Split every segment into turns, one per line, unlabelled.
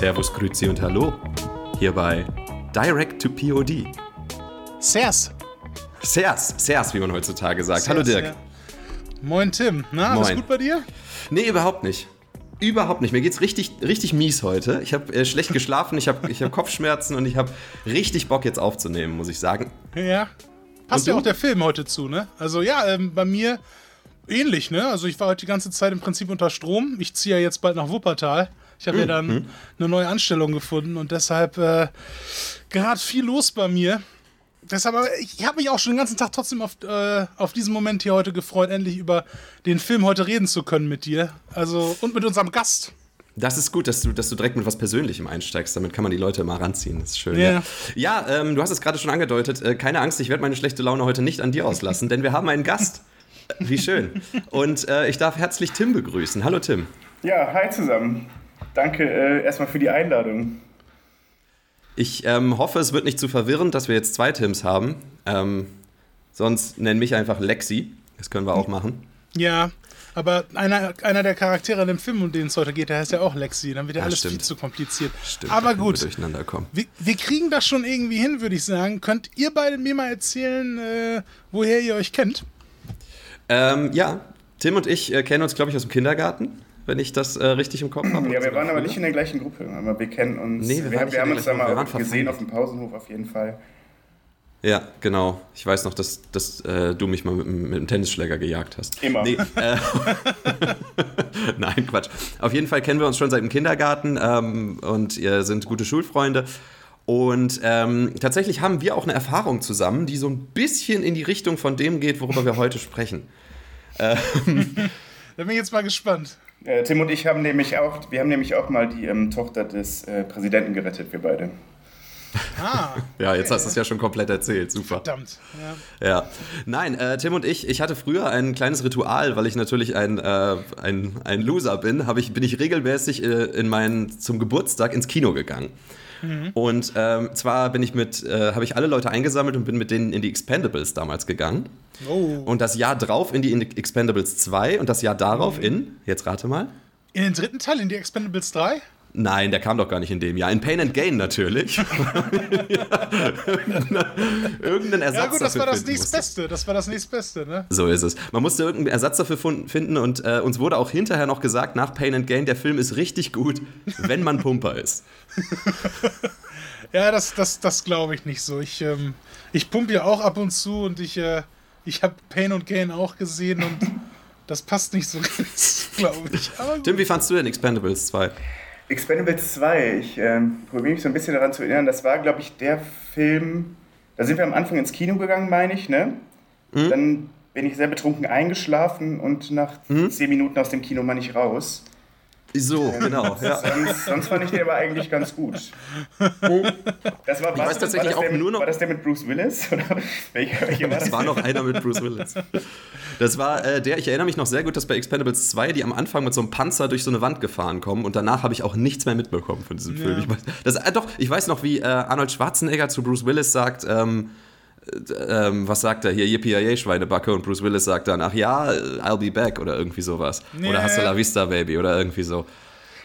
Servus, Grüezi und Hallo. Hier bei Direct to POD.
Sers.
Sers, Sers, wie man heutzutage sagt.
Sers,
Hallo Dirk.
Ja. Moin Tim. Na, alles
Moin.
gut bei dir?
Nee, überhaupt nicht. Überhaupt nicht. Mir geht's richtig, richtig mies heute. Ich habe äh, schlecht geschlafen, ich habe ich hab Kopfschmerzen und ich habe richtig Bock jetzt aufzunehmen, muss ich sagen.
Ja. Passt ja auch der Film heute zu, ne? Also ja, ähm, bei mir ähnlich, ne? Also ich war heute die ganze Zeit im Prinzip unter Strom. Ich ziehe ja jetzt bald nach Wuppertal. Ich habe ja dann eine neue Anstellung gefunden und deshalb äh, gerade viel los bei mir. Deshalb, ich habe mich auch schon den ganzen Tag trotzdem auf, äh, auf diesen Moment hier heute gefreut, endlich über den Film heute reden zu können mit dir. Also und mit unserem Gast.
Das ist gut, dass du, dass du direkt mit was Persönlichem einsteigst. Damit kann man die Leute immer ranziehen. Das ist schön.
Ja.
Ja, ja ähm, du hast es gerade schon angedeutet. Äh, keine Angst, ich werde meine schlechte Laune heute nicht an dir auslassen, denn wir haben einen Gast. Wie schön. Und äh, ich darf herzlich Tim begrüßen. Hallo Tim.
Ja, hi zusammen. Danke äh, erstmal für die Einladung.
Ich ähm, hoffe, es wird nicht zu verwirrend, dass wir jetzt zwei Tims haben. Ähm, sonst nenn mich einfach Lexi. Das können wir auch machen.
Ja, aber einer, einer der Charaktere in dem Film, um den es heute geht, der heißt ja auch Lexi. Dann wird ja
Ja,
alles
stimmt.
viel zu kompliziert.
Stimmt,
aber
können wir
gut,
durcheinander kommen.
wir, wir kriegen das schon irgendwie hin, würde ich sagen. Könnt ihr beide mir mal erzählen, äh, woher ihr euch kennt?
Ähm, ja, Tim und ich äh, kennen uns, glaube ich, aus dem Kindergarten, wenn ich das äh, richtig im Kopf habe.
Ja, wir waren aber
früher.
nicht in der gleichen Gruppe, aber wir kennen uns.
Nee, wir
wir,
waren nicht
wir haben uns da mal gesehen
verfangen.
auf dem Pausenhof auf jeden Fall.
Ja, genau. Ich weiß noch, dass, dass äh, du mich mal mit, mit dem Tennisschläger gejagt hast.
Immer.
Nee, äh, Nein, Quatsch. Auf jeden Fall kennen wir uns schon seit dem Kindergarten ähm, und ihr sind gute Schulfreunde. Und ähm, tatsächlich haben wir auch eine Erfahrung zusammen, die so ein bisschen in die Richtung von dem geht, worüber wir heute sprechen.
Da bin ich jetzt mal gespannt.
Äh, Tim und ich haben nämlich auch, wir haben nämlich auch mal die ähm, Tochter des äh, Präsidenten gerettet, wir beide.
Ah,
Ja, jetzt hast du es ja schon komplett erzählt. Super.
verdammt. Ja.
Ja. Nein, äh, Tim und ich, ich hatte früher ein kleines Ritual, weil ich natürlich ein, äh, ein, ein Loser bin, ich, bin ich regelmäßig äh, in meinen, zum Geburtstag ins Kino gegangen. Und ähm, zwar bin ich mit, äh, habe ich alle Leute eingesammelt und bin mit denen in die Expendables damals gegangen.
Oh.
Und das Jahr drauf in die Expendables 2 und das Jahr darauf in, jetzt rate mal.
In den dritten Teil, in die Expendables 3?
Nein, der kam doch gar nicht in dem Jahr. In Pain and Gain natürlich. Irgendeinen Ersatz
Ja gut, das
dafür
war das nächstbeste. Das war das nächstbeste, ne?
So ist es. Man musste irgendeinen Ersatz dafür finden und äh, uns wurde auch hinterher noch gesagt, nach Pain and Gain, der Film ist richtig gut, wenn man Pumper ist.
Ja, das, das, das glaube ich nicht so. Ich, ähm, ich pumpe ja auch ab und zu und ich, äh, ich habe Pain und Gain auch gesehen und das passt nicht so ganz, glaube ich.
Tim, wie fandst du denn Expendables 2?
Expendables 2, ich ähm, probiere mich so ein bisschen daran zu erinnern, das war, glaube ich, der Film, da sind wir am Anfang ins Kino gegangen, meine ich, ne?
Mhm.
Dann bin ich sehr betrunken eingeschlafen und nach
Mhm.
zehn Minuten aus dem Kino mal nicht raus.
So, genau. Ja.
Sonst, sonst fand ich den aber eigentlich ganz gut. Das war,
Ich weiß tatsächlich
war das
auch
der mit,
nur noch-
War das der mit Bruce Willis? Oder welcher, welcher war
Das war noch einer mit Bruce Willis. Das war äh, der, ich erinnere mich noch sehr gut, dass bei Expendables 2 die am Anfang mit so einem Panzer durch so eine Wand gefahren kommen und danach habe ich auch nichts mehr mitbekommen von diesem Film. Ich weiß, das, äh, doch, ich weiß noch, wie äh, Arnold Schwarzenegger zu Bruce Willis sagt, ähm, äh, ähm, was sagt er hier, Yippie Schweinebacke und Bruce Willis sagt dann, ach ja, I'll be back oder irgendwie sowas.
Nee.
Oder Hasta la Vista, Baby oder irgendwie so.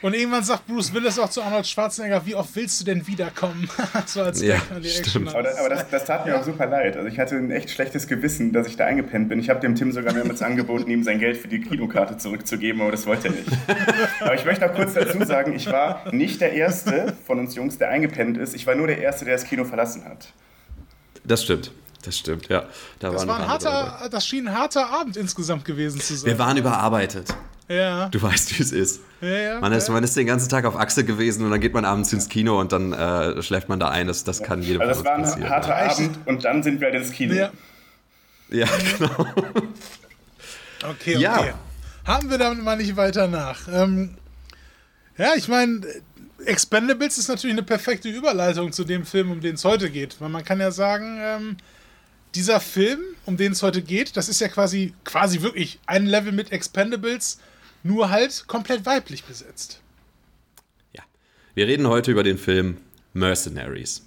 Und irgendwann sagt Bruce Willis auch zu Arnold Schwarzenegger, wie oft willst du denn wiederkommen? so als
Ja, stimmt.
Aber, das, aber das, das tat mir auch super leid. Also ich hatte ein echt schlechtes Gewissen, dass ich da eingepennt bin. Ich habe dem Tim sogar mehrmals angeboten, ihm sein Geld für die Kinokarte zurückzugeben, aber das wollte er nicht. Aber ich möchte noch kurz dazu sagen, ich war nicht der Erste von uns Jungs, der eingepennt ist. Ich war nur der Erste, der das Kino verlassen hat.
Das stimmt. Das stimmt, ja. Da
Das
waren
war ein harter, das schien ein harter Abend insgesamt gewesen zu sein.
Wir waren überarbeitet.
ja.
Du weißt, wie es ist.
ja, ja,
Man ist,
ja.
man ist den ganzen Tag auf Achse gewesen und dann geht man abends ins Kino und dann äh, schläft man da ein. Das, das kann jedem
Also
uns
war ein harter
Ja.
Abend und dann sind wir halt ins Kino.
ja.
Ja, genau.
Okay, okay.
Ja.
Haben wir damit mal nicht weiter nach. Ähm, ja, ich meine, Expendables ist natürlich eine perfekte Überleitung zu dem Film, um den es heute geht. Weil man kann ja sagen, ähm, dieser Film, um den es heute geht, das ist ja quasi, quasi wirklich ein Level mit Expendables, nur halt komplett weiblich besetzt.
ja. Wir reden heute über den Film Mercenaries.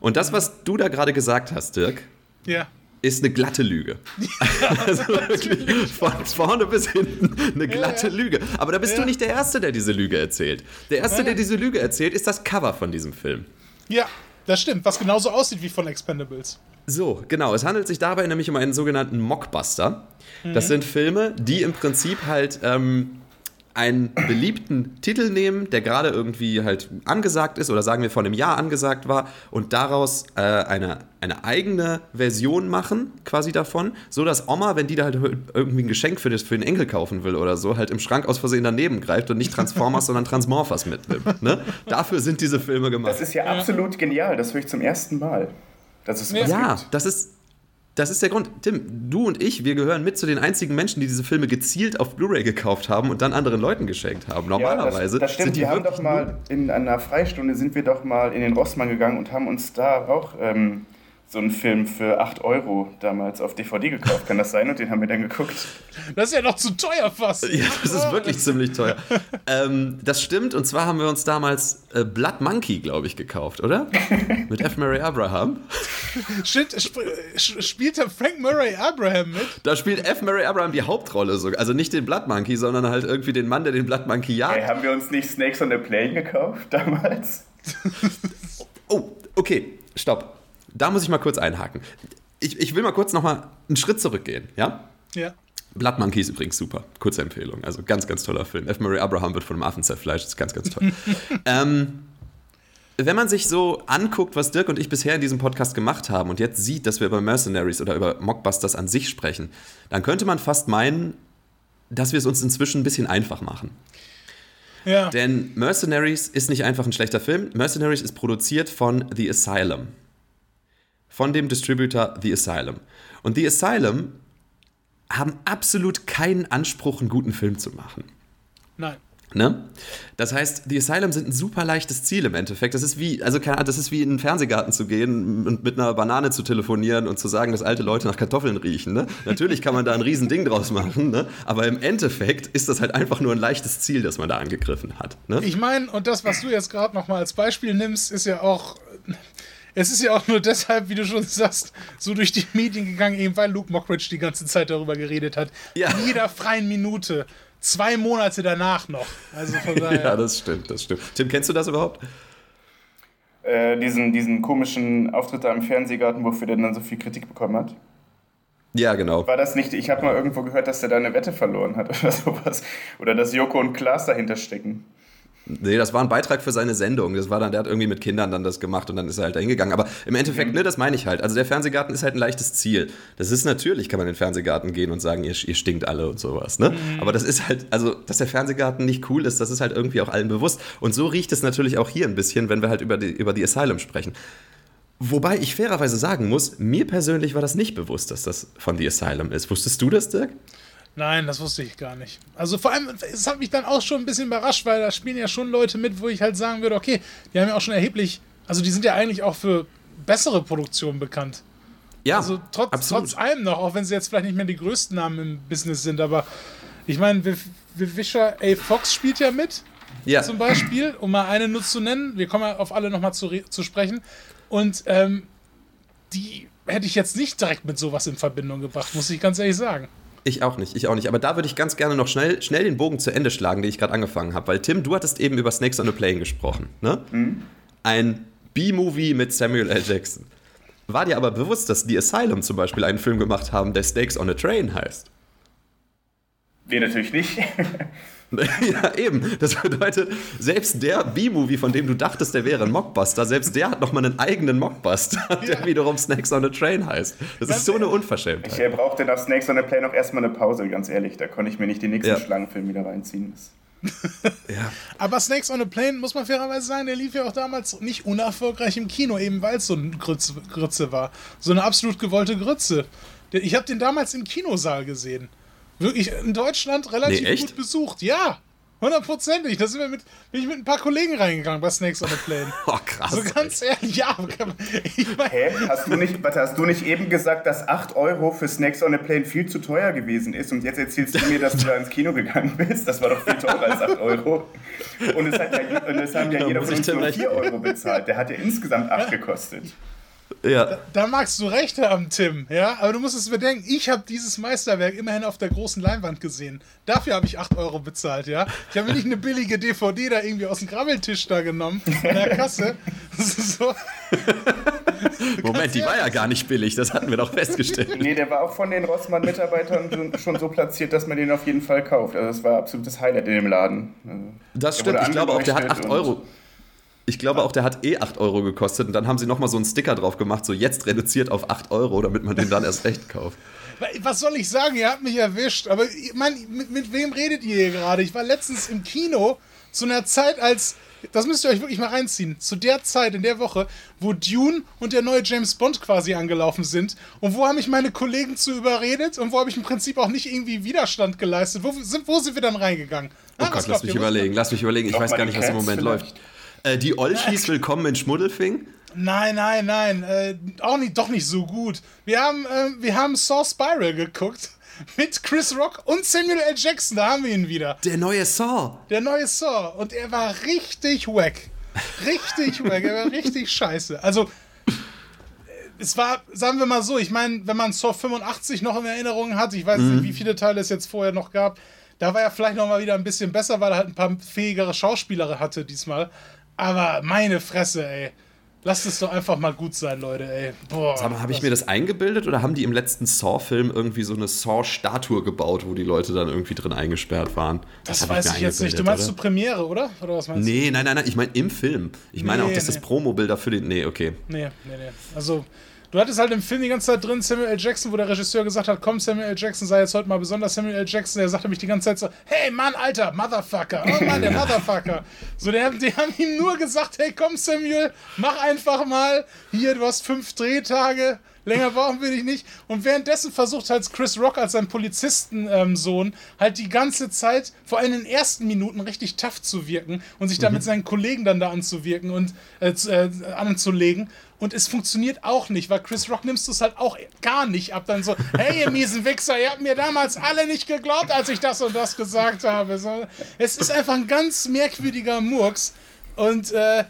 Und das, was du da gerade gesagt hast, Dirk,
Ja.
Ist eine glatte Lüge. also wirklich von vorne bis hinten eine glatte ja, ja. Lüge. Aber da bist du nicht der Erste, der diese Lüge erzählt. Der Erste, der diese Lüge erzählt, ist das Cover von diesem Film.
Ja, das stimmt, was genauso aussieht wie von Expendables.
So, genau. Es handelt sich dabei nämlich um einen sogenannten Mockbuster. Das mhm. sind Filme, die im Prinzip halt ähm, einen beliebten Titel nehmen, der gerade irgendwie halt angesagt ist oder sagen wir vor einem Jahr angesagt war und daraus äh, eine, eine eigene Version machen, quasi davon, so dass Oma, wenn die da halt irgendwie ein Geschenk für, das, für den Enkel kaufen will oder so, halt im Schrank aus Versehen daneben greift und nicht Transformers, sondern Transmorphers mitnimmt. Ne? Dafür sind diese Filme gemacht.
Das ist ja absolut genial, das höre ich zum ersten Mal.
Dass es ja, gibt. das ist das ist der Grund. Tim, du und ich, wir gehören mit zu den einzigen Menschen, die diese Filme gezielt auf Blu-ray gekauft haben und dann anderen Leuten geschenkt haben. Normalerweise.
Ja, das, das stimmt. Sind die wir haben doch mal in einer Freistunde sind wir doch mal in den Rossmann gegangen und haben uns da auch ähm, so einen Film für 8 Euro damals auf DVD gekauft. Kann das sein? Und den haben wir dann geguckt.
Das ist ja noch zu teuer fast.
Ja, das ist wirklich ziemlich teuer. ähm, das stimmt. Und zwar haben wir uns damals äh, Blood Monkey, glaube ich, gekauft, oder? mit F. Murray Abraham.
Shit, sp spielt der Frank Murray Abraham mit?
Da spielt F. Murray Abraham die Hauptrolle sogar. Also nicht den Blood Monkey, sondern halt irgendwie den Mann, der den Blood Monkey jagt.
Hey, haben wir uns nicht Snakes on the Plane gekauft damals?
oh, okay. Stopp da muss ich mal kurz einhaken. Ich, ich will mal kurz noch mal einen Schritt zurückgehen, ja?
Ja.
Blood Monkey ist übrigens super. Kurze Empfehlung. Also ganz, ganz toller Film. F. Murray Abraham wird von einem Affen zerfleischt. Das ist ganz, ganz toll. ähm, wenn man sich so anguckt, was Dirk und ich bisher in diesem Podcast gemacht haben und jetzt sieht, dass wir über Mercenaries oder über Mockbusters an sich sprechen, dann könnte man fast meinen, dass wir es uns inzwischen ein bisschen einfach machen. Ja. Denn Mercenaries ist nicht einfach ein schlechter Film. Mercenaries ist produziert von The Asylum von dem Distributor The Asylum. Und The Asylum haben absolut keinen Anspruch, einen guten Film zu machen.
Nein.
Ne? Das heißt, die Asylum sind ein super leichtes Ziel im Endeffekt. Das ist wie, also das ist wie in einen Fernsehgarten zu gehen und mit einer Banane zu telefonieren und zu sagen, dass alte Leute nach Kartoffeln riechen. Ne? Natürlich kann man da ein Riesending draus machen, ne? aber im Endeffekt ist das halt einfach nur ein leichtes Ziel, das man da angegriffen hat. Ne?
Ich meine, und das, was du jetzt gerade nochmal als Beispiel nimmst, ist ja auch es ist ja auch nur deshalb, wie du schon sagst, so durch die Medien gegangen, eben weil Luke Mockridge die ganze Zeit darüber geredet hat. Ja. In jeder freien Minute. Zwei Monate danach noch. Also von daher.
ja, das stimmt, das stimmt. Tim, kennst du das überhaupt?
Äh, diesen, diesen komischen Auftritt da im Fernsehgarten, wofür der dann so viel Kritik bekommen hat.
Ja, genau.
War das nicht, ich habe mal irgendwo gehört, dass der da eine Wette verloren hat oder sowas. Oder dass Joko und Klaas dahinter stecken.
Nee, das war ein Beitrag für seine Sendung. Das war dann, der hat irgendwie mit Kindern dann das gemacht und dann ist er halt da hingegangen. Aber im Endeffekt, mhm. ne, das meine ich halt. Also der Fernsehgarten ist halt ein leichtes Ziel. Das ist natürlich, kann man in den Fernsehgarten gehen und sagen, ihr, ihr stinkt alle und sowas. Ne? Mhm. Aber das ist halt, also, dass der Fernsehgarten nicht cool ist, das ist halt irgendwie auch allen bewusst. Und so riecht es natürlich auch hier ein bisschen, wenn wir halt über die, über die Asylum sprechen. Wobei ich fairerweise sagen muss, mir persönlich war das nicht bewusst, dass das von The Asylum ist. Wusstest du das, Dirk?
Nein, das wusste ich gar nicht. Also vor allem, es hat mich dann auch schon ein bisschen überrascht, weil da spielen ja schon Leute mit, wo ich halt sagen würde, okay, die haben ja auch schon erheblich, also die sind ja eigentlich auch für bessere Produktionen bekannt. Ja, also trotz, trotz allem noch, auch wenn sie jetzt vielleicht nicht mehr die größten Namen im Business sind, aber ich meine, Wischer A. Fox spielt ja mit. Ja. Zum Beispiel, um mal eine nur zu nennen. Wir kommen ja auf alle nochmal zu, zu sprechen. Und ähm, die hätte ich jetzt nicht direkt mit sowas in Verbindung gebracht, muss ich ganz ehrlich sagen.
Ich auch nicht, ich auch nicht. Aber da würde ich ganz gerne noch schnell, schnell den Bogen zu Ende schlagen, den ich gerade angefangen habe. Weil Tim, du hattest eben über Snakes on a Plane gesprochen. Ne? Mhm. Ein B-Movie mit Samuel L. Jackson. War dir aber bewusst, dass die Asylum zum Beispiel einen Film gemacht haben, der Snakes on a Train heißt?
Nee, natürlich nicht.
ja, eben. Das bedeutet, selbst der B-Movie, von dem du dachtest, der wäre ein Mockbuster, selbst der hat nochmal einen eigenen Mockbuster, ja. der wiederum Snakes on a Train heißt. Das ganz ist so eine Unverschämtheit.
Ich brauchte nach Snakes on a Plane auch erstmal eine Pause, ganz ehrlich. Da konnte ich mir nicht den nächsten ja. Schlangenfilm wieder reinziehen.
ja. Aber Snakes on a Plane, muss man fairerweise sagen, der lief ja auch damals nicht unerfolgreich im Kino, eben weil es so eine Grütze, Grütze war. So eine absolut gewollte Grütze. Ich habe den damals im Kinosaal gesehen. Wirklich in Deutschland relativ nee, gut besucht. Ja, hundertprozentig. Da sind wir mit, bin ich mit ein paar Kollegen reingegangen bei Snakes on the Plane.
Oh, krass.
So ganz ey. ehrlich, ja.
Ich mein, Hä? Hast du, nicht, warte, hast du nicht eben gesagt, dass 8 Euro für Snakes on the Plane viel zu teuer gewesen ist und jetzt erzählst du mir, dass du da ins Kino gegangen bist? Das war doch viel teurer als 8 Euro. Und es, hat ja, und es haben ja jeder von uns nur 4 Euro bezahlt. Der hat ja insgesamt 8 gekostet.
Ja.
Da, da, magst du recht haben, Tim, ja, aber du musst es bedenken, ich habe dieses Meisterwerk immerhin auf der großen Leinwand gesehen. Dafür habe ich 8 Euro bezahlt, ja. Ich habe mir nicht eine billige DVD da irgendwie aus dem Grabbeltisch da genommen, in der Kasse. so.
Moment, die war ja gar nicht billig, das hatten wir doch festgestellt.
Nee, der war auch von den Rossmann-Mitarbeitern schon so platziert, dass man den auf jeden Fall kauft. Also das war absolutes Highlight in dem Laden. Also
das stimmt, ich glaube auch, der hat 8 Euro. Ich glaube auch, der hat eh 8 Euro gekostet und dann haben sie nochmal so einen Sticker drauf gemacht, so jetzt reduziert auf 8 Euro, damit man den dann erst recht kauft.
Was soll ich sagen? Ihr habt mich erwischt. Aber ich mein, mit, mit wem redet ihr hier gerade? Ich war letztens im Kino zu einer Zeit, als. Das müsst ihr euch wirklich mal reinziehen. Zu der Zeit, in der Woche, wo Dune und der neue James Bond quasi angelaufen sind. Und wo haben mich meine Kollegen zu überredet und wo habe ich im Prinzip auch nicht irgendwie Widerstand geleistet. Wo sind, wo sind wir dann reingegangen?
Oh ah, Gott, lass mich überlegen, lass mich überlegen. Ich weiß gar nicht, was im Moment vielleicht. läuft. Äh, die Olchis, willkommen in Schmuddelfing.
Nein, nein, nein. Äh, auch nicht, doch nicht so gut. Wir haben, äh, wir haben Saw Spiral geguckt. Mit Chris Rock und Samuel L. Jackson, da haben wir ihn wieder.
Der neue Saw.
Der neue Saw. Und er war richtig wack. Richtig wack. Er war richtig scheiße. Also, es war, sagen wir mal so, ich meine, wenn man Saw 85 noch in Erinnerung hat, ich weiß mhm. nicht, wie viele Teile es jetzt vorher noch gab, da war er vielleicht noch mal wieder ein bisschen besser, weil er halt ein paar fähigere Schauspieler hatte diesmal. Aber meine Fresse, ey. Lasst es doch einfach mal gut sein, Leute, ey.
Boah. Sag mal, habe ich mir das eingebildet oder haben die im letzten Saw-Film irgendwie so eine Saw-Statue gebaut, wo die Leute dann irgendwie drin eingesperrt waren?
Das, das weiß ich, ich jetzt nicht. Du meinst oder? du Premiere, oder? Oder was meinst
nee, du? nein, nein, nein. Ich meine im Film. Ich meine nee, auch, dass nee. das Promobilder für den. Nee, okay.
Nee, nee, nee. Also, Du hattest halt im Film die ganze Zeit drin Samuel L. Jackson, wo der Regisseur gesagt hat, komm Samuel L. Jackson, sei jetzt heute mal besonders Samuel L. Jackson. Der sagte mich die ganze Zeit so, hey Mann, Alter, Motherfucker, oh Mann, der Motherfucker. So, die, die haben ihm nur gesagt, hey komm Samuel, mach einfach mal, hier, du hast fünf Drehtage, Länger brauchen wir dich nicht. Und währenddessen versucht halt Chris Rock als sein Polizistensohn ähm, halt die ganze Zeit, vor allem in den ersten Minuten, richtig tough zu wirken und sich da mhm. mit seinen Kollegen dann da anzuwirken und äh, äh, anzulegen. Und es funktioniert auch nicht, weil Chris Rock nimmst du es halt auch gar nicht ab. Dann so, hey, ihr miesen Wichser, ihr habt mir damals alle nicht geglaubt, als ich das und das gesagt habe. So, es ist einfach ein ganz merkwürdiger Murks. Und äh,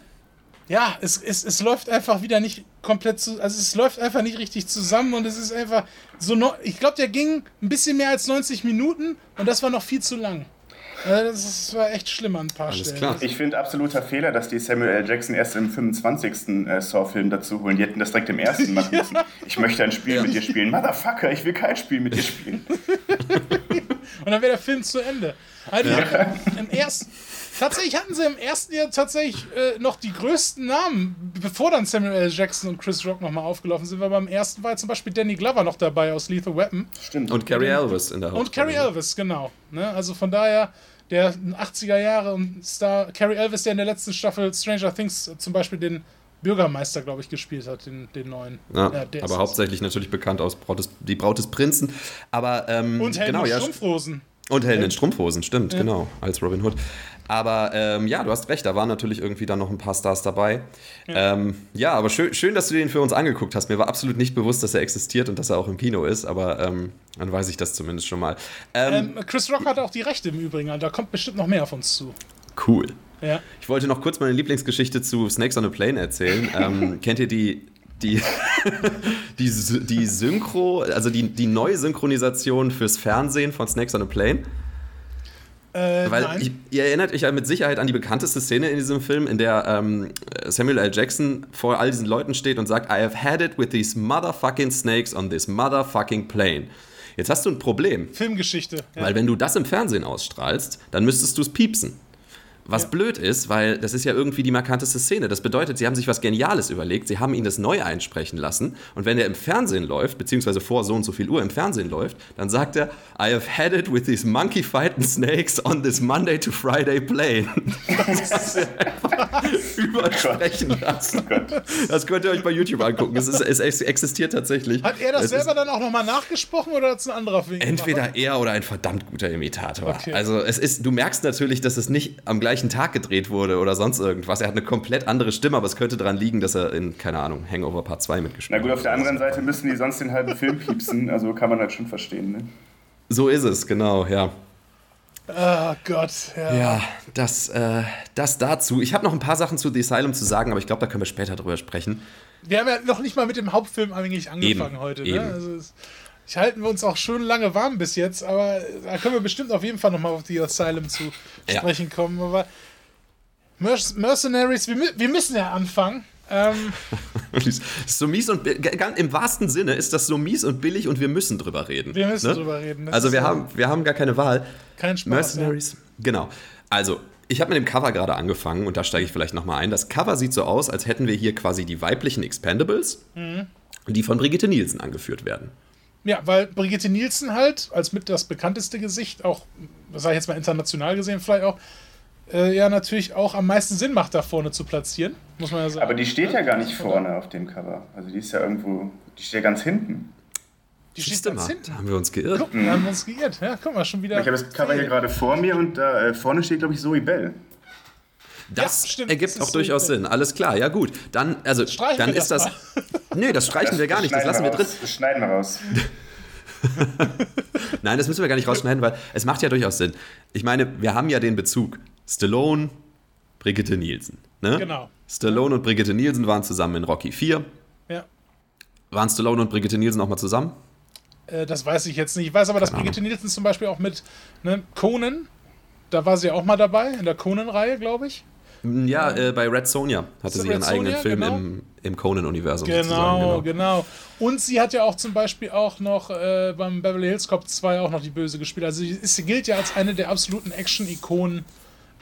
ja, es, es, es läuft einfach wieder nicht komplett zu. Also es läuft einfach nicht richtig zusammen und es ist einfach so. Ich glaube, der ging ein bisschen mehr als 90 Minuten und das war noch viel zu lang. Das war echt schlimm an ein paar Alles Stellen. Klar.
Ich finde absoluter Fehler, dass die Samuel L. Jackson erst im 25. Äh, Saw-Film dazu holen. Die hätten das direkt im ersten machen müssen. ja. Ich möchte ein Spiel ja. mit dir spielen. Motherfucker, ich will kein Spiel mit dir spielen.
und dann wäre der Film zu Ende. Also ja. im ersten Tatsächlich hatten sie im ersten Jahr tatsächlich äh, noch die größten Namen, bevor dann Samuel L. Jackson und Chris Rock nochmal aufgelaufen sind, weil beim ersten war zum Beispiel Danny Glover noch dabei aus Lethal Weapon.
Stimmt. Und Carrie Elvis in der
Hauptrolle. Und Carrie Elvis, genau. Ne? Also von daher, der 80er Jahre und Star, Carrie Elvis, der in der letzten Staffel Stranger Things zum Beispiel den Bürgermeister, glaube ich, gespielt hat, den, den neuen.
Ja, ja aber hauptsächlich natürlich bekannt aus Braut des, Die Braut des Prinzen. Aber, ähm,
und Helden genau, ja, Strumpfhosen.
Und Helden in Strumpfhosen, stimmt, ja. genau, als Robin Hood. Aber ähm, ja, du hast recht, da waren natürlich irgendwie dann noch ein paar Stars dabei. Ja, ähm, ja aber schön, schön, dass du den für uns angeguckt hast. Mir war absolut nicht bewusst, dass er existiert und dass er auch im Kino ist, aber ähm, dann weiß ich das zumindest schon mal.
Ähm, ähm, Chris Rock hat auch die Rechte im Übrigen, da kommt bestimmt noch mehr auf uns zu.
Cool.
Ja.
Ich wollte noch kurz meine Lieblingsgeschichte zu Snakes on a Plane erzählen. Ähm, kennt ihr die die, die, die Synchro, also die, die Neusynchronisation fürs Fernsehen von Snakes on a Plane?
Äh,
Weil ich, ihr erinnert euch ja mit Sicherheit an die bekannteste Szene in diesem Film, in der ähm, Samuel L. Jackson vor all diesen Leuten steht und sagt, I have had it with these motherfucking snakes on this motherfucking plane. Jetzt hast du ein Problem.
Filmgeschichte.
Ja. Weil wenn du das im Fernsehen ausstrahlst, dann müsstest du es piepsen. Was ja. blöd ist, weil das ist ja irgendwie die markanteste Szene. Das bedeutet, sie haben sich was Geniales überlegt, sie haben ihn das neu einsprechen lassen und wenn er im Fernsehen läuft, beziehungsweise vor so und so viel Uhr im Fernsehen läuft, dann sagt er, I have had it with these monkey fighting snakes on this Monday to Friday plane. Das ist einfach übersprechen lassen. Das könnt ihr euch bei YouTube angucken. Es, ist, es existiert tatsächlich.
Hat er das es selber dann auch nochmal nachgesprochen oder hat es ein anderer Film
Entweder gemacht? er oder ein verdammt guter Imitator. Okay. Also es ist, du merkst natürlich, dass es nicht am gleichen gleichen Tag gedreht wurde oder sonst irgendwas. Er hat eine komplett andere Stimme, aber es könnte daran liegen, dass er in, keine Ahnung, Hangover Part 2 mitgespielt
hat. Na gut, auf der anderen Seite müssen die sonst den halben Film piepsen, also kann man halt schon verstehen. Ne?
So ist es, genau, ja.
Oh Gott, ja.
Ja, das, äh, das dazu. Ich habe noch ein paar Sachen zu The Asylum zu sagen, aber ich glaube, da können wir später drüber sprechen.
wir haben ja noch nicht mal mit dem Hauptfilm eigentlich angefangen
Eben,
heute.
eben.
Ne? Also es, ich halten wir uns auch schon lange warm bis jetzt, aber da können wir bestimmt auf jeden Fall nochmal auf die Asylum zu
Ja.
sprechen kommen. Aber Merc- Mercenaries, wir, wir müssen ja anfangen. Ähm,
so mies und im wahrsten Sinne ist das so mies und billig und wir müssen drüber reden.
Wir müssen
ne?
drüber reden.
Also wir
ja
haben, wir haben gar keine Wahl.
kein Spaß.
Mercenaries. Genau. Also, ich habe mit dem Cover gerade angefangen und da steige ich vielleicht nochmal ein. Das Cover sieht so aus, als hätten wir hier quasi die weiblichen Expendables,
Mhm.
die von Brigitte Nielsen angeführt werden.
Ja, weil Brigitte Nielsen halt als mit das bekannteste Gesicht, auch, das sage ich jetzt mal international gesehen, vielleicht auch, äh, ja, natürlich auch am meisten Sinn macht, da vorne zu platzieren, muss man ja sagen.
Aber die steht ja gar nicht vorne auf dem Cover. Also die ist ja irgendwo, die steht ja ganz hinten.
die steht ganz
mal,
hinten.
da haben wir uns geirrt.
Guck, da haben wir uns geirrt. Ja, guck mal, schon wieder.
Ich habe das Cover hier gerade vor mir und da äh, vorne steht, glaube ich, Zoe Bell.
Das
Ja,
ergibt
das
auch durchaus
idee.
Sinn. Alles klar, ja gut. Dann, also,
Streichen
dann
wir
ist
das
das. Nee, das streichen wir gar nicht. Das
schneiden
lassen wir drin.
raus. Das schneiden wir raus.
Nein, das müssen wir gar nicht rausschneiden, weil es macht ja durchaus Sinn. Ich meine, wir haben ja den Bezug. Stallone, Brigitte Nielsen. Ne?
Genau.
Stallone und Brigitte Nielsen waren zusammen in Rocky 4.
Ja.
Waren Stallone und Brigitte Nielsen auch mal zusammen?
Äh, das weiß ich jetzt nicht. Ich weiß aber, dass Brigitte Nielsen zum Beispiel auch mit ne, Conan, da war sie auch mal dabei, in der Conan-Reihe, glaube ich.
Ja, äh, bei Red Sonja hatte sie ihren eigenen
Sonja,
Film
genau.
im, im Conan-Universum
Genau,
sozusagen.
genau, Und sie hat ja auch zum Beispiel auch noch äh, beim Beverly Hills Cop 2 auch noch die Böse gespielt. Also sie, ist, sie gilt ja als eine der absoluten Action-Ikonen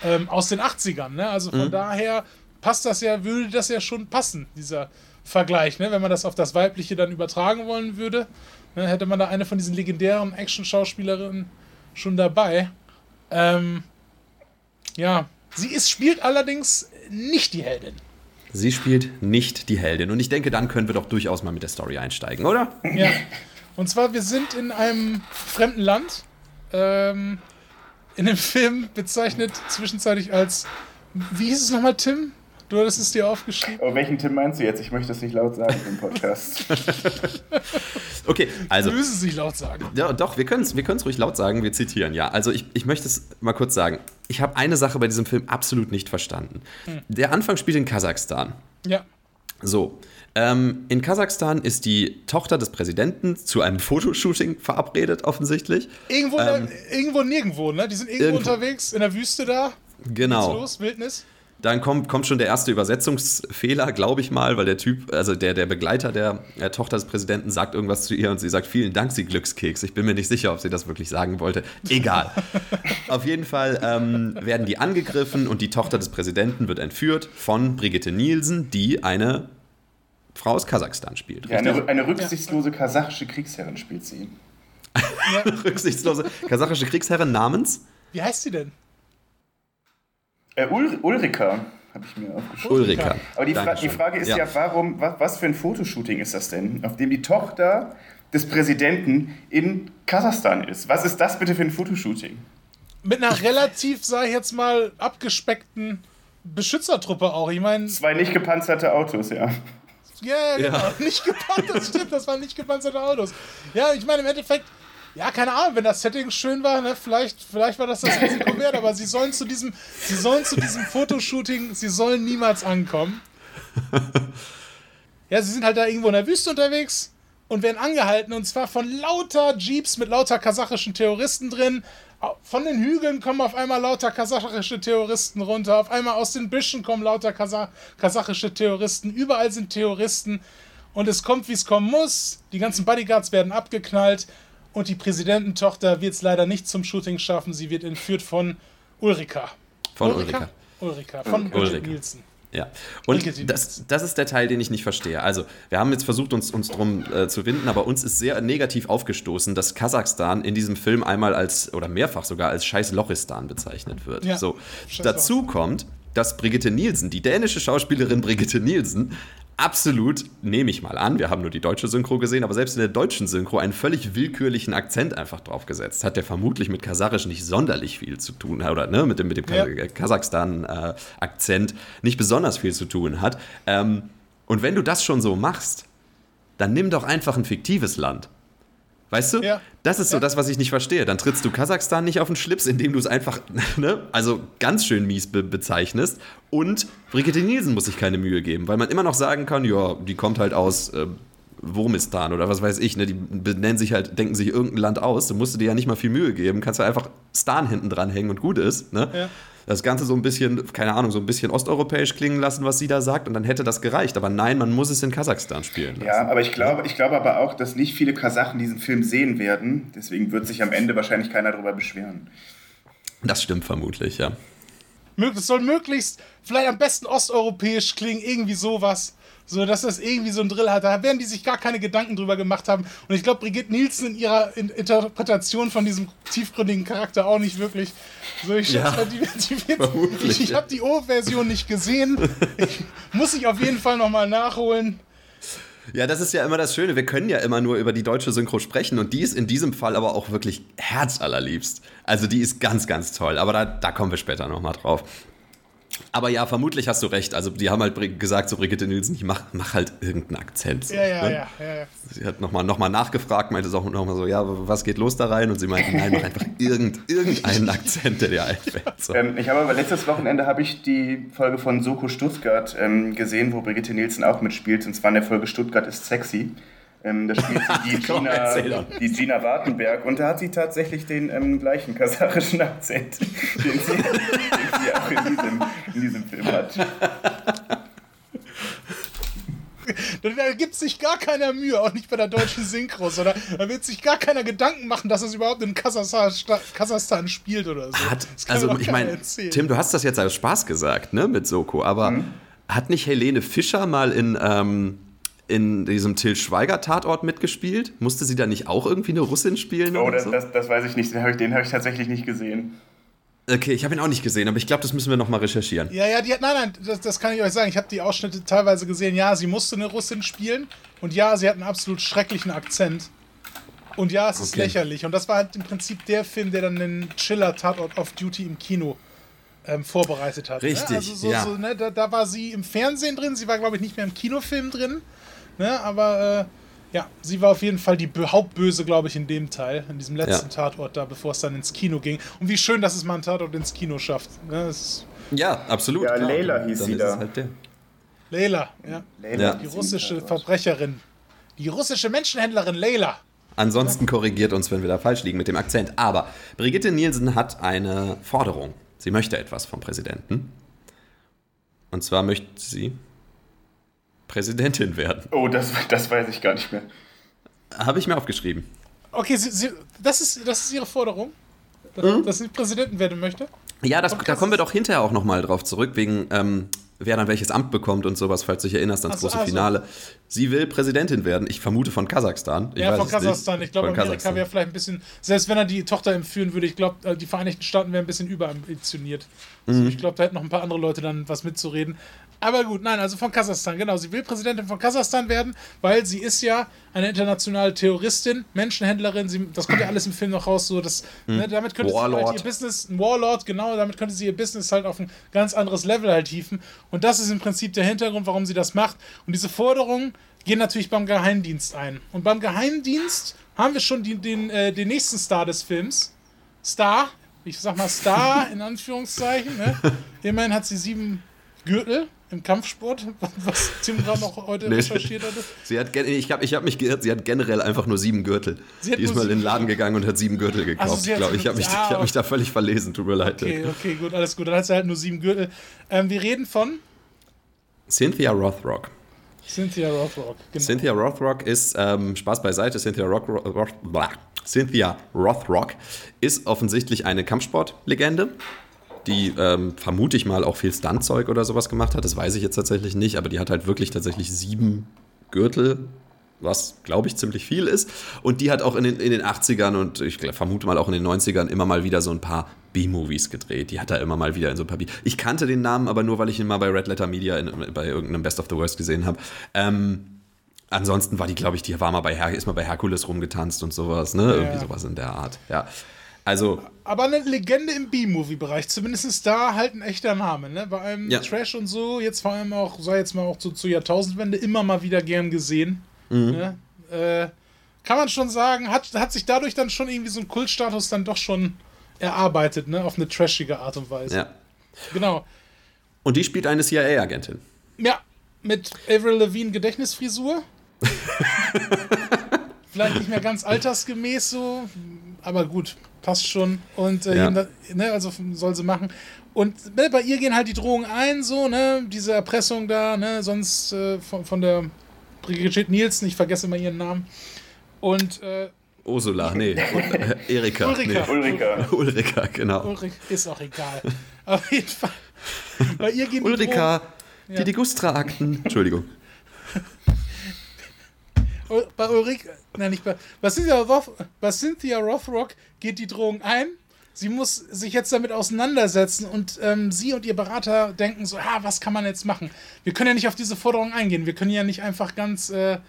ähm, aus den 80ern. Ne? Also
Mhm.
von daher passt das ja, würde das ja schon passen, dieser Vergleich. Ne? Wenn man das auf das Weibliche dann übertragen wollen würde, ne, hätte man da eine von diesen legendären Action-Schauspielerinnen schon dabei. Ähm, ja, sie ist, spielt allerdings nicht die Heldin.
Sie spielt nicht die Heldin. Und ich denke, dann können wir doch durchaus mal mit der Story einsteigen, oder?
Ja. Und zwar, wir sind in einem fremden Land. Ähm, in dem Film bezeichnet zwischenzeitlich als. Wie hieß es nochmal, Tim? Du hattest es dir aufgeschrieben.
Oh, welchen Tim meinst du jetzt? Ich möchte das nicht laut sagen im Podcast.
Okay, also.
Du müssen es nicht laut sagen.
Ja, doch, wir können es wir können's ruhig laut sagen, wir zitieren, ja. Also ich, ich möchte es mal kurz sagen. Ich habe eine Sache bei diesem Film absolut nicht verstanden. Der Anfang spielt in Kasachstan.
Ja.
So, ähm, in Kasachstan ist die Tochter des Präsidenten zu einem Fotoshooting verabredet, offensichtlich.
Irgendwo,
Ähm,
da, irgendwo nirgendwo, ne? Die sind irgendwo
irgendwo.
unterwegs in der Wüste da.
Genau.
los, Wildnis.
Dann kommt, kommt schon der erste Übersetzungsfehler, glaube ich mal, weil der Typ, also der, der Begleiter der, der Tochter des Präsidenten sagt irgendwas zu ihr und sie sagt, vielen Dank, Sie Glückskeks. Ich bin mir nicht sicher, ob sie das wirklich sagen wollte. Egal. Auf jeden Fall ähm, werden die angegriffen und die Tochter des Präsidenten wird entführt von Brigitte Nielsen, die eine Frau aus Kasachstan spielt.
Ja, eine, eine rücksichtslose kasachische Kriegsherrin spielt sie.
Rücksichtslose kasachische Kriegsherrin namens
Wie heißt sie denn?
Äh, Ul Ulrika habe ich mir aufgeschrieben.
Ulrika.
Aber die, Fra die Frage ist ja, warum, was, was für ein Fotoshooting ist das denn, auf dem die Tochter des Präsidenten in Kasachstan ist? Was ist das bitte für ein Fotoshooting?
Mit einer relativ, sag ich jetzt mal, abgespeckten Beschützertruppe auch. Ich meine,
Zwei nicht gepanzerte Autos, ja.
Ja, ja, genau.
Ja.
Nicht gepanzert, das stimmt, das waren nicht gepanzerte Autos. Ja, ich meine, im Endeffekt, ja, keine Ahnung, wenn das Setting schön war, ne, vielleicht, vielleicht war das das Risiko wert, aber sie sollen zu diesem, sie sollen zu diesem Fotoshooting, sie sollen niemals ankommen. Ja, sie sind halt da irgendwo in der Wüste unterwegs und werden angehalten und zwar von lauter Jeeps mit lauter kasachischen Terroristen drin. Von den Hügeln kommen auf einmal lauter kasachische Terroristen runter. Auf einmal aus den Büschen kommen lauter Kasa kasachische Terroristen. Überall sind Terroristen. Und es kommt, wie es kommen muss. Die ganzen Bodyguards werden abgeknallt. Und die Präsidententochter wird es leider nicht zum Shooting schaffen. Sie wird entführt von Ulrika.
von Ulrika.
Ulrika. Von
Ulrika.
Ulrika. Nielsen.
Ja, und das, das ist der Teil, den ich nicht verstehe. Also, wir haben jetzt versucht, uns, uns drum äh, zu winden, aber uns ist sehr negativ aufgestoßen, dass Kasachstan in diesem Film einmal als, oder mehrfach sogar als Scheiß Lochistan bezeichnet wird.
Ja,
so, dazu kommt, dass Brigitte Nielsen, die dänische Schauspielerin Brigitte Nielsen, absolut, nehme ich mal an, wir haben nur die deutsche Synchro gesehen, aber selbst in der deutschen Synchro einen völlig willkürlichen Akzent einfach draufgesetzt hat, der vermutlich mit Kasarisch nicht sonderlich viel zu tun hat, oder ne, mit dem, mit dem
Ja.
Kasachstan-Akzent nicht besonders viel zu tun hat. Ähm, und wenn du das schon so machst, dann nimm doch einfach ein fiktives Land. Weißt du?
Ja.
Das ist so
Ja.
das, was ich nicht verstehe. Dann trittst du Kasachstan nicht auf den Schlips, indem du es einfach, ne, also ganz schön mies be bezeichnest. Und Brigitte Nielsen muss sich keine Mühe geben, weil man immer noch sagen kann, ja, die kommt halt aus äh, Wurmistan oder was weiß ich, ne? Die benennen sich halt, denken sich irgendein Land aus. Du musst dir ja nicht mal viel Mühe geben, kannst du einfach Stan hinten dran hängen und gut ist, ne?
Ja.
Das Ganze so ein bisschen, keine Ahnung, so ein bisschen osteuropäisch klingen lassen, was sie da sagt, und dann hätte das gereicht. Aber nein, man muss es in Kasachstan spielen lassen.
Ja, aber ich glaube, ich glaube aber auch, dass nicht viele Kasachen diesen Film sehen werden. Deswegen wird sich am Ende wahrscheinlich keiner darüber beschweren.
Das stimmt vermutlich, ja.
Es soll möglichst, vielleicht am besten osteuropäisch klingen, irgendwie sowas. So, dass das irgendwie so ein Drill hat. Da werden die sich gar keine Gedanken drüber gemacht haben. Und ich glaube, Brigitte Nielsen in ihrer in Interpretation von diesem tiefgründigen Charakter auch nicht wirklich. So, ich
Ja,
schätze die, die wird, ich, ich habe die O-Version nicht gesehen. Ich, muss ich auf jeden Fall nochmal nachholen.
Ja, das ist ja immer das Schöne. Wir können ja immer nur über die deutsche Synchro sprechen und die ist in diesem Fall aber auch wirklich herzallerliebst. Also die ist ganz, ganz toll. Aber da, da kommen wir später nochmal drauf. Aber ja, vermutlich hast du recht. Also die haben halt gesagt zu Brigitte Nielsen, ich mach, mach halt irgendeinen Akzent. so,
Ja, ja,
ne?
ja, ja, ja.
Sie hat nochmal noch mal nachgefragt, meinte es auch nochmal so, ja, was geht los da rein? Und sie meinte, nein, mach einfach irgend, irgendeinen Akzent, der dir einfällt. So.
Ähm, ich habe aber letztes Wochenende habe ich die Folge von Soko Stuttgart ähm, gesehen, wo Brigitte Nielsen auch mitspielt. Und zwar in der Folge Stuttgart ist sexy. Ähm, da spielt sie die
Komm,
Gina, die Gina Wartenberg und da hat sie tatsächlich den ähm, gleichen kasachischen Akzent, den sie, den sie auch in diesem, in diesem Film hat.
Da, gibt sich gar keiner Mühe, auch nicht bei der deutschen Synchro, sondern da wird sich gar keiner Gedanken machen, dass es überhaupt in Kasachstan, Kasachstan spielt oder so.
Hat, also ich meine. Tim, du hast das jetzt als Spaß gesagt, ne, mit Soko, aber
Mhm.
hat nicht Helene Fischer mal in, ähm, in diesem Till Schweiger Tatort mitgespielt? Musste sie da nicht auch irgendwie eine Russin spielen?
Oh,
oder
das,
so?
das, das weiß ich nicht, den habe ich, den hab ich tatsächlich nicht gesehen.
Okay, ich habe ihn auch nicht gesehen, aber ich glaube, das müssen wir nochmal recherchieren.
Ja, ja, die hat, nein, nein, das, das kann ich euch sagen. Ich habe die Ausschnitte teilweise gesehen. Ja, sie musste eine Russin spielen. Und ja, sie hat einen absolut schrecklichen Akzent. Und ja, es ist
Okay.
lächerlich. Und das war halt im Prinzip der Film, der dann den Chiller-Tatort of Duty im Kino ähm, vorbereitet hat.
Richtig,
Ne? Also so,
ja.
so, ne, da, da war sie im Fernsehen drin. Sie war, glaube ich, nicht mehr im Kinofilm drin. Ne? Aber äh, ja, sie war auf jeden Fall die Bö- Hauptböse, glaube ich, in dem Teil, in diesem letzten
Ja.
Tatort da, bevor es dann ins Kino ging. Und wie schön, dass es mal ein Tatort ins Kino schafft. Ne?
Ja, absolut.
Ja,
klar.
Leila hieß
Dann
sie da.
Halt.
Leila, ja.
Leila
Ja.
Die russische
Tatort.
Verbrecherin. Die russische Menschenhändlerin Leila.
Ansonsten korrigiert uns, wenn wir da falsch liegen mit dem Akzent. Aber Brigitte Nielsen hat eine Forderung. Sie möchte etwas vom Präsidenten. Und zwar möchte sie Präsidentin werden.
Oh, das, das weiß ich gar nicht mehr.
Habe ich mir aufgeschrieben.
Okay, sie, sie, das, ist, das ist ihre Forderung. Dass,
Mhm.
dass sie Präsidentin werden möchte.
Ja, das, da kommen wir doch hinterher auch nochmal drauf zurück, wegen ähm, wer dann welches Amt bekommt und sowas, falls du dich erinnerst ans
Ach so,
große
also.
Finale. Sie will Präsidentin werden. Ich vermute von Kasachstan. Ich
ja,
weiß
von
es nicht.
Kasachstan. Ich glaube,
Von
Amerika
Kasachstan.
wäre vielleicht ein bisschen, selbst wenn er die Tochter entführen würde, ich glaube, die Vereinigten Staaten wären ein bisschen überambitioniert.
Mhm.
Also ich glaube, da hätten noch ein paar andere Leute dann was mitzureden. Aber gut, nein, also von Kasachstan, genau. Sie will Präsidentin von Kasachstan werden, weil sie ist ja eine internationale Terroristin, Menschenhändlerin. Sie, das kommt ja alles im Film noch raus. So, dass, ne, damit könnte sie
Warlord.
halt ihr Business, ein Warlord, genau, damit könnte sie ihr Business halt auf ein ganz anderes Level halt hieven. Und das ist im Prinzip der Hintergrund, warum sie das macht. Und diese Forderungen gehen natürlich beim Geheimdienst ein. Und beim Geheimdienst haben wir schon die, den, äh, den nächsten Star des Films. Star, ich sag mal Star in Anführungszeichen. Ne? Immerhin hat sie sieben Gürtel im Kampfsport, was Tim gerade noch heute
Nee.
recherchiert hatte.
Sie hat, ich habe ich hab mich geirrt, sie hat generell einfach nur sieben Gürtel.
Sie
Die ist mal in den Laden gegangen und hat sieben Gürtel gekauft.
Also
glaube, ich habe mich,
Ah,
ich hab mich da völlig verlesen. Tut mir leid.
Okay, okay, gut, alles gut. Dann hat sie halt nur sieben Gürtel. Ähm, wir reden von
Cynthia Rothrock.
Cynthia Rothrock. Genau.
Cynthia Rothrock ist, ähm, Spaß beiseite, Cynthia, Rock, Roth. Cynthia Rothrock ist offensichtlich eine Kampfsportlegende, die ähm, vermute ich mal auch viel Stuntzeug oder sowas gemacht hat. Das weiß ich jetzt tatsächlich nicht, aber die hat halt wirklich tatsächlich sieben Gürtel, was glaube ich ziemlich viel ist. Und die hat auch in den, in den 80ern und ich vermute mal auch in den 90ern immer mal wieder so ein paar B-Movies gedreht. Die hat da immer mal wieder in so ein paar B. Ich kannte den Namen aber nur, weil ich ihn mal bei Red Letter Media in, bei irgendeinem Best of the Worst gesehen habe. Ähm, ansonsten war die, glaube ich, die war mal bei Her ist mal bei Herkules rumgetanzt und sowas, ne? Irgendwie sowas in der Art. Ja. Also,
Aber eine Legende im B-Movie-Bereich. Zumindest ist da halt ein echter Name. Ne? Bei einem
Ja.
Trash und so, jetzt vor allem auch, sei jetzt mal auch zu, zur Jahrtausendwende, immer mal wieder gern gesehen.
Mhm.
Ne? Äh, kann man schon sagen, hat, hat sich dadurch dann schon irgendwie so ein Kultstatus dann doch schon erarbeitet, ne? Auf eine trashige Art und Weise.
Ja.
Genau.
Und die spielt eine CIA-Agentin.
Ja, mit Avril Levine Gedächtnisfrisur. Vielleicht nicht mehr ganz altersgemäß so, aber gut, passt schon. Und äh,
Ja.
ne, also soll sie machen. Und ne, bei ihr gehen halt die Drohungen ein, so, ne, diese Erpressung da, ne, sonst äh, von, von der Brigitte Nielsen, ich vergesse immer ihren Namen. Und äh,
Ursula, nee. Äh, Erika.
Ulrika.
Nee.
Ulrika.
Ulrika, genau.
Ulrich ist auch egal. Auf jeden Fall. Bei ihr gehen die
Ulrika,
Ja.
die Digustra-Akten. Entschuldigung.
Bei Ulrike, nein, nicht bei, bei Cynthia, Roth, bei Cynthia Rothrock geht die Drohung ein. Sie muss sich jetzt damit auseinandersetzen und ähm, sie und ihr Berater denken so, ah, was kann man jetzt machen? Wir können ja nicht auf diese Forderung eingehen. Wir können ja nicht einfach ganz äh,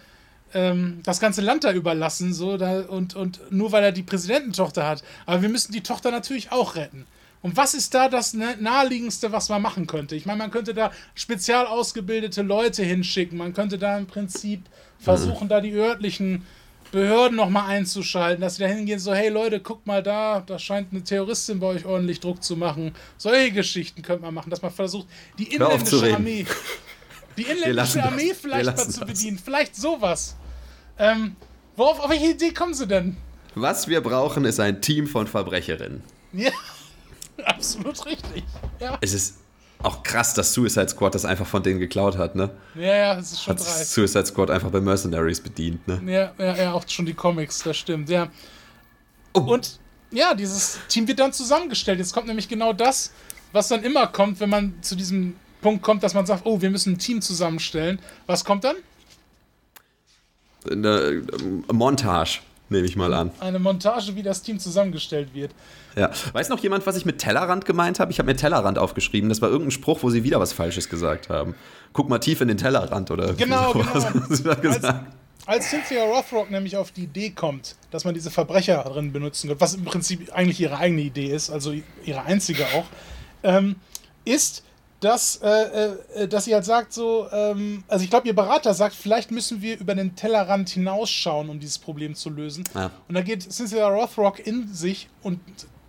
ähm, das ganze Land da überlassen so, da, und, und nur weil er die Präsidententochter hat. Aber wir müssen die Tochter natürlich auch retten. Und was ist da das naheliegendste, was man machen könnte? Ich meine, man könnte da spezial ausgebildete Leute hinschicken. Man könnte da im Prinzip versuchen, da die örtlichen Behörden nochmal einzuschalten, dass sie da hingehen, so, hey Leute, guckt mal da, da scheint eine Terroristin bei euch ordentlich Druck zu machen. Solche Geschichten könnte man machen, dass man versucht, die inländische. Armee, die inländische
das.
Armee
Wir
vielleicht mal zu
das.
bedienen. Vielleicht sowas. Ähm, worauf, auf welche Idee kommen sie denn?
Was wir brauchen, ist ein Team von Verbrecherinnen.
Ja, absolut richtig. Ja,
Es ist auch krass, dass Suicide Squad das einfach von denen geklaut hat, ne?
ja, ja das ist schon
Hat
dreist.
Suicide Squad einfach bei Mercenaries bedient, ne?
Ja, ja, ja, auch schon die Comics, das stimmt, ja.
Oh.
Und ja, dieses Team wird dann zusammengestellt. Jetzt kommt nämlich genau das, was dann immer kommt, wenn man zu diesem Punkt kommt, dass man sagt, oh, wir müssen ein Team zusammenstellen. Was kommt dann?
Eine äh, Montage, nehme ich mal an.
Eine Montage, wie das Team zusammengestellt wird.
Ja. Weiß noch jemand, was ich mit Tellerrand gemeint habe? Ich habe mir Tellerrand aufgeschrieben. Das war irgendein Spruch, wo sie wieder was Falsches gesagt haben. Guck mal tief in den Tellerrand oder
Genau,
sowas
genau. Als, als Cynthia Rothrock nämlich auf die Idee kommt, dass man diese Verbrecher drin benutzen wird, was im Prinzip eigentlich ihre eigene Idee ist, also ihre einzige auch, ähm, ist, dass, äh, äh, dass sie halt sagt so, ähm, also ich glaube, ihr Berater sagt, vielleicht müssen wir über den Tellerrand hinausschauen, um dieses Problem zu lösen.
Ja.
Und da geht Cynthia Rothrock in sich und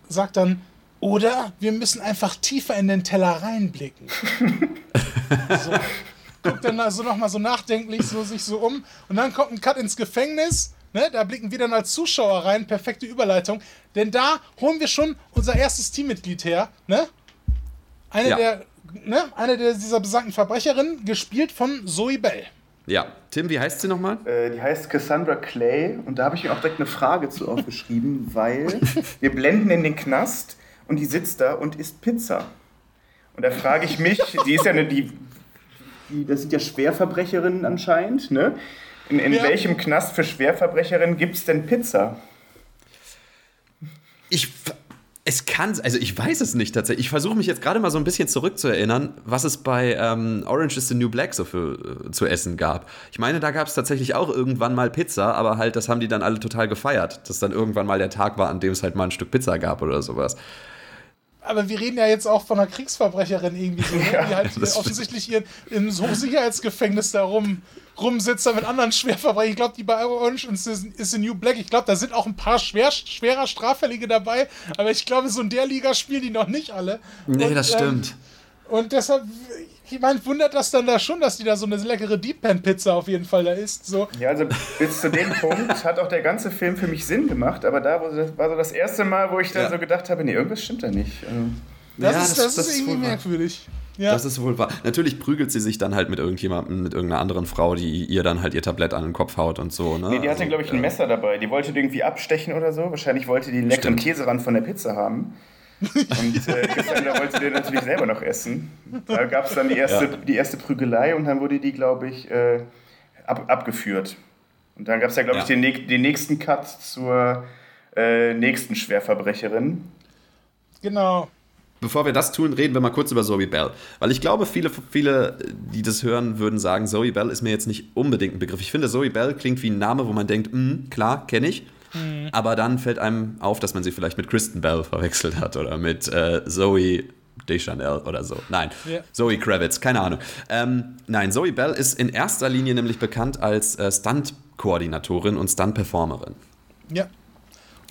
sagt dann, oder wir müssen einfach tiefer in den Teller reinblicken. so. Guckt dann also nochmal so nachdenklich so sich so um und dann kommt ein Cut ins Gefängnis. Ne, da blicken wir dann als Zuschauer rein, perfekte Überleitung. Denn da holen wir schon unser erstes Teammitglied her. Ne? Eine,
Ja.
der, ne? eine der dieser besagten Verbrecherinnen, gespielt von Zoe Bell.
Ja. Tim, wie heißt sie nochmal?
Äh, die heißt Cassandra Clay und da habe ich mir auch direkt eine Frage zu aufgeschrieben, weil wir blenden in den Knast und die sitzt da und isst Pizza. Und da frage ich mich, die ist ja eine, die, die das sind ja Schwerverbrecherinnen anscheinend, ne? In, in
Ja.
welchem Knast für Schwerverbrecherinnen gibt es denn Pizza?
Ich. Es kann, also ich weiß es nicht tatsächlich. Ich versuche mich jetzt gerade mal so ein bisschen zurückzuerinnern, was es bei ähm, Orange is the New Black so für, äh, zu essen gab. Ich meine, da gab es tatsächlich auch irgendwann mal Pizza, aber halt, das haben die dann alle total gefeiert, dass dann irgendwann mal der Tag war, an dem es halt mal ein Stück Pizza gab oder sowas.
Aber wir reden ja jetzt auch von einer Kriegsverbrecherin irgendwie so, ne?
Ja,
die halt offensichtlich ihren, im Hochsicherheitsgefängnis da rum, rumsitzt da mit anderen Schwerverbrechern. Ich glaube, die bei Orange is the, is the New Black, ich glaube, da sind auch ein paar schwer, schwerer Straffällige dabei, aber ich glaube, so in der Liga spielen die noch nicht alle.
Nee,
Und,
das
ähm,
stimmt.
Und deshalb, ich meine, wundert das dann da schon, dass die da so eine leckere Deep Pan Pizza auf jeden Fall da isst. So.
Ja, also bis zu dem Punkt hat auch der ganze Film für mich Sinn gemacht, aber da war so- war so das erste Mal, wo ich dann
Ja.
so gedacht habe, nee, irgendwas stimmt da nicht. Also,
Das,
Ja,
ist, das, ist irgendwie
wohl wahr.
merkwürdig. Ja.
Das ist wohl wahr. Natürlich prügelt sie sich dann halt mit irgendjemandem, mit irgendeiner anderen Frau, die ihr dann halt ihr Tablett an den Kopf haut und so. Ne?
Nee, die hatte,
Also,
glaube ich, ein
äh,
Messer dabei. Die wollte irgendwie abstechen oder so. Wahrscheinlich wollte die den leckeren. Käserand von der Pizza haben. Und äh, Cassandra wollte den natürlich selber noch essen. Da gab es dann die erste,
Ja.
die erste Prügelei und dann wurde die, glaube ich, äh, ab, abgeführt. Und dann gab es ja, glaube ich,
Ja.
den, näch- den nächsten Cut zur äh, nächsten Schwerverbrecherin.
Genau.
Bevor wir das tun, reden wir mal kurz über Zoe Bell. Weil ich glaube, viele, viele, die das hören, würden sagen, Zoe Bell ist mir jetzt nicht unbedingt ein Begriff. Ich finde, Zoe Bell klingt wie ein Name, wo man denkt, hm, klar, kenne ich. Aber dann fällt einem auf, dass man sie vielleicht mit Kristen Bell verwechselt hat oder mit äh, Zoe Deschanel oder so. Nein,
Ja.
Zoe Kravitz, keine Ahnung. Ähm, nein, Zoe Bell ist in erster Linie nämlich bekannt als äh, Stunt-Koordinatorin und Stunt-Performerin.
Ja.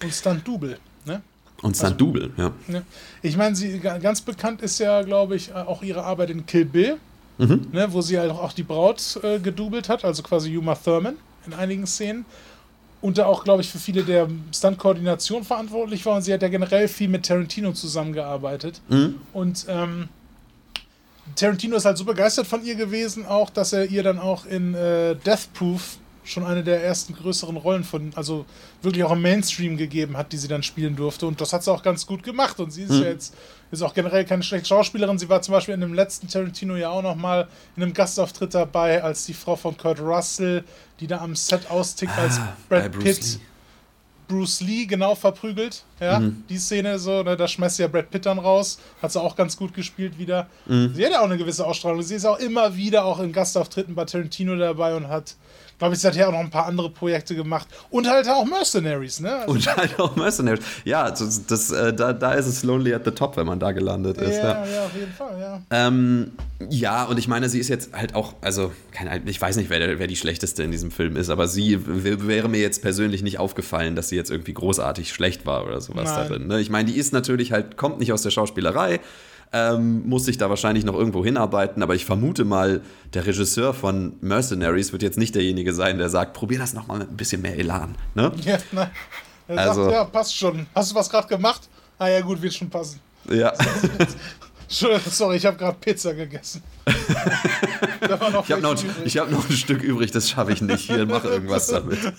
Und Stunt-Double, ne?
Und Stunt-Double, ja.
ja. Ich meine, sie ganz bekannt ist ja, glaube ich, auch ihre Arbeit in Kill Bill, mhm. ne, wo sie halt auch die Braut äh, gedoubelt hat, also quasi Uma Thurman in einigen Szenen. Und da auch, glaube ich, für viele der Stunt-Koordination verantwortlich war. Und sie hat ja generell viel mit Tarantino zusammengearbeitet. Mhm. Und ähm, Tarantino ist halt so begeistert von ihr gewesen, auch, dass er ihr dann auch in äh, Death Proof schon eine der ersten größeren Rollen von, also wirklich auch im Mainstream gegeben hat, die sie dann spielen durfte. Und das hat sie auch ganz gut gemacht. Und sie ist mhm. ja jetzt ist auch generell keine schlechte Schauspielerin. Sie war zum Beispiel in dem letzten Tarantino ja auch noch mal in einem Gastauftritt dabei als die Frau von Kurt Russell, die da am Set austickt als ah, Brad Pitt. Lee. Bruce Lee genau verprügelt. Ja, mhm. die Szene so, ne, da schmeißt ja Brad Pitt dann raus. Hat sie auch ganz gut gespielt wieder. Mhm. Sie hat ja auch eine gewisse Ausstrahlung. Sie ist auch immer wieder auch in Gastauftritten bei Tarantino dabei und hat glaube ich, seither auch noch ein paar andere Projekte gemacht. Und halt auch Mercenaries, ne?
Also und halt auch Mercenaries. Ja, das, das, äh, da, da ist es Lonely at the Top, wenn man da gelandet ist.
Ja, ja, ja auf jeden Fall, ja.
Ähm, ja, und ich meine, sie ist jetzt halt auch, also, keine, ich weiß nicht, wer, wer die schlechteste in diesem Film ist, aber sie wäre mir jetzt persönlich nicht aufgefallen, dass sie jetzt irgendwie großartig schlecht war oder sowas Nein. darin. Ne? Ich meine, die ist natürlich halt, kommt nicht aus der Schauspielerei ähm, muss sich da wahrscheinlich noch irgendwo hinarbeiten, aber ich vermute mal, der Regisseur von Mercenaries wird jetzt nicht derjenige sein, der sagt, probier das nochmal mit ein bisschen mehr Elan. Ne?
Ja, nein. Er also, sagt, ja, passt schon. Hast du was gerade gemacht? Ah ja, gut, wird schon passen.
Ja.
Sorry, ich habe gerade Pizza gegessen.
ich habe noch, hab noch ein Stück übrig, das schaffe ich nicht. Hier, mach irgendwas damit.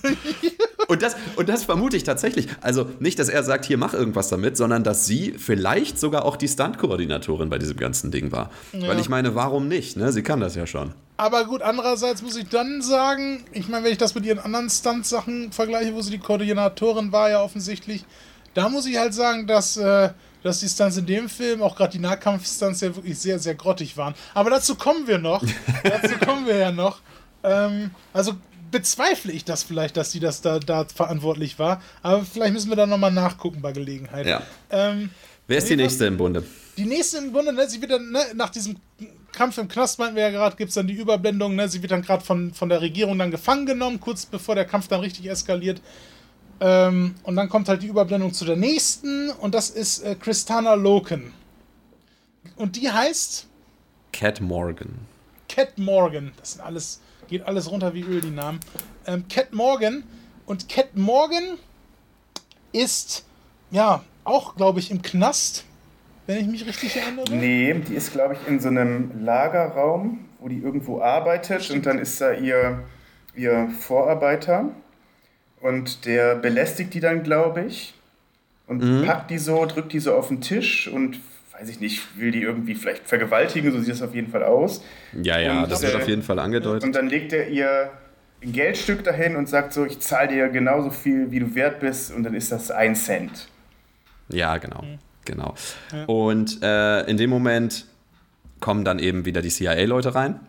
Und das, und das vermute ich tatsächlich. Also nicht, dass er sagt, hier mach irgendwas damit, sondern dass sie vielleicht sogar auch die Stunt-Koordinatorin bei diesem ganzen Ding war. Ja. Weil ich meine, warum nicht? Ne? Sie kann das ja schon.
Aber gut, andererseits muss ich dann sagen, ich meine, wenn ich das mit ihren anderen Stunt-Sachen vergleiche, wo sie die Koordinatorin war, ja offensichtlich, da muss ich halt sagen, dass, äh, dass die Stunts in dem Film, auch gerade die Nahkampf-Stunts, ja wirklich sehr, sehr grottig waren. Aber dazu kommen wir noch. dazu kommen wir ja noch. Ähm, also bezweifle ich das vielleicht, dass sie das da, da verantwortlich war. Aber vielleicht müssen wir da nochmal nachgucken bei Gelegenheit.
Ja. Ähm, Wer ist die nächste im Bunde?
Die nächste im Bunde, ne, sie wird dann, ne, nach diesem Kampf im Knast, meinten wir ja gerade, gibt es dann die Überblendung, ne, sie wird dann gerade von, von der Regierung dann gefangen genommen, kurz bevor der Kampf dann richtig eskaliert. Ähm, und dann kommt halt die Überblendung zu der nächsten und das ist äh, Christana Loken. Und die heißt?
Cat Morgan.
Cat Morgan. Das sind alles Geht alles runter wie Öl, die Namen. Ähm, Cat Morgan. Und Cat Morgan ist, ja, auch, glaube ich, im Knast, wenn ich mich richtig erinnere.
Nee, die ist, glaube ich, in so einem Lagerraum, wo die irgendwo arbeitet und dann ist da ihr, ihr Vorarbeiter und der belästigt die dann, glaube ich, und mhm. packt die so, drückt die so auf den Tisch und weiß ich nicht, will die irgendwie vielleicht vergewaltigen, so sieht das auf jeden Fall aus.
Ja, ja, und, das wird äh, auf jeden Fall angedeutet.
Und dann legt er ihr ein Geldstück dahin und sagt so, ich zahle dir genauso viel, wie du wert bist und dann ist das ein Cent.
Ja, genau, mhm. genau. Ja. Und äh, in dem Moment kommen dann eben wieder die CIA-Leute rein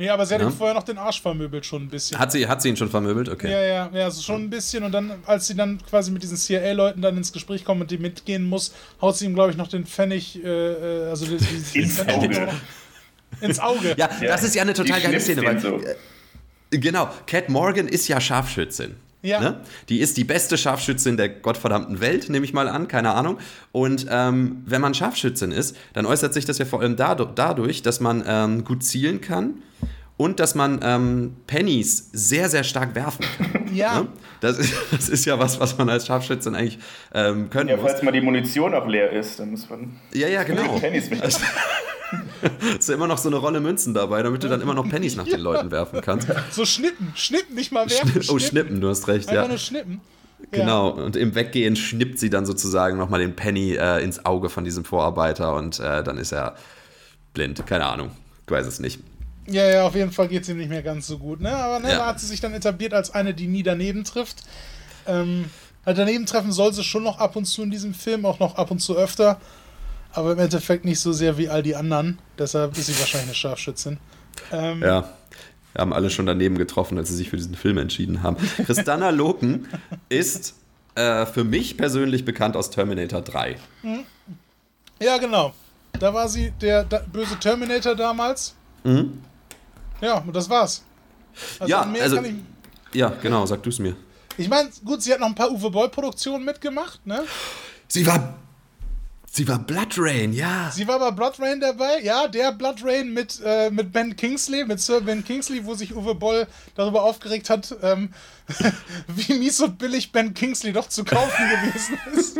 Nee, aber sie hat ja. ihm vorher noch den Arsch vermöbelt, schon ein bisschen.
Hat sie, hat sie ihn schon vermöbelt? Okay.
Ja, ja, ja, also schon ein bisschen. Und dann, als sie dann quasi mit diesen CIA-Leuten dann ins Gespräch kommt und die mitgehen muss, haut sie ihm, glaube ich, noch den Pfennig, äh, äh also die, die,
ins Auge.
ins Auge.
Ja, ja, das ist ja eine total geile Szene, weil. So. Äh, genau, Cat Morgan ist ja Scharfschützin. Ja. Ne? Die ist die beste Scharfschützin der gottverdammten Welt, nehme ich mal an, keine Ahnung. Und ähm, wenn man Scharfschützin ist, dann äußert sich das ja vor allem dadurch, dass man ähm, gut zielen kann und dass man ähm, Pennies sehr, sehr stark werfen kann.
Ja. Ne?
Das, ist, das ist ja was, was man als Scharfschützin eigentlich ähm, können
ja, muss. Ja, falls mal die Munition auch leer ist, dann muss man
ja, ja, genau. Pennies. Also, ist ja immer noch so eine Rolle Münzen dabei, damit du dann immer noch Pennies nach den Leuten werfen kannst.
So schnippen, schnippen, nicht mal werfen.
Schnippen. Oh, schnippen, du hast recht,
Einfach
ja.
nur schnippen.
Genau, ja. und im Weggehen schnippt sie dann sozusagen nochmal den Penny äh, ins Auge von diesem Vorarbeiter und äh, dann ist er blind. Keine Ahnung, ich weiß es nicht.
Ja, ja, auf jeden Fall geht es ihm nicht mehr ganz so gut. Ne? Aber ne, ja. da hat sie sich dann etabliert als eine, die nie daneben trifft. Ähm, halt daneben treffen soll sie schon noch ab und zu in diesem Film, auch noch ab und zu öfter. Aber im Endeffekt nicht so sehr wie all die anderen. Deshalb ist sie wahrscheinlich eine Scharfschützin.
Ähm, ja. Wir haben alle schon daneben getroffen, als sie sich für diesen Film entschieden haben. Christana Loken ist äh, für mich persönlich bekannt aus Terminator 3.
Mhm. Ja, genau. Da war sie der, der böse Terminator damals. Mhm. Ja, und das war's.
Also ja, also Ja, genau, sag du es mir.
Ich meine, gut, sie hat noch ein paar Uwe Boll-Produktionen mitgemacht, ne?
Sie war. Sie war Blood Rain, ja.
Sie war bei Blood Rain dabei, ja, der Blood Rain mit, äh, mit Ben Kingsley, mit Sir Ben Kingsley, wo sich Uwe Boll darüber aufgeregt hat, ähm, wie mies und billig Ben Kingsley doch zu kaufen gewesen ist.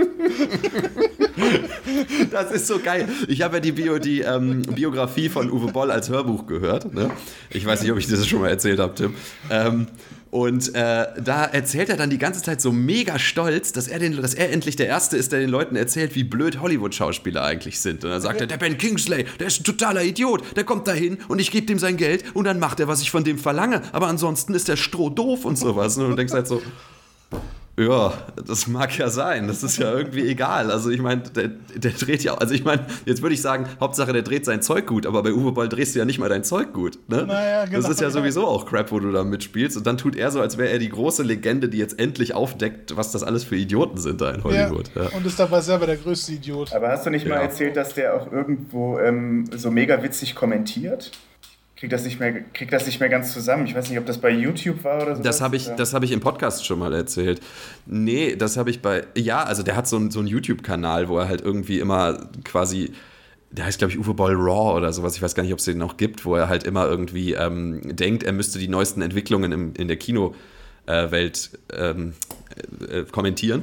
Das ist so geil. Ich habe ja die, Bio, die ähm, Biografie von Uwe Boll als Hörbuch gehört. Ne? Ich weiß nicht, ob ich das schon mal erzählt habe, Tim. Ähm, und äh, da erzählt er dann die ganze Zeit so mega stolz, dass er, den, dass er endlich der Erste ist, der den Leuten erzählt, wie blöd Hollywood-Schauspieler eigentlich sind. Und dann sagt er, der Ben Kingsley, der ist ein totaler Idiot. Der kommt dahin und ich gebe dem sein Geld und dann macht er, was ich von dem verlange. Aber ansonsten ist der Stroh doof und sowas. Und du denkst halt so, ja, das mag ja sein. Das ist ja irgendwie egal. Also ich meine, der, der, dreht ja, also ich meine, jetzt würde ich sagen, Hauptsache der dreht sein Zeug gut, aber bei Uwe Boll drehst du ja nicht mal dein Zeug gut. Ne? Naja, genau, das ist ja sowieso auch Crap, wo du da mitspielst. Und dann tut er so, als wäre er die große Legende, die jetzt endlich aufdeckt, was das alles für Idioten sind da in Hollywood.
Ja, ja. Und ist dabei selber der größte Idiot.
Aber hast du nicht ja. mal erzählt, dass der auch irgendwo ähm, so mega witzig kommentiert? Krieg das nicht mehr, krieg das nicht mehr ganz zusammen. Ich weiß nicht, ob das bei YouTube war oder so.
Das habe ich, hab ich im Podcast schon mal erzählt. Nee, das habe ich bei. Ja, also der hat so, einen, so einen YouTube-Kanal, wo er halt irgendwie immer quasi. Der heißt, glaube ich, Uwe Boll Raw oder sowas. Ich weiß gar nicht, ob es den noch gibt, wo er halt immer irgendwie ähm, denkt, er müsste die neuesten Entwicklungen im, in der Kinowelt ähm, äh, kommentieren.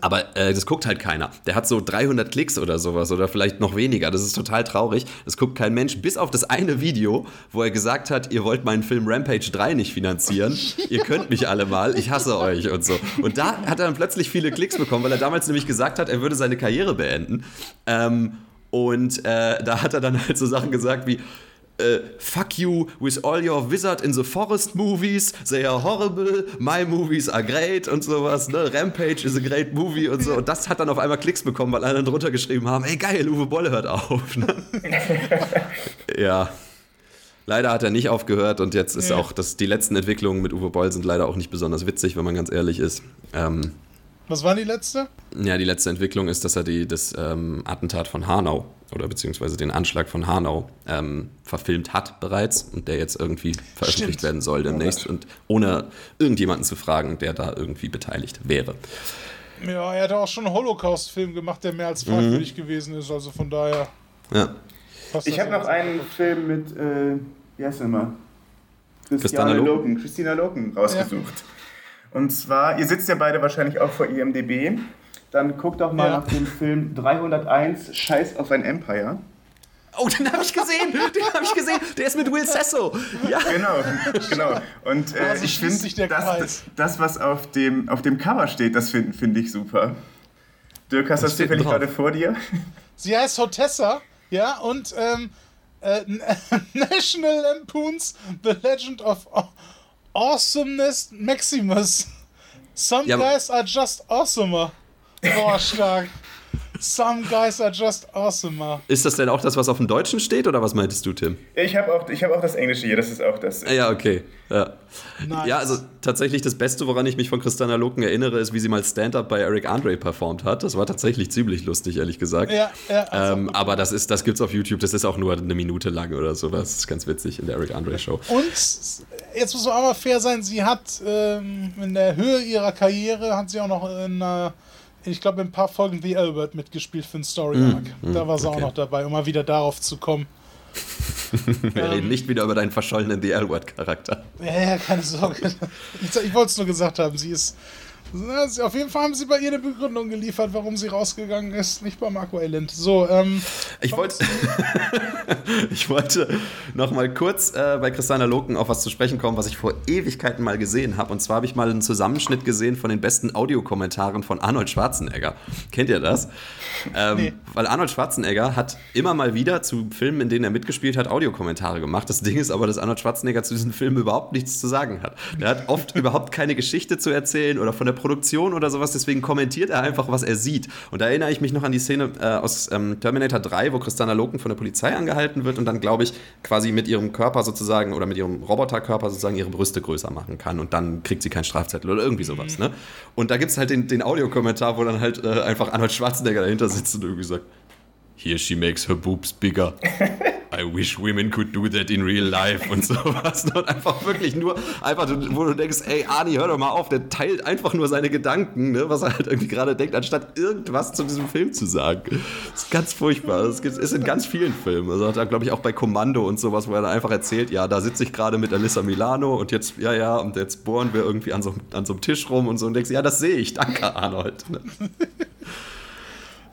Aber äh, das guckt halt keiner. Der hat so 300 Klicks oder sowas oder vielleicht noch weniger. Das ist total traurig. Das guckt kein Mensch. Bis auf das eine Video, wo er gesagt hat, ihr wollt meinen Film Rampage 3 nicht finanzieren. ihr könnt mich alle mal. Ich hasse euch und so. Und da hat er dann plötzlich viele Klicks bekommen, weil er damals nämlich gesagt hat, er würde seine Karriere beenden. Ähm, und äh, da hat er dann halt so Sachen gesagt wie, Uh, fuck you with all your Wizard in the Forest movies. They are horrible. My movies are great und sowas. Ne? Rampage is a great movie und so. Und das hat dann auf einmal Klicks bekommen, weil alle drunter geschrieben haben: Ey, geil, Uwe Bolle hört auf. Ne? ja. Leider hat er nicht aufgehört und jetzt ist ja. auch das, die letzten Entwicklungen mit Uwe Boll sind leider auch nicht besonders witzig, wenn man ganz ehrlich ist. Ähm,
Was war die letzte?
Ja, die letzte Entwicklung ist, dass er die, das ähm, Attentat von Hanau oder beziehungsweise den Anschlag von Hanau ähm, verfilmt hat bereits und der jetzt irgendwie veröffentlicht Stimmt. werden soll demnächst und ohne irgendjemanden zu fragen, der da irgendwie beteiligt wäre.
Ja, er hat auch schon einen Holocaust-Film gemacht, der mehr als fragwürdig mhm. gewesen ist, also von daher.
Ja. Ich habe noch einen Film mit, äh, wie heißt der mal? Christina Loken. Christina Loken rausgesucht. Ja. Und zwar, ihr sitzt ja beide wahrscheinlich auch vor IMDB dann guck doch mal ja. nach dem Film 301 Scheiß auf ein Empire.
Oh, den habe ich gesehen. Den habe ich gesehen. Der ist mit Will Sasso. Ja.
Genau, genau. Und äh, also ich finde, das, das, was auf dem, auf dem Cover steht, das finde find ich super. Dirk, hast du das zufällig gerade vor dir?
Sie heißt Hotessa, ja, und ähm, äh, National Lampoons The Legend of Awesomeness Maximus. Some ja, guys are just awesomer. Boah, stark. Some guys are just awesome.
Ist das denn auch das, was auf dem Deutschen steht, oder was meintest du, Tim?
Ich habe auch, hab auch das Englische hier, das ist auch das.
Ja, okay. Ja. Nice. ja, also tatsächlich das Beste, woran ich mich von Christiana Loken erinnere, ist, wie sie mal Stand-Up bei Eric Andre performt hat. Das war tatsächlich ziemlich lustig, ehrlich gesagt. Ja, ja. Also ähm, aber das, ist, das gibt's auf YouTube, das ist auch nur eine Minute lang oder so. Das ist ganz witzig in der Eric Andre Show.
Und jetzt muss man auch mal fair sein, sie hat ähm, in der Höhe ihrer Karriere, hat sie auch noch in einer ich glaube, in ein paar Folgen The Albert mitgespielt für ein Story mm, Arc. Mm, da war sie okay. auch noch dabei, um mal wieder darauf zu kommen.
Wir ähm, reden nicht wieder über deinen verschollenen The L-Word-Charakter.
Ja, ja, keine Sorge. Ich, ich wollte es nur gesagt haben, sie ist auf jeden Fall haben sie bei ihr eine Begründung geliefert, warum sie rausgegangen ist, nicht bei Marco Elend. So, ähm.
Ich wollte. ich wollte noch mal kurz äh, bei Christiana Loken auf was zu sprechen kommen, was ich vor Ewigkeiten mal gesehen habe. Und zwar habe ich mal einen Zusammenschnitt gesehen von den besten Audiokommentaren von Arnold Schwarzenegger. Kennt ihr das? Ähm, nee. Weil Arnold Schwarzenegger hat immer mal wieder zu Filmen, in denen er mitgespielt hat, Audiokommentare gemacht. Das Ding ist aber, dass Arnold Schwarzenegger zu diesen Filmen überhaupt nichts zu sagen hat. Er hat oft überhaupt keine Geschichte zu erzählen oder von der Produktion oder sowas, deswegen kommentiert er einfach, was er sieht. Und da erinnere ich mich noch an die Szene äh, aus ähm, Terminator 3, wo Christiana Loken von der Polizei angehalten wird und dann, glaube ich, quasi mit ihrem Körper sozusagen oder mit ihrem Roboterkörper sozusagen ihre Brüste größer machen kann und dann kriegt sie keinen Strafzettel oder irgendwie sowas. Mhm. Ne? Und da gibt es halt den, den Audiokommentar, wo dann halt äh, einfach Arnold Schwarzenegger dahinter sitzt und irgendwie sagt, Here she makes her boobs bigger. I wish women could do that in real life und sowas. Und einfach wirklich nur, einfach, wo du denkst, ey, Arnie, hör doch mal auf, der teilt einfach nur seine Gedanken, ne, was er halt irgendwie gerade denkt, anstatt irgendwas zu diesem Film zu sagen. Das ist ganz furchtbar. Das ist in ganz vielen Filmen. Also hat er, glaube ich, auch bei Kommando und sowas, wo er dann einfach erzählt, ja, da sitze ich gerade mit Alyssa Milano und jetzt, ja, ja, und jetzt bohren wir irgendwie an so, an so einem Tisch rum und so und denkst, ja, das sehe ich, danke, Arnold.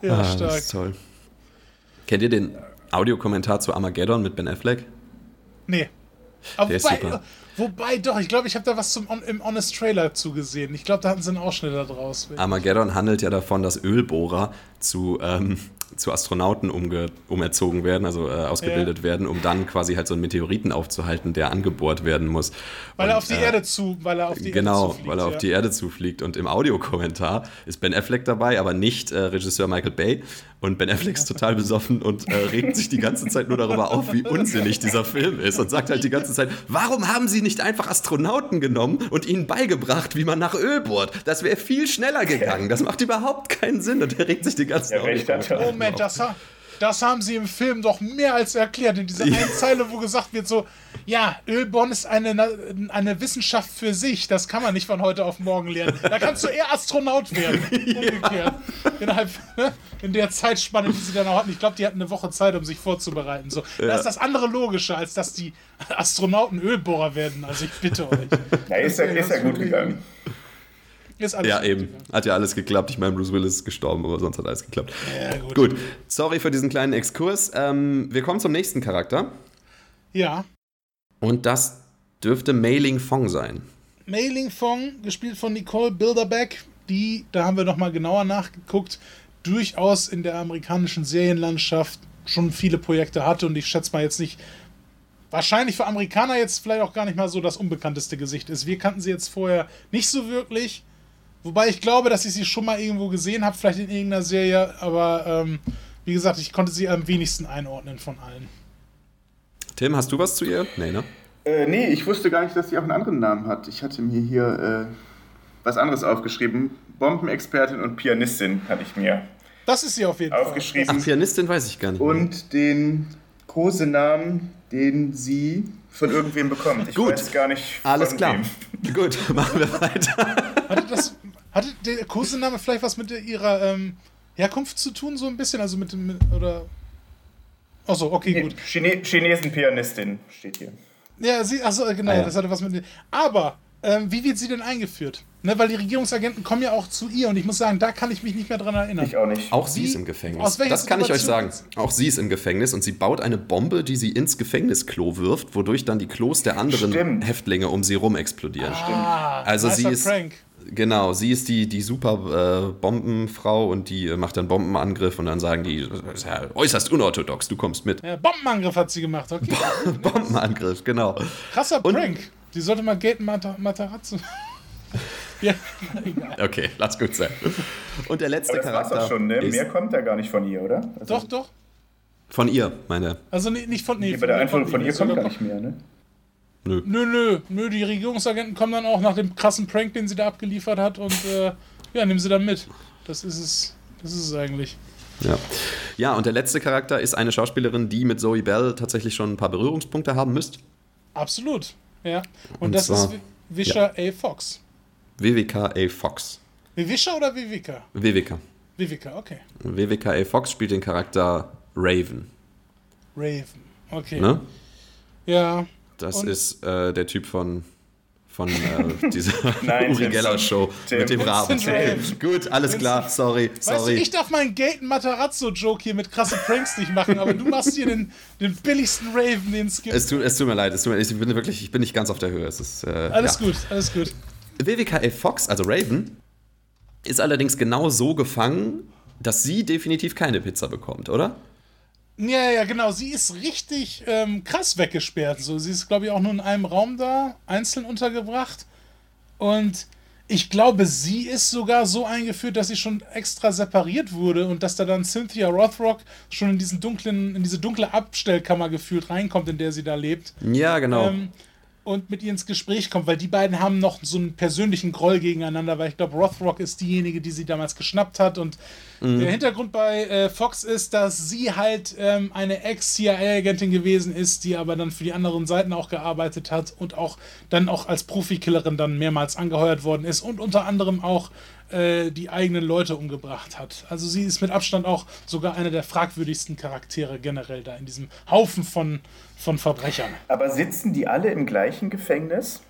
Ja,
ah,
stark.
Das ist toll. Kennt ihr den Audiokommentar zu Armageddon mit Ben Affleck?
Nee. Aber
Der ist
wobei,
super.
wobei, doch, ich glaube, ich habe da was zum, im Honest Trailer zugesehen. Ich glaube, da hatten sie einen Ausschnitt da draus.
Armageddon handelt ja davon, dass Ölbohrer zu, ähm, zu Astronauten umge umerzogen werden, also äh, ausgebildet
Ja.
werden, um dann quasi halt so einen Meteoriten aufzuhalten, der angebohrt werden muss.
Weil er
Und,
auf die
äh,
Erde zu, weil er auf die
genau,
Erde zufliegt,
weil er auf
ja.
die Erde zufliegt. Und im Audiokommentar ist Ben Affleck dabei, aber nicht äh, Regisseur Michael Bay. Und Ben Affleck ist total besoffen und äh, regt sich die ganze Zeit nur darüber auf, wie unsinnig dieser Film ist. Und sagt halt die ganze Zeit, warum haben sie nicht einfach Astronauten genommen und ihnen beigebracht, wie man nach Öl bohrt? Das wäre viel schneller gegangen. Das macht überhaupt keinen Sinn. Und er regt sich die ganze Zeit
Ja, er.
Moment, das, das haben sie im Film doch mehr als erklärt. In dieser einen Zeile, wo gesagt wird so, ja, Ölborn ist eine, Na- eine Wissenschaft für sich. Das kann man nicht von heute auf morgen lernen. Da kannst du eher Astronaut werden. Umgekehrt. Innerhalb, ne, in der Zeitspanne, die sie dann auch hatten. Ich glaube, die hatten eine Woche Zeit, um sich vorzubereiten. So, Da ist das andere logischer, als dass die Astronauten Ölbohrer werden. Also ich bitte euch.
Ja, ist ja, ist ja gut gegangen.
Ist alles
Ja, eben. Hat ja alles geklappt. Ich meine, Bruce Willis ist gestorben, aber sonst hat alles geklappt.
Ja, gut.
Gut, sorry für diesen kleinen Exkurs. Ähm, wir kommen zum nächsten Charakter.
Ja.
Und das dürfte Mei-Ling Fong sein.
Mailing Fong, gespielt von Nicole Bilderbeck, die, da haben wir nochmal genauer nachgeguckt, durchaus in der amerikanischen Serienlandschaft schon viele Projekte hatte und ich schätze mal jetzt nicht, wahrscheinlich für Amerikaner jetzt vielleicht auch gar nicht mal so das unbekannteste Gesicht ist. Wir kannten sie jetzt vorher nicht so wirklich, wobei ich glaube, dass ich sie schon mal irgendwo gesehen habe, vielleicht in irgendeiner Serie, aber ähm, wie gesagt, ich konnte sie am wenigsten einordnen von allen.
Tim, hast du was zu ihr? Nee, ne?
Äh, nee, ich wusste gar nicht, dass sie auch einen anderen Namen hat. Ich hatte mir hier äh, was anderes aufgeschrieben. Bombenexpertin und Pianistin hatte ich mir
Das ist sie auf jeden Fall.
aufgeschrieben.
Ach, Pianistin weiß ich gar nicht. mehr.
Und den Kosenamen, den sie von irgendwem bekommt. Ich
Gut.
weiß gar nicht.
Alles
von
klar.
Wem.
Gut, machen wir weiter.
Hatte, das, hatte der Kosename vielleicht was mit ihrer ähm, Herkunft zu tun, so ein bisschen? Also mit dem. Mit, oder. Achso, okay,
Nee,
gut.
Chine Chinesen-Pianistin steht hier.
Ja, sie, achso, genau,
Ah, ja.
das hatte was mit. Aber, ähm, wie wird sie denn eingeführt? Ne, weil die Regierungsagenten kommen ja auch zu ihr und ich muss sagen, da kann ich mich nicht mehr dran erinnern.
Ich auch nicht.
Auch sie ist im Gefängnis.
aus
Das kann ich euch sagen. Auch sie ist im Gefängnis und sie baut eine Bombe, die sie ins Gefängnisklo wirft, wodurch dann die Klos der anderen
Stimmt.
Häftlinge um sie rum explodieren.
Ah,
Also sie ist
Prank.
Genau, sie ist die die super äh, Bombenfrau und die äh, macht dann Bombenangriff und dann sagen die das ist ja äußerst unorthodox, du kommst mit.
Ja, Bombenangriff hat sie gemacht, okay.
Bombenangriff, genau.
Krasser
Und-
Prank. Die sollte mal Mata Matarazzo. ja, egal.
Okay, lass gut sein. Und der letzte
Aber das war's
Charakter
auch schon, ne? Mehr kommt da gar nicht von ihr, oder? Also,
Doch, doch.
von ihr, meine.
Also nee, nicht von. Nee,
Nee, bei der
von-
Einführung von ihr kommt gar nicht mehr, ne?
Nö.
Nö, nö, nö, die Regierungsagenten kommen dann auch nach dem krassen Prank, den sie da abgeliefert hat und äh, ja, nehmen sie dann mit. Das ist es. Das ist es eigentlich.
Ja. ja, und der letzte Charakter ist eine Schauspielerin, die mit Zoe Bell tatsächlich schon ein paar Berührungspunkte haben müsst.
Absolut. Ja. Und,
Und
das
zwar-
ist Wischer A. Fox.
WWK A. Fox.
Wischer oder Vivika?
WWK.
Vivika, okay.
WWK A. Fox spielt den Charakter Raven.
Raven. Okay.
Ne?
Ja.
Das
Und-
ist äh, der Typ von, von äh, dieser
Nein,
Uri. Geller Show
Tim.
mit dem Raben. Gut, alles klar, sorry,
Weißt du,
sorry.
ich darf meinen Gaten Matarazzo-Joke hier mit krassen Pranks nicht machen, aber du machst hier den, den billigsten Raven, den es gibt.
es, tut, es tut mir leid, es tut mir, ich bin wirklich, ich bin nicht ganz auf der Höhe. Es ist, äh,
alles
ja.
gut, alles gut.
WWKA Fox, also Raven, ist allerdings genau so gefangen, dass sie definitiv keine Pizza bekommt, oder?
Ja, ja, genau. Sie ist richtig ähm, krass weggesperrt. So, sie ist, glaube ich, auch nur in einem Raum da, einzeln untergebracht. Und ich glaube, sie ist sogar so eingeführt, dass sie schon extra separiert wurde und dass da dann Cynthia Rothrock schon in diesen dunklen, in diese dunkle Abstellkammer gefühlt reinkommt, in der sie da lebt.
Ja, genau.
Ähm, und mit ihr ins Gespräch kommt, weil die beiden haben noch so einen persönlichen Groll gegeneinander, weil ich glaube, Rothrock ist diejenige, die sie damals geschnappt hat und mhm. der Hintergrund bei äh, Fox ist, dass sie halt ähm, eine Ex-CIA-Agentin gewesen ist, die aber dann für die anderen Seiten auch gearbeitet hat und auch dann auch als Profikillerin dann mehrmals angeheuert worden ist und unter anderem auch äh, die eigenen Leute umgebracht hat. Also sie ist mit Abstand auch sogar einer der fragwürdigsten Charaktere generell da in diesem Haufen von, von Verbrechern.
Aber sitzen die alle im gleichen Gefängnis?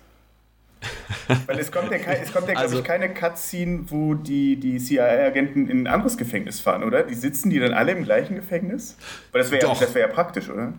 Weil es kommt ja, es kommt ja also, glaube ich, keine Cutscene, wo die, die CIA-Agenten in ein anderes Gefängnis fahren, oder? Die sitzen die dann alle im gleichen Gefängnis? Weil das wäre ja, wär ja praktisch, oder?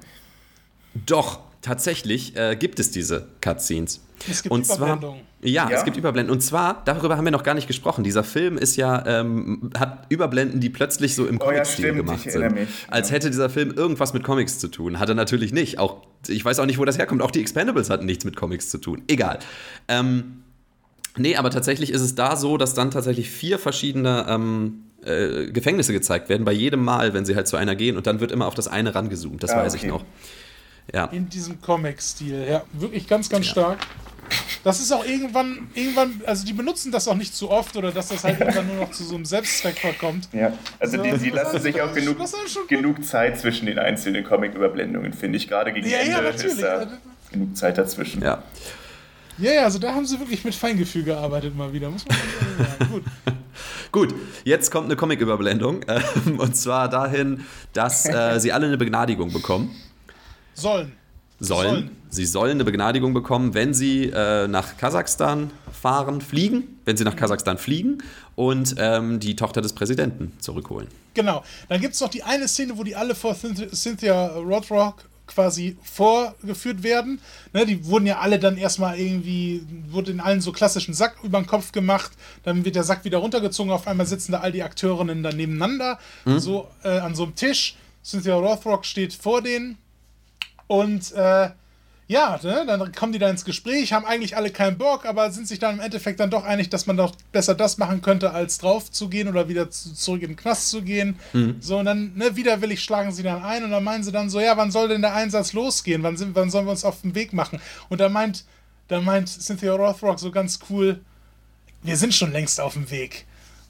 Doch, tatsächlich äh, gibt es diese Cutscenes.
Es gibt und Überblendungen.
Zwar, ja, ja, es gibt Überblenden. Und zwar, darüber haben wir noch gar nicht gesprochen. Dieser Film ist ja, ähm, hat Überblenden, die plötzlich so im
oh, Comic-Stil ja, gemacht sind. Mich.
Als hätte dieser Film irgendwas mit Comics zu tun. Hat er natürlich nicht. Auch, ich weiß auch nicht, wo das herkommt. Auch die Expendables hatten nichts mit Comics zu tun. Egal. Ähm, nee, aber tatsächlich ist es da so, dass dann tatsächlich vier verschiedene ähm, äh, Gefängnisse gezeigt werden, bei jedem Mal, wenn sie halt zu einer gehen. Und dann wird immer auf das eine rangezoomt. Das ah, weiß okay. ich noch.
Ja. In diesem Comic-Stil. Ja, wirklich ganz, ganz ja. stark. Das ist auch irgendwann, irgendwann, also die benutzen das auch nicht zu oft oder dass das halt irgendwann nur noch zu so einem Selbstzweck verkommt.
Ja, also so, die, die lassen sich auch genug, genug Zeit zwischen den einzelnen Comic-Überblendungen, finde ich. Gerade gegen ja, Ende ja, ist da genug Zeit dazwischen.
Ja.
Ja, ja, also da haben sie wirklich mit Feingefühl gearbeitet mal wieder, muss man sagen. Gut.
Gut, jetzt kommt eine Comic-Überblendung. Ähm, und zwar dahin, dass äh, sie alle eine Begnadigung bekommen.
Sollen.
Sollen. sollen. Sie sollen eine Begnadigung bekommen, wenn sie äh, nach Kasachstan fahren, fliegen, wenn sie nach Kasachstan fliegen und ähm, die Tochter des Präsidenten zurückholen.
Genau. Dann gibt es noch die eine Szene, wo die alle vor Cynthia Rodrock quasi vorgeführt werden. Ne, die wurden ja alle dann erstmal irgendwie, wurde in allen so klassischen Sack über den Kopf gemacht, dann wird der Sack wieder runtergezogen, auf einmal sitzen da all die Akteurinnen dann nebeneinander, mhm. so äh, an so einem Tisch. Cynthia Rothrock steht vor denen und äh, ja, ne, dann kommen die da ins Gespräch, haben eigentlich alle keinen Bock, aber sind sich dann im Endeffekt dann doch einig, dass man doch besser das machen könnte, als drauf zu gehen oder wieder zu, zurück in den Knast zu gehen. Mhm. So, und dann, ne, widerwillig schlagen sie dann ein und dann meinen sie dann so, ja, wann soll denn der Einsatz losgehen? Wann, sind, wann sollen wir uns auf den Weg machen? Und dann meint, dann meint Cynthia Rothrock so ganz cool, wir sind schon längst auf dem Weg.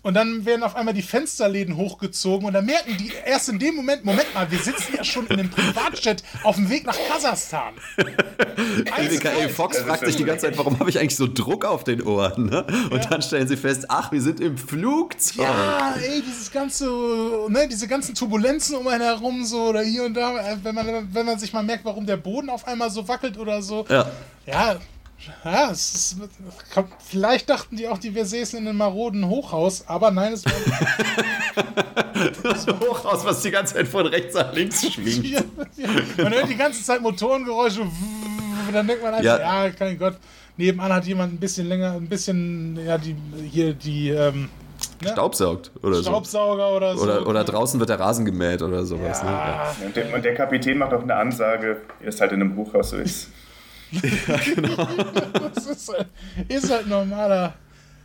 Und dann werden auf einmal die Fensterläden hochgezogen und dann merken die erst in dem Moment, Moment mal, wir sitzen ja schon in einem Privatjet auf dem Weg nach Kasachstan.
Michael Fox fragt sich die ganze Zeit, warum habe ich eigentlich so Druck auf den Ohren? Ne? Und ja. dann stellen sie fest, ach, wir sind im Flugzeug.
Ja, ey, dieses ganze, ne, diese ganzen Turbulenzen um einen herum, so oder hier und da, wenn man, wenn man sich mal merkt, warum der Boden auf einmal so wackelt oder so.
Ja.
Ja, ja, es ist, vielleicht dachten die auch, die wir säßen in einem maroden Hochhaus, aber nein, es war.
das Hochhaus, was die ganze Zeit von rechts nach links schwingt. Ja,
ja. Man hört die ganze Zeit Motorengeräusche, dann denkt man einfach, ja, ja kein Gott. Nebenan hat jemand ein bisschen länger, ein bisschen, ja, die, hier die, ähm,
Ne? Staubsaugt oder
Staubsauger
so.
oder so.
Oder, oder draußen wird der Rasen gemäht oder sowas. Ja. Ne? Ja.
Und, der, und, der, Kapitän macht auch eine Ansage, wie es halt in einem Hochhaus so ist.
Ja, genau. das ist halt, ist halt normaler.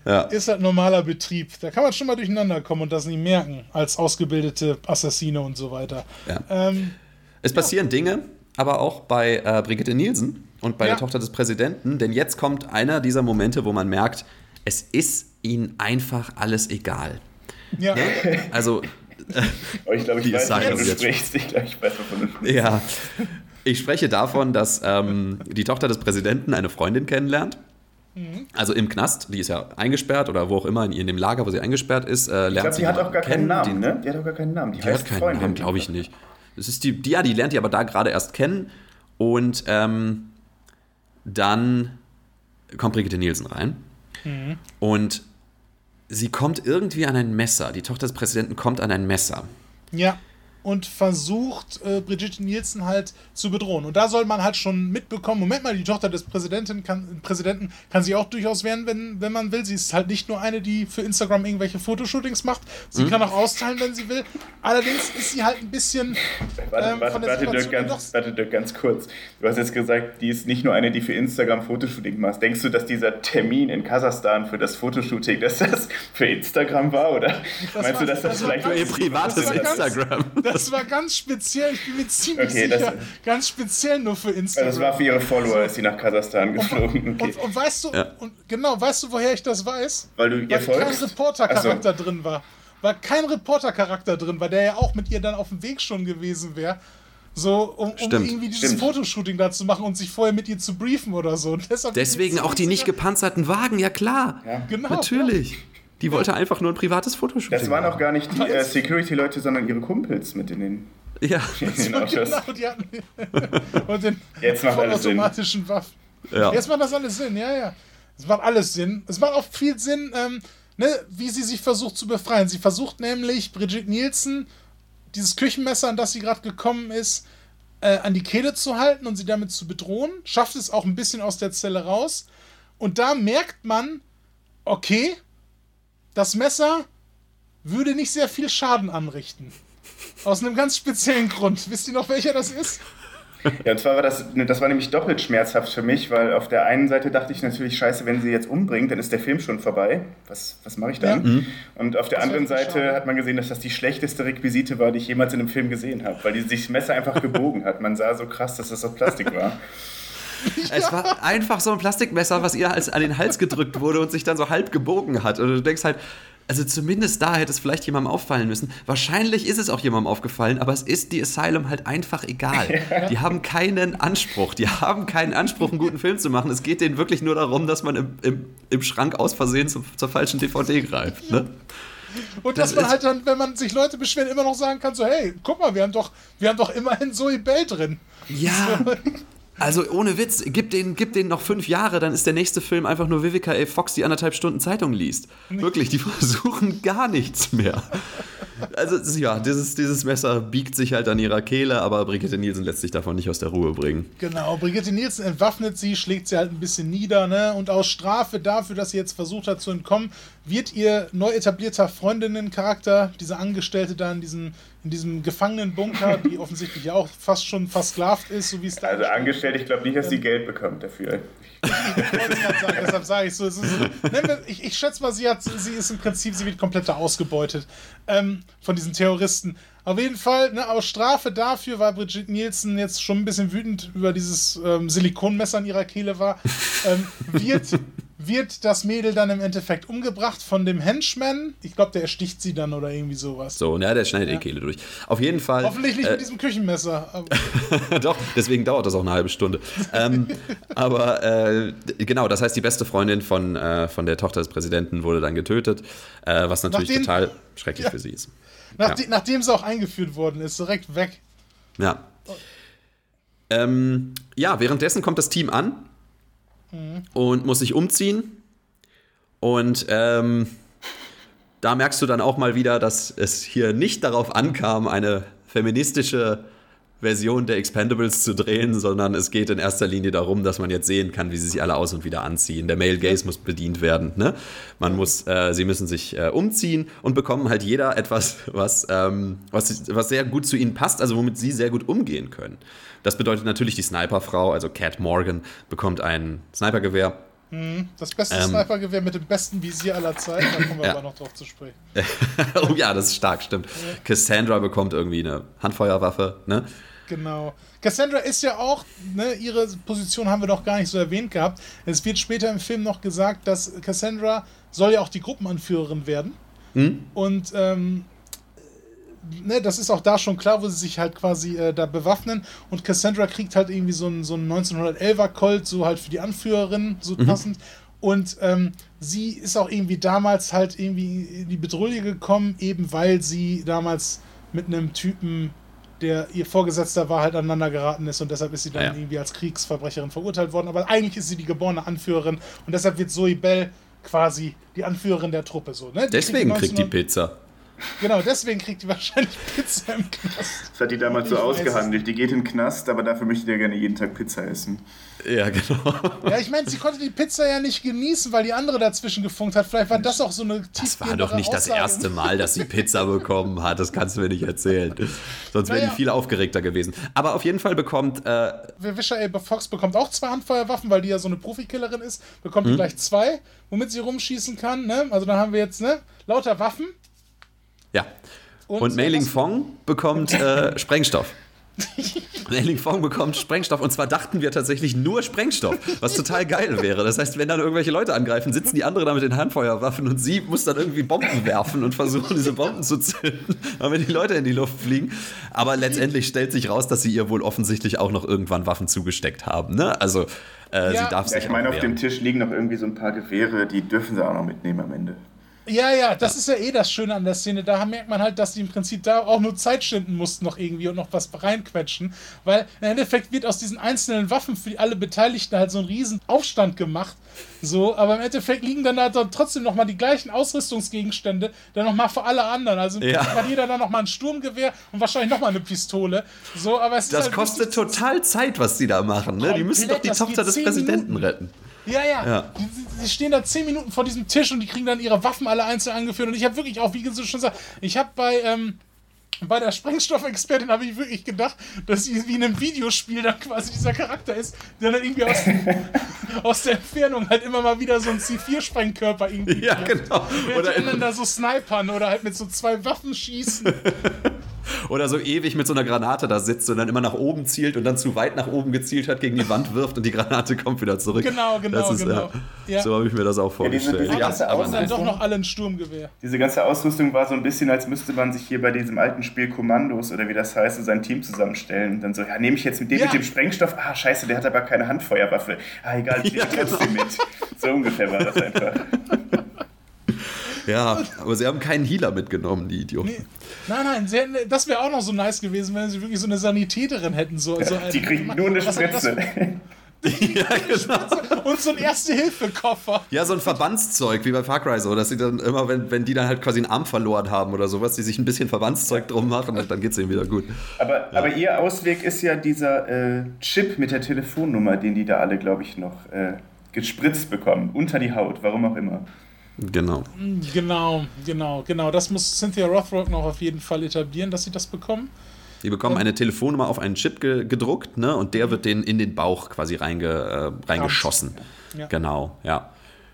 Ja. Ist halt normaler Betrieb. Da kann man schon mal durcheinander kommen und das nicht merken, als ausgebildete Assassine und so weiter.
Ja. Ähm, es passieren ja. Dinge, aber auch bei äh, Brigitte Nielsen und bei der Tochter des Präsidenten, denn jetzt kommt einer dieser Momente, wo man merkt, es ist ihnen einfach alles egal.
Ja.
Also.
oh, ich glaube, ich weiß, wovon du sprichst. Ich glaube, ich weiß, wovon du
sprichst. Ja. Ich spreche davon, dass ähm, die Tochter des Präsidenten eine Freundin kennenlernt. Mhm. Also im Knast, die ist ja eingesperrt oder wo auch immer in, in dem Lager, wo sie eingesperrt ist, äh, lernt ich glaub,
sie. Die hat auch gar keinen Namen, ne? Die hat auch gar keinen Namen. Die,
die hat keinen Freundin, Namen, glaube ich nicht. Das ist die, die, ja, die lernt die aber da gerade erst kennen und ähm, dann kommt Brigitte Nielsen rein mhm. und sie kommt irgendwie an ein Messer. Die Tochter des Präsidenten kommt an ein Messer.
Ja und versucht, äh, Brigitte Nielsen halt zu bedrohen. Und da soll man halt schon mitbekommen, Moment mal, die Tochter des Präsidenten kann, Präsidenten kann sie auch durchaus werden, wenn, wenn man will. Sie ist halt nicht nur eine, die für Instagram irgendwelche Fotoshootings macht. Sie mhm. kann auch austeilen, wenn sie will. Allerdings ist sie halt ein bisschen.
Warte, ähm, warte, warte, Dirk, ganz, warte, Dirk, ganz kurz. Du hast jetzt gesagt, die ist nicht nur eine, die für Instagram Fotoshooting macht. Denkst du, dass dieser Termin in Kasachstan für das Fotoshooting, dass das für Instagram war? Oder das meinst war, du, dass das, das vielleicht
für ihr privates Instagram?
Das Das war ganz speziell, ich bin mir ziemlich okay, sicher, ganz speziell nur für Instagram.
Das war für ihre Follower, ist sie nach Kasachstan geflogen.
Und, okay. und, und weißt du, ja. und genau, weißt du, woher ich das weiß?
Weil du ihr Weil
folgst? kein Reporter-Charakter so. drin war. Weil kein Reporter-Charakter drin war, der ja auch mit ihr dann auf dem Weg schon gewesen wäre. So, um, um irgendwie dieses Stimmt. Fotoshooting da zu machen und sich vorher mit ihr zu briefen oder so.
Deswegen auch die nicht gepanzerten Wagen, ja klar. Ja. Genau. Natürlich. Ja. Die wollte einfach nur ein privates Fotoshooting.
Das waren auch gar nicht die äh, Security-Leute, sondern ihre Kumpels mit in den.
Ja,
in den genau, die hatten und den
Jetzt macht alles
automatischen Waffen. Ja. Jetzt macht das alles Sinn, ja, ja. Es macht alles Sinn. Es macht auch viel Sinn, ähm, ne, wie sie sich versucht zu befreien. Sie versucht nämlich Brigitte Nielsen dieses Küchenmesser, an das sie gerade gekommen ist, äh, an die Kehle zu halten und sie damit zu bedrohen. Schafft es auch ein bisschen aus der Zelle raus. Und da merkt man, okay, das Messer würde nicht sehr viel Schaden anrichten. Aus einem ganz speziellen Grund. Wisst ihr noch, welcher das ist?
Ja, und zwar war das, ne, das war nämlich doppelt schmerzhaft für mich, weil auf der einen Seite dachte ich natürlich, scheiße, wenn sie jetzt umbringt, dann ist der Film schon vorbei. Was, was mache ich dann? Ja. Mhm. Und auf der das anderen Seite schade. hat man gesehen, dass das die schlechteste Requisite war, die ich jemals in einem Film gesehen habe, weil die, sich das Messer einfach gebogen hat. Man sah so krass, dass das aus Plastik war.
Ja. Es war einfach so ein Plastikmesser, was ihr als an den Hals gedrückt wurde und sich dann so halb gebogen hat. Und du denkst halt, also zumindest da hätte es vielleicht jemandem auffallen müssen. Wahrscheinlich ist es auch jemandem aufgefallen, aber es ist die Asylum halt einfach egal. Die haben keinen Anspruch. Die haben keinen Anspruch, einen guten Film zu machen. Es geht denen wirklich nur darum, dass man im, im, im Schrank aus Versehen zu, zur falschen DVD greift. Ne?
Und dass das man halt dann, wenn man sich Leute beschweren, immer noch sagen kann: so, hey, guck mal, wir haben doch, wir haben doch immerhin Zoe Bell drin.
Ja. So. Also ohne Witz, gib denen, gib denen noch fünf Jahre, dann ist der nächste Film einfach nur Vivica A. Fox, die anderthalb Stunden Zeitung liest. Wirklich, die versuchen gar nichts mehr. Also ja, dieses, dieses Messer biegt sich halt an ihrer Kehle, aber Brigitte Nielsen lässt sich davon nicht aus der Ruhe bringen.
Genau, Brigitte Nielsen entwaffnet sie, schlägt sie halt ein bisschen nieder, ne? Und aus Strafe dafür, dass sie jetzt versucht hat zu entkommen, wird ihr neu etablierter Freundinnencharakter, diese Angestellte da in diesem, in diesem Gefangenenbunker, die offensichtlich ja auch fast schon versklavt ist, so wie es da
Also angestellt, ich glaube nicht, dass sie ähm, Geld bekommt dafür.
Ich, sagen, deshalb sage ich so. Ist, ich, ich, schätze mal, sie, hat, sie ist im Prinzip, sie wird komplett ausgebeutet ähm, von diesen Terroristen. Auf jeden Fall, ne, aus Strafe dafür, weil Brigitte Nielsen jetzt schon ein bisschen wütend über dieses ähm, Silikonmesser in ihrer Kehle war, ähm, wird wird das Mädel dann im Endeffekt umgebracht von dem Henchman. Ich glaube, der ersticht sie dann oder irgendwie sowas.
So, ja, der schneidet ja. die Kehle durch. Auf jeden Fall.
Hoffentlich nicht äh, mit diesem Küchenmesser.
Doch, deswegen dauert das auch eine halbe Stunde. ähm, aber äh, genau, das heißt, die beste Freundin von, äh, von der Tochter des Präsidenten wurde dann getötet, äh, was natürlich nachdem, total schrecklich ja. für sie ist.
Nachdem, ja. nachdem sie auch eingeführt worden ist, direkt weg.
Ja. Ähm, ja, währenddessen kommt das Team an und muss sich umziehen. Und ähm, da merkst du dann auch mal wieder, dass es hier nicht darauf ankam, eine feministische Version der Expendables zu drehen, sondern es geht in erster Linie darum, dass man jetzt sehen kann, wie sie sich alle aus und wieder anziehen. Der Male Gaze muss bedient werden. Ne? Man muss, äh, sie müssen sich äh, umziehen und bekommen halt jeder etwas, was, ähm, was, was sehr gut zu ihnen passt, also womit sie sehr gut umgehen können. Das bedeutet natürlich, die Sniperfrau, also Cat Morgan, bekommt ein Snipergewehr.
Mhm, das beste ähm, Snipergewehr mit dem besten Visier aller Zeiten, da kommen wir ja. aber noch drauf zu sprechen.
oh ja, das ist stark, stimmt. Ja. Cassandra bekommt irgendwie eine Handfeuerwaffe, ne?
Genau. Cassandra ist ja auch, ne, ihre Position haben wir noch gar nicht so erwähnt gehabt. Es wird später im Film noch gesagt, dass Cassandra soll ja auch die Gruppenanführerin werden. Mhm. Und ähm, ne, das ist auch da schon klar, wo sie sich halt quasi äh, da bewaffnen. Und Cassandra kriegt halt irgendwie so einen so 1911er Colt, so halt für die Anführerin, so mhm. passend. Und ähm, sie ist auch irgendwie damals halt irgendwie in die Bedrohung gekommen, eben weil sie damals mit einem Typen, der ihr Vorgesetzter war, halt aneinander geraten ist und deshalb ist sie dann ja. irgendwie als Kriegsverbrecherin verurteilt worden. Aber eigentlich ist sie die geborene Anführerin und deshalb wird Zoe Bell quasi die Anführerin der Truppe. So, ne?
Deswegen kriegt die Pizza.
Genau, deswegen kriegt die wahrscheinlich Pizza im Knast.
Das hat die damals so ausgehandelt. Die geht in den Knast, aber dafür möchte die ja gerne jeden Tag Pizza essen.
Ja, genau.
Ja, ich meine, sie konnte die Pizza ja nicht genießen, weil die andere dazwischen gefunkt hat. Vielleicht war das auch so eine
Das war doch nicht Aussage. das erste Mal, dass sie Pizza bekommen hat. Das kannst du mir nicht erzählen. Sonst wäre naja. die viel aufgeregter gewesen. Aber auf jeden Fall bekommt. Äh
Wisher A. Fox bekommt auch zwei Handfeuerwaffen, weil die ja so eine Profikillerin ist. Bekommt hm. die gleich zwei, womit sie rumschießen kann. Ne? Also dann haben wir jetzt ne, lauter Waffen.
Ja. Und, und Mei Ling Fong bekommt äh, Sprengstoff. Mei Fong bekommt Sprengstoff und zwar dachten wir tatsächlich nur Sprengstoff, was total geil wäre. Das heißt, wenn dann irgendwelche Leute angreifen, sitzen die anderen da mit den Handfeuerwaffen und sie muss dann irgendwie Bomben werfen und versuchen, diese Bomben zu zünden, wenn die Leute in die Luft fliegen. Aber letztendlich stellt sich raus, dass sie ihr wohl offensichtlich auch noch irgendwann Waffen zugesteckt haben. Ne? Also äh, ja. sie darf
ja,
sich
Ich meine, auf dem Tisch liegen noch irgendwie so ein paar Gewehre, die dürfen sie auch noch mitnehmen am Ende.
Ja, ja, das ja. ist ja eh das Schöne an der Szene. Da merkt man halt, dass die im Prinzip da auch nur Zeit schinden mussten noch irgendwie und noch was reinquetschen. Weil im Endeffekt wird aus diesen einzelnen Waffen für alle Beteiligten halt so ein riesen Aufstand gemacht. So, aber im Endeffekt liegen dann halt dann trotzdem nochmal die gleichen Ausrüstungsgegenstände dann nochmal für alle anderen. Also ja. hat jeder dann nochmal ein Sturmgewehr und wahrscheinlich nochmal eine Pistole. So, aber es
das halt kostet total Zeit, was die da machen. Ne? Die müssen doch die Tochter des Präsidenten retten.
Ja, ja. ja. Die, die, stehen da zehn Minuten vor diesem Tisch und die kriegen dann ihre Waffen alle einzeln angeführt. Und ich habe wirklich auch, wie du schon sagst, ich habe bei, ähm, bei der Sprengstoffexpertin habe ich wirklich gedacht, dass sie wie in einem Videospiel dann quasi dieser Charakter ist, der dann irgendwie aus, aus der Entfernung halt immer mal wieder so ein C4-Sprengkörper irgendwie.
Ja, genau.
Oder die anderen da so snipern oder halt mit so zwei Waffen schießen.
Oder so ewig mit so einer Granate da sitzt und dann immer nach oben zielt und dann zu weit nach oben gezielt hat, gegen die Wand wirft und die Granate kommt wieder zurück.
Genau, genau, ist, genau.
Ja, So habe ich mir das auch vorgestellt.
Ja, diese, diese aber dann doch noch alle ein Sturmgewehr.
Diese ganze Ausrüstung war so ein bisschen, als müsste man sich hier bei diesem alten Spiel Kommandos oder wie das heißt, so sein Team zusammenstellen. Und dann so, ja, nehme ich jetzt mit dem ja. mit dem Sprengstoff. Ah, scheiße, der hat aber keine Handfeuerwaffe. Ah, egal, ich ja, genau. trotzdem mit. So ungefähr war das einfach.
Ja, aber sie haben keinen Healer mitgenommen, die Idioten. Nee.
Nein, nein, sie hätten, das wäre auch noch so nice gewesen, wenn sie wirklich so eine Sanitäterin hätten. So, so
die kriegen nur eine Spritze.
ja, genau.
Und so ein Erste-Hilfe-Koffer.
Ja, so ein Verbandszeug, wie bei Far Cry so, dass sie dann immer, wenn, wenn die dann halt quasi einen Arm verloren haben oder sowas, die sich ein bisschen Verbandszeug drum machen und dann geht es ihnen wieder gut.
Aber, ja. aber ihr Ausweg ist ja dieser äh, Chip mit der Telefonnummer, den die da alle, glaube ich, noch äh, gespritzt bekommen, unter die Haut, warum auch immer.
Genau.
Genau, genau, genau. Das muss Cynthia Rothrock noch auf jeden Fall etablieren, dass sie das bekommen.
Die bekommen eine Telefonnummer auf einen Chip ge gedruckt, ne? Und der wird denen in den Bauch quasi reinge äh, reingeschossen. Ja. Genau, ja.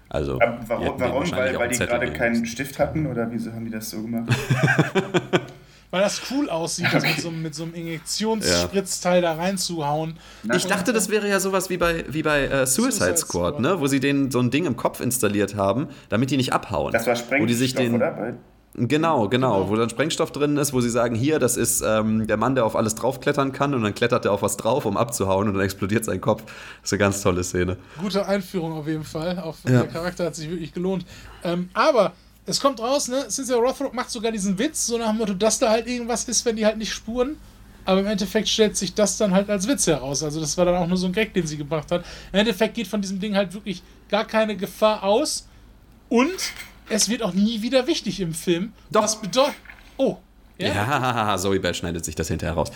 Also,
warum? warum? Weil, weil die gerade keinen Stift hatten oder wieso haben die das so gemacht?
weil das cool aussieht, okay. mit, so, mit so einem Injektionsspritzteil ja. da reinzuhauen.
Ich dachte, das wäre ja sowas wie bei, wie bei äh, Suicide, Suicide Squad, Squad, ne? wo sie denen so ein Ding im Kopf installiert haben, damit die nicht abhauen.
Das war Sprengstoff,
wo die sich den,
oder?
Genau, genau, genau, wo dann Sprengstoff drin ist, wo sie sagen, hier, das ist ähm, der Mann, der auf alles draufklettern kann und dann klettert er auf was drauf, um abzuhauen und dann explodiert sein Kopf. Das ist eine ganz tolle Szene.
Gute Einführung auf jeden Fall. Auch ja. der Charakter hat sich wirklich gelohnt. Ähm, aber es kommt raus, ne? Cynthia Rothrock macht sogar diesen Witz, so nach dem Motto, dass da halt irgendwas ist, wenn die halt nicht spuren. Aber im Endeffekt stellt sich das dann halt als Witz heraus. Also das war dann auch nur so ein Gag, den sie gebracht hat. Im Endeffekt geht von diesem Ding halt wirklich gar keine Gefahr aus. Und es wird auch nie wieder wichtig im Film.
Doch.
Was bedeutet. Oh,
ja, ja Zoe Bell schneidet sich das hinterher raus.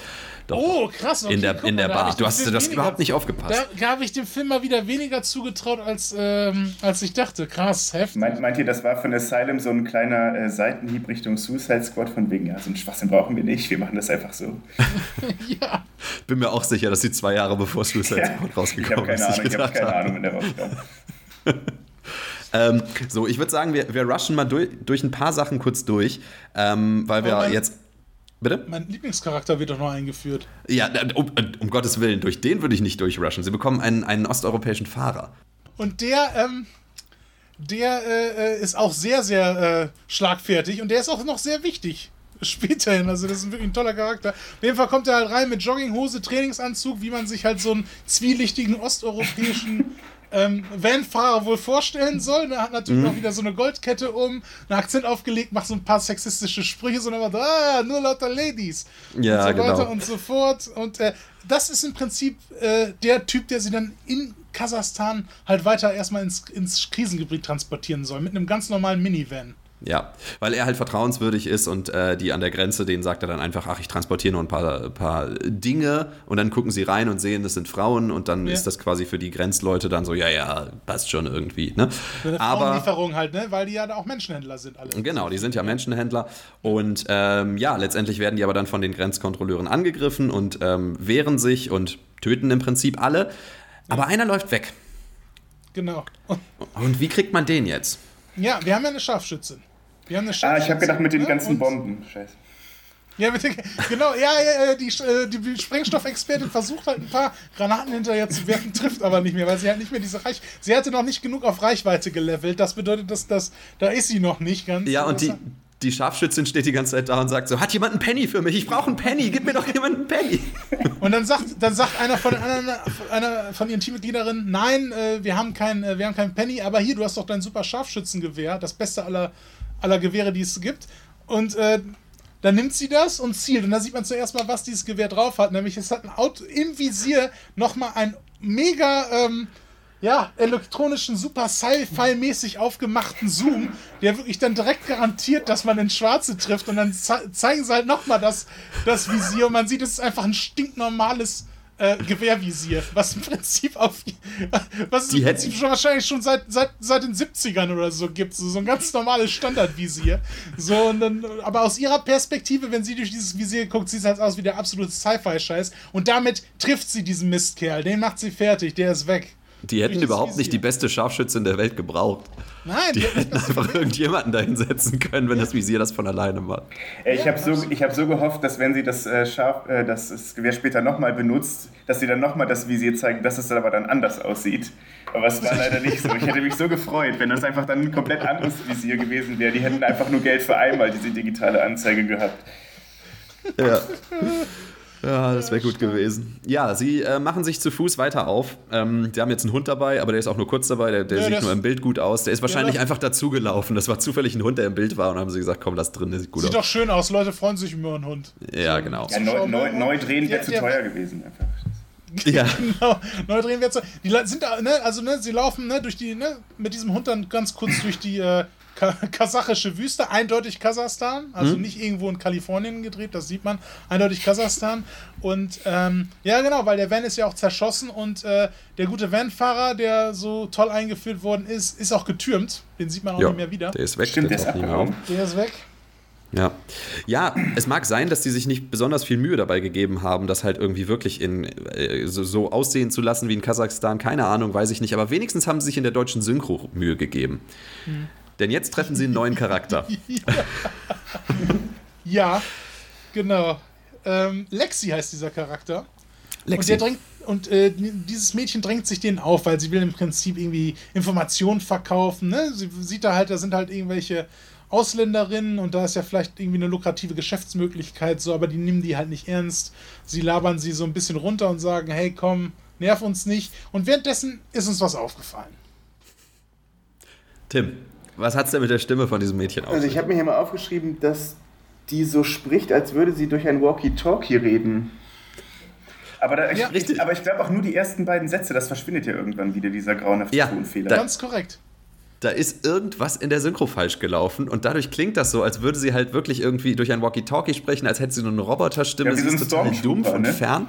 Doch, oh, krass.
Okay, in der, in der Bar. Du hast das überhaupt nicht aufgepasst.
Da habe ich dem Film mal wieder weniger zugetraut, als, ähm, als ich dachte. Krass, heftig.
Meint, meint ihr, das war von Asylum so ein kleiner äh, Seitenhieb Richtung Suicide Squad von wegen, ja, so einen Schwachsinn brauchen wir nicht, wir machen das einfach so.
ja. Bin mir auch sicher, dass die zwei Jahre bevor Suicide
ja.
Squad rausgekommen ist.
Ich habe keine Ahnung, wenn der rauskam.
Ähm, so, ich würde sagen, wir, wir rushen mal durch, durch ein paar Sachen kurz durch, ähm, weil wir mein, jetzt. Bitte?
Mein Lieblingscharakter wird doch noch eingeführt.
Ja, um, um Gottes Willen, durch den würde ich nicht durchrushen. Sie bekommen einen, einen osteuropäischen Fahrer.
Und der, ähm, der äh, äh ist auch sehr, sehr äh, schlagfertig und der ist auch noch sehr wichtig späterhin. Also, das ist wirklich ein toller Charakter. Auf jeden Fall kommt er halt rein mit Jogginghose, Trainingsanzug, wie man sich halt so einen zwielichtigen osteuropäischen ähm, Van-Fahrer wohl vorstellen soll. Er hat natürlich mhm. auch wieder so eine Goldkette um, einen Akzent aufgelegt, macht so ein paar sexistische Sprüche, sondern macht, ah, nur lauter Ladies.
Ja,
und so
weiter
genau. und so fort. Und äh, das ist im Prinzip äh, der Typ, der sie dann in Kasachstan halt weiter erstmal ins, ins Krisengebiet transportieren soll, mit einem ganz normalen Minivan.
Ja, weil er halt vertrauenswürdig ist und äh, die an der Grenze, denen sagt er dann einfach, ach, ich transportiere nur ein paar, paar Dinge und dann gucken sie rein und sehen, das sind Frauen und dann ja. ist das quasi für die Grenzleute dann so, ja, ja, passt schon irgendwie. Ne?
Eine Aber Lieferung halt, ne? weil die ja auch Menschenhändler sind alle.
Genau, die sind ja Menschenhändler und ähm, ja, letztendlich werden die aber dann von den Grenzkontrolleuren angegriffen und ähm, wehren sich und töten im Prinzip alle. Aber einer läuft weg.
Genau.
Und wie kriegt man den jetzt?
Ja, wir haben ja eine Scharfschützin.
Wir haben eine Ah, ich habe gedacht mit den ne? ganzen Bomben. Scheiße.
Ja, bitte, genau, ja, ja, die, äh, die Sprengstoffexpertin versucht halt ein paar Granaten hinterher zu werfen, trifft aber nicht mehr, weil sie halt nicht mehr diese Reichweite. Sie hatte noch nicht genug auf Reichweite gelevelt. Das bedeutet, dass das, da ist sie noch nicht ganz.
Ja, und die, die Scharfschützin steht die ganze Zeit da und sagt so: Hat jemand einen Penny für mich? Ich brauche einen Penny, gib mir doch jemand einen Penny.
Und dann sagt, dann sagt einer von, einer, einer von ihren Teammitgliederinnen: Nein, äh, wir, haben kein, äh, wir haben keinen Penny, aber hier, du hast doch dein super Scharfschützengewehr, das beste aller, aller Gewehre, die es gibt. Und äh, dann nimmt sie das und zielt. Und da sieht man zuerst mal, was dieses Gewehr drauf hat. Nämlich, es hat ein Auto im Visier nochmal ein mega, ähm, ja, elektronischen, super Sci-Fi-mäßig aufgemachten Zoom, der wirklich dann direkt garantiert, dass man ins Schwarze trifft. Und dann ze zeigen sie halt nochmal das, das Visier. Und man sieht, es ist einfach ein stinknormales äh, Gewehrvisier, was im Prinzip auf was es im Prinzip schon wahrscheinlich schon seit, seit, seit den 70ern oder so gibt, so, so ein ganz normales Standardvisier. So, und dann, aber aus ihrer Perspektive, wenn sie durch dieses Visier guckt, sieht es halt aus wie der absolute Sci-Fi-Scheiß. Und damit trifft sie diesen Mistkerl. Den macht sie fertig, der ist weg.
Die hätten überhaupt nicht die beste Scharfschützin der Welt gebraucht.
Nein,
die hätten einfach irgendjemanden da hinsetzen können, wenn das Visier das von alleine macht.
Ich habe so, hab so gehofft, dass wenn sie das, äh, Scharf, äh, das, das Gewehr später nochmal benutzt, dass sie dann nochmal das Visier zeigen, dass es aber dann anders aussieht. Aber es war leider nicht so. Ich hätte mich so gefreut, wenn das einfach dann ein komplett anderes Visier gewesen wäre. Die hätten einfach nur Geld für einmal diese digitale Anzeige gehabt.
Ja. Ja, das wäre gut gewesen. Ja, sie äh, machen sich zu Fuß weiter auf. Ähm, sie haben jetzt einen Hund dabei, aber der ist auch nur kurz dabei. Der, der ja, sieht nur im Bild gut aus. Der ist wahrscheinlich ja, einfach dazugelaufen. Das war zufällig ein Hund, der im Bild war. Und dann haben sie gesagt, komm, lass drin, der
sieht gut sieht aus. Sieht doch schön aus. Leute freuen sich über einen Hund.
Ja, genau.
Ja, neu, neu, neu drehen wäre zu teuer gewesen. Einfach.
Ja. genau, neu drehen wir Die sind da, ne, also ne, sie laufen ne, durch die, ne, mit diesem Hund dann ganz kurz durch die äh, kasachische Wüste, eindeutig Kasachstan, also hm? nicht irgendwo in Kalifornien gedreht, das sieht man, eindeutig Kasachstan. Und ähm, ja, genau, weil der Van ist ja auch zerschossen und äh, der gute Vanfahrer, der so toll eingeführt worden ist, ist auch getürmt. Den sieht man auch jo, nicht mehr wieder.
Der ist weg,
Stimmt, der, ist nicht mehr auf.
Der ist weg.
Ja. ja, es mag sein, dass die sich nicht besonders viel Mühe dabei gegeben haben, das halt irgendwie wirklich in, äh, so, so, aussehen zu lassen wie in Kasachstan. Keine Ahnung, weiß ich nicht. Aber wenigstens haben sie sich in der deutschen Synchro Mühe gegeben. Mhm. Denn jetzt treffen sie einen neuen Charakter.
ja, genau. Ähm, Lexi heißt dieser Charakter. Lexi. Und, der drängt, und äh, dieses Mädchen drängt sich denen auf, weil sie will im Prinzip irgendwie Informationen verkaufen. Ne? Sie sieht da halt, da sind halt irgendwelche Ausländerinnen und da ist ja vielleicht irgendwie eine lukrative Geschäftsmöglichkeit so, aber die nehmen die halt nicht ernst. Sie labern sie so ein bisschen runter und sagen, hey komm, nerv uns nicht. Und währenddessen ist uns was aufgefallen.
Tim, was hat es denn mit der Stimme von diesem Mädchen auf?
Also ich habe mir hier mal aufgeschrieben, dass die so spricht, als würde sie durch ein Walkie-Talkie reden. Aber, da, ja, ich, aber ich glaube auch nur die ersten beiden Sätze, das verschwindet ja irgendwann wieder, dieser grauenhafte ja, Tonfehler.
Ganz korrekt.
Da ist irgendwas in der Synchro falsch gelaufen und dadurch klingt das so, als würde sie halt wirklich irgendwie durch ein Walkie-Talkie sprechen, als hätte sie nur eine Roboterstimme. Ja,
sie ist total dumpf und
ne? fern.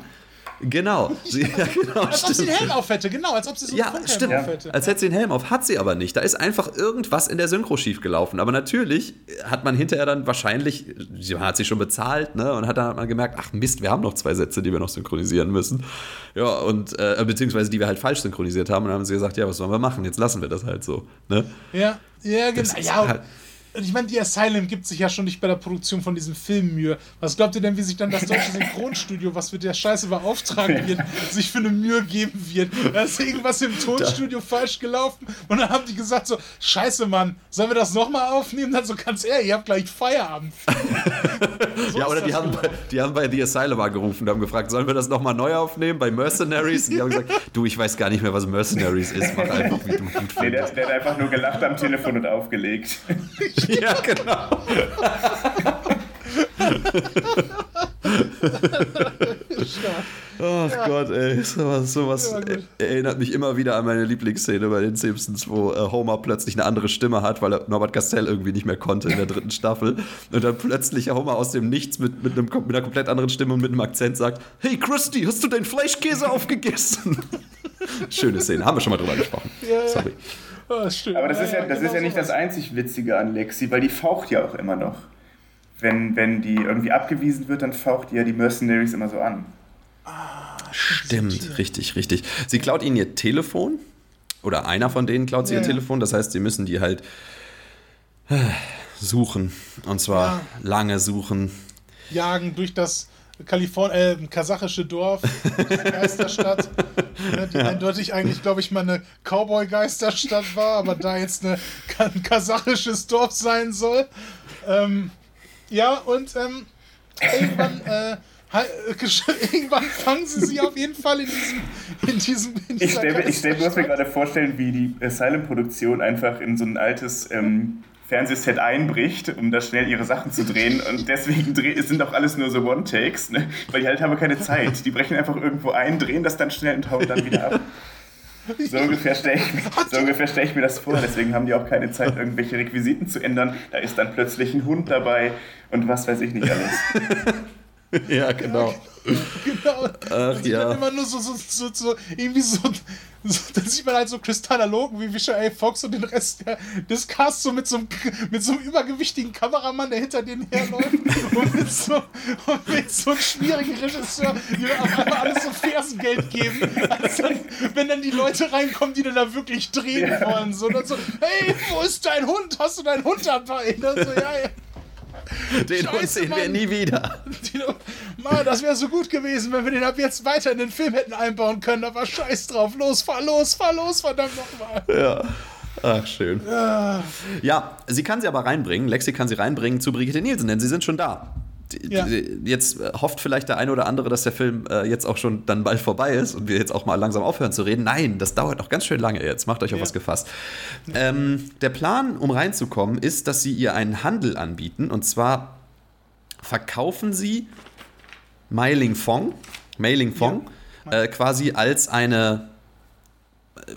Genau. Sie, ja,
genau als ob sie einen Helm auf hätte, genau, als ob sie so
einen ja, stimmt. auf hätte. Als hätte sie einen Helm auf, hat sie aber nicht. Da ist einfach irgendwas in der Synchro schiefgelaufen. Aber natürlich hat man hinterher dann wahrscheinlich, sie hat sie schon bezahlt, ne? Und hat dann hat man gemerkt, ach Mist, wir haben noch zwei Sätze, die wir noch synchronisieren müssen. Ja, und äh, beziehungsweise die wir halt falsch synchronisiert haben. Und dann haben sie gesagt, ja, was sollen wir machen? Jetzt lassen wir das halt so. Ne?
Ja, ja, genau. Ja, halt, ich meine, die Asylum gibt sich ja schon nicht bei der Produktion von diesem Film Mühe. Was glaubt ihr denn, wie sich dann das deutsche Synchronstudio, was mit der Scheiße beauftragen wird, sich für eine Mühe geben wird? Da ist irgendwas im Tonstudio da. falsch gelaufen und dann haben die gesagt so, Scheiße, Mann, sollen wir das nochmal aufnehmen? Dann so ganz ehrlich, ihr habt gleich Feierabend.
so ja, oder die haben, bei, die haben bei The Asylum angerufen und haben gefragt, sollen wir das nochmal neu aufnehmen bei Mercenaries? Und die haben gesagt, du, ich weiß gar nicht mehr, was Mercenaries ist. Mach einfach, wie du gut
nee, der, der hat einfach nur gelacht am Telefon und aufgelegt.
ja, genau. Ach ja. Gott, ey, sowas, sowas ja, erinnert mich immer wieder an meine Lieblingsszene bei den Simpsons, wo äh, Homer plötzlich eine andere Stimme hat, weil er Norbert Castell irgendwie nicht mehr konnte in der dritten Staffel. Und dann plötzlich Homer aus dem Nichts mit, mit, einem, mit einer komplett anderen Stimme und mit einem Akzent sagt: Hey Krusty, hast du deinen Fleischkäse aufgegessen? Schöne Szene, haben wir schon mal drüber gesprochen.
Ja, Sorry.
Oh, Aber das ist ja, das genau ist ja nicht das einzig Witzige an Lexi, weil die faucht ja auch immer noch. Wenn, wenn die irgendwie abgewiesen wird, dann faucht die ja die Mercenaries immer so an.
Ah, stimmt, richtig, richtig. Sie klaut ihnen ihr Telefon. Oder einer von denen klaut sie ja, ihr Telefon. Das heißt, sie müssen die halt äh, suchen. Und zwar ja. lange suchen.
jagen durch das Kaliforn äh, kasachische Dorf, Geisterstadt, ne, die ja. eindeutig eigentlich, glaube ich, mal eine Cowboy-Geisterstadt war, aber da jetzt eine, ein kasachisches Dorf sein soll. Ähm, ja, und ähm, irgendwann, äh, irgendwann fangen sie sie auf jeden Fall in diesem. In diesem in
ich stelle stell, muss mir gerade vorstellen, wie die Asylum-Produktion einfach in so ein altes. Ähm, Fernsehset einbricht, um da schnell ihre Sachen zu drehen. Und deswegen sind auch alles nur so One-Takes, ne? weil die halt haben keine Zeit. Die brechen einfach irgendwo ein, drehen das dann schnell und hauen dann wieder ab. So ungefähr stelle ich, so stell ich mir das vor. Deswegen haben die auch keine Zeit, irgendwelche Requisiten zu ändern. Da ist dann plötzlich ein Hund dabei und was weiß ich nicht alles.
ja, genau.
genau. Ach, ja. immer nur so, so, so, so irgendwie so, so, da sieht man halt so Kristallalogen wie A. Fox und den Rest der, des Casts so mit so, einem, mit so einem übergewichtigen Kameramann, der hinter denen herläuft und mit so, und mit so einem schwierigen Regisseur, die auf einmal alles so Fersengeld geben. Also dann, wenn dann die Leute reinkommen, die dann da wirklich drehen wollen. So, und dann so, hey, wo ist dein Hund? Hast du deinen Hund dabei? Und dann so, ja, ja.
Den Scheiße, Hund sehen Mann. wir nie wieder.
Mann, das wäre so gut gewesen, wenn wir den ab jetzt weiter in den Film hätten einbauen können. Aber scheiß drauf. Los, fahr los, fahr los, verdammt nochmal.
Ja. Ach, schön. Ja. ja, sie kann sie aber reinbringen. Lexi kann sie reinbringen zu Brigitte Nielsen, denn sie sind schon da ja. jetzt äh, hofft vielleicht der eine oder andere, dass der Film äh, jetzt auch schon dann bald vorbei ist und wir jetzt auch mal langsam aufhören zu reden. Nein, das dauert noch ganz schön lange jetzt. Macht euch auf ja. was gefasst. Ähm, der Plan, um reinzukommen, ist, dass sie ihr einen Handel anbieten und zwar verkaufen sie Mailing Fong, Mailing Fong, ja. äh, quasi als eine äh,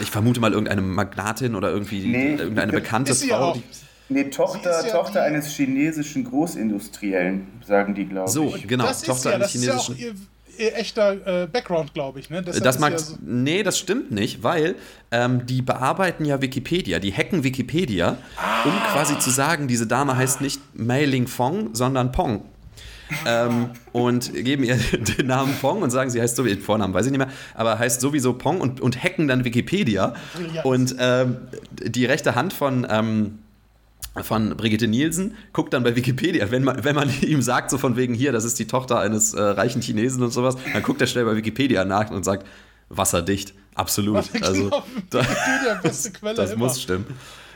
ich vermute mal irgendeine Magnatin oder irgendwie nee, irgendeine bekannte Frau. Die,
Nee, Tochter, ja Tochter eines chinesischen Großindustriellen, sagen die, glaube
so, ich. So, genau,
das Tochter ja, eines chinesischen. Ist ja auch ihr, ihr echter äh, Background, glaube ich. Ne?
das mag, ja so nee, das stimmt nicht, weil ähm, die bearbeiten ja Wikipedia, die hacken Wikipedia, ah. um quasi zu sagen, diese Dame heißt nicht Mei Ling Fong, sondern Pong. ähm, und geben ihr den Namen Pong und sagen, sie heißt so wie Vornamen, weiß ich nicht mehr, aber heißt sowieso Pong und, und hacken dann Wikipedia. Ja. Und ähm, die rechte Hand von ähm, von Brigitte Nielsen, guckt dann bei Wikipedia, wenn man, wenn man ihm sagt, so von wegen hier, das ist die Tochter eines äh, reichen Chinesen und sowas, dann guckt er schnell bei Wikipedia nach und sagt, wasserdicht, absolut. Also, genau, da, beste Quelle das immer. muss stimmen.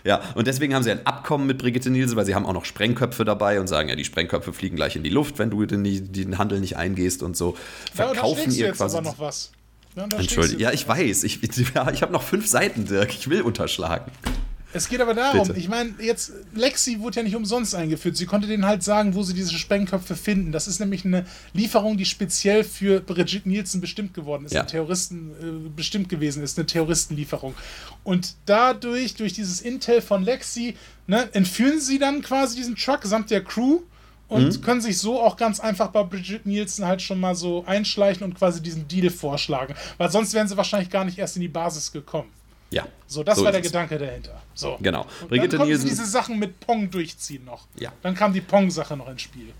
Ja, und deswegen haben sie ein Abkommen mit Brigitte Nielsen, weil sie haben auch noch Sprengköpfe dabei und sagen, ja, die Sprengköpfe fliegen gleich in die Luft, wenn du den, den Handel nicht eingehst und so. Verkaufen ja, ihr jetzt quasi. Aber noch was. Ja, Entschuldigung, ja, ich weiß. Ich, ja, ich habe noch fünf Seiten, Dirk. Ich will unterschlagen.
Es geht aber darum, Bitte. ich meine, jetzt, Lexi wurde ja nicht umsonst eingeführt. Sie konnte denen halt sagen, wo sie diese Sprengköpfe finden. Das ist nämlich eine Lieferung, die speziell für Brigitte Nielsen bestimmt geworden ist, ja. Terroristen äh, bestimmt gewesen ist, eine Terroristenlieferung. Und dadurch, durch dieses Intel von Lexi, ne, entführen sie dann quasi diesen Truck samt der Crew und mhm. können sich so auch ganz einfach bei Brigitte Nielsen halt schon mal so einschleichen und quasi diesen Deal vorschlagen. Weil sonst wären sie wahrscheinlich gar nicht erst in die Basis gekommen.
Ja.
So, das so war der es. Gedanke dahinter. So.
Genau.
Und Brigitte dann Nielsen. diese Sachen mit Pong durchziehen noch. Ja. Dann kam die Pong-Sache noch ins Spiel.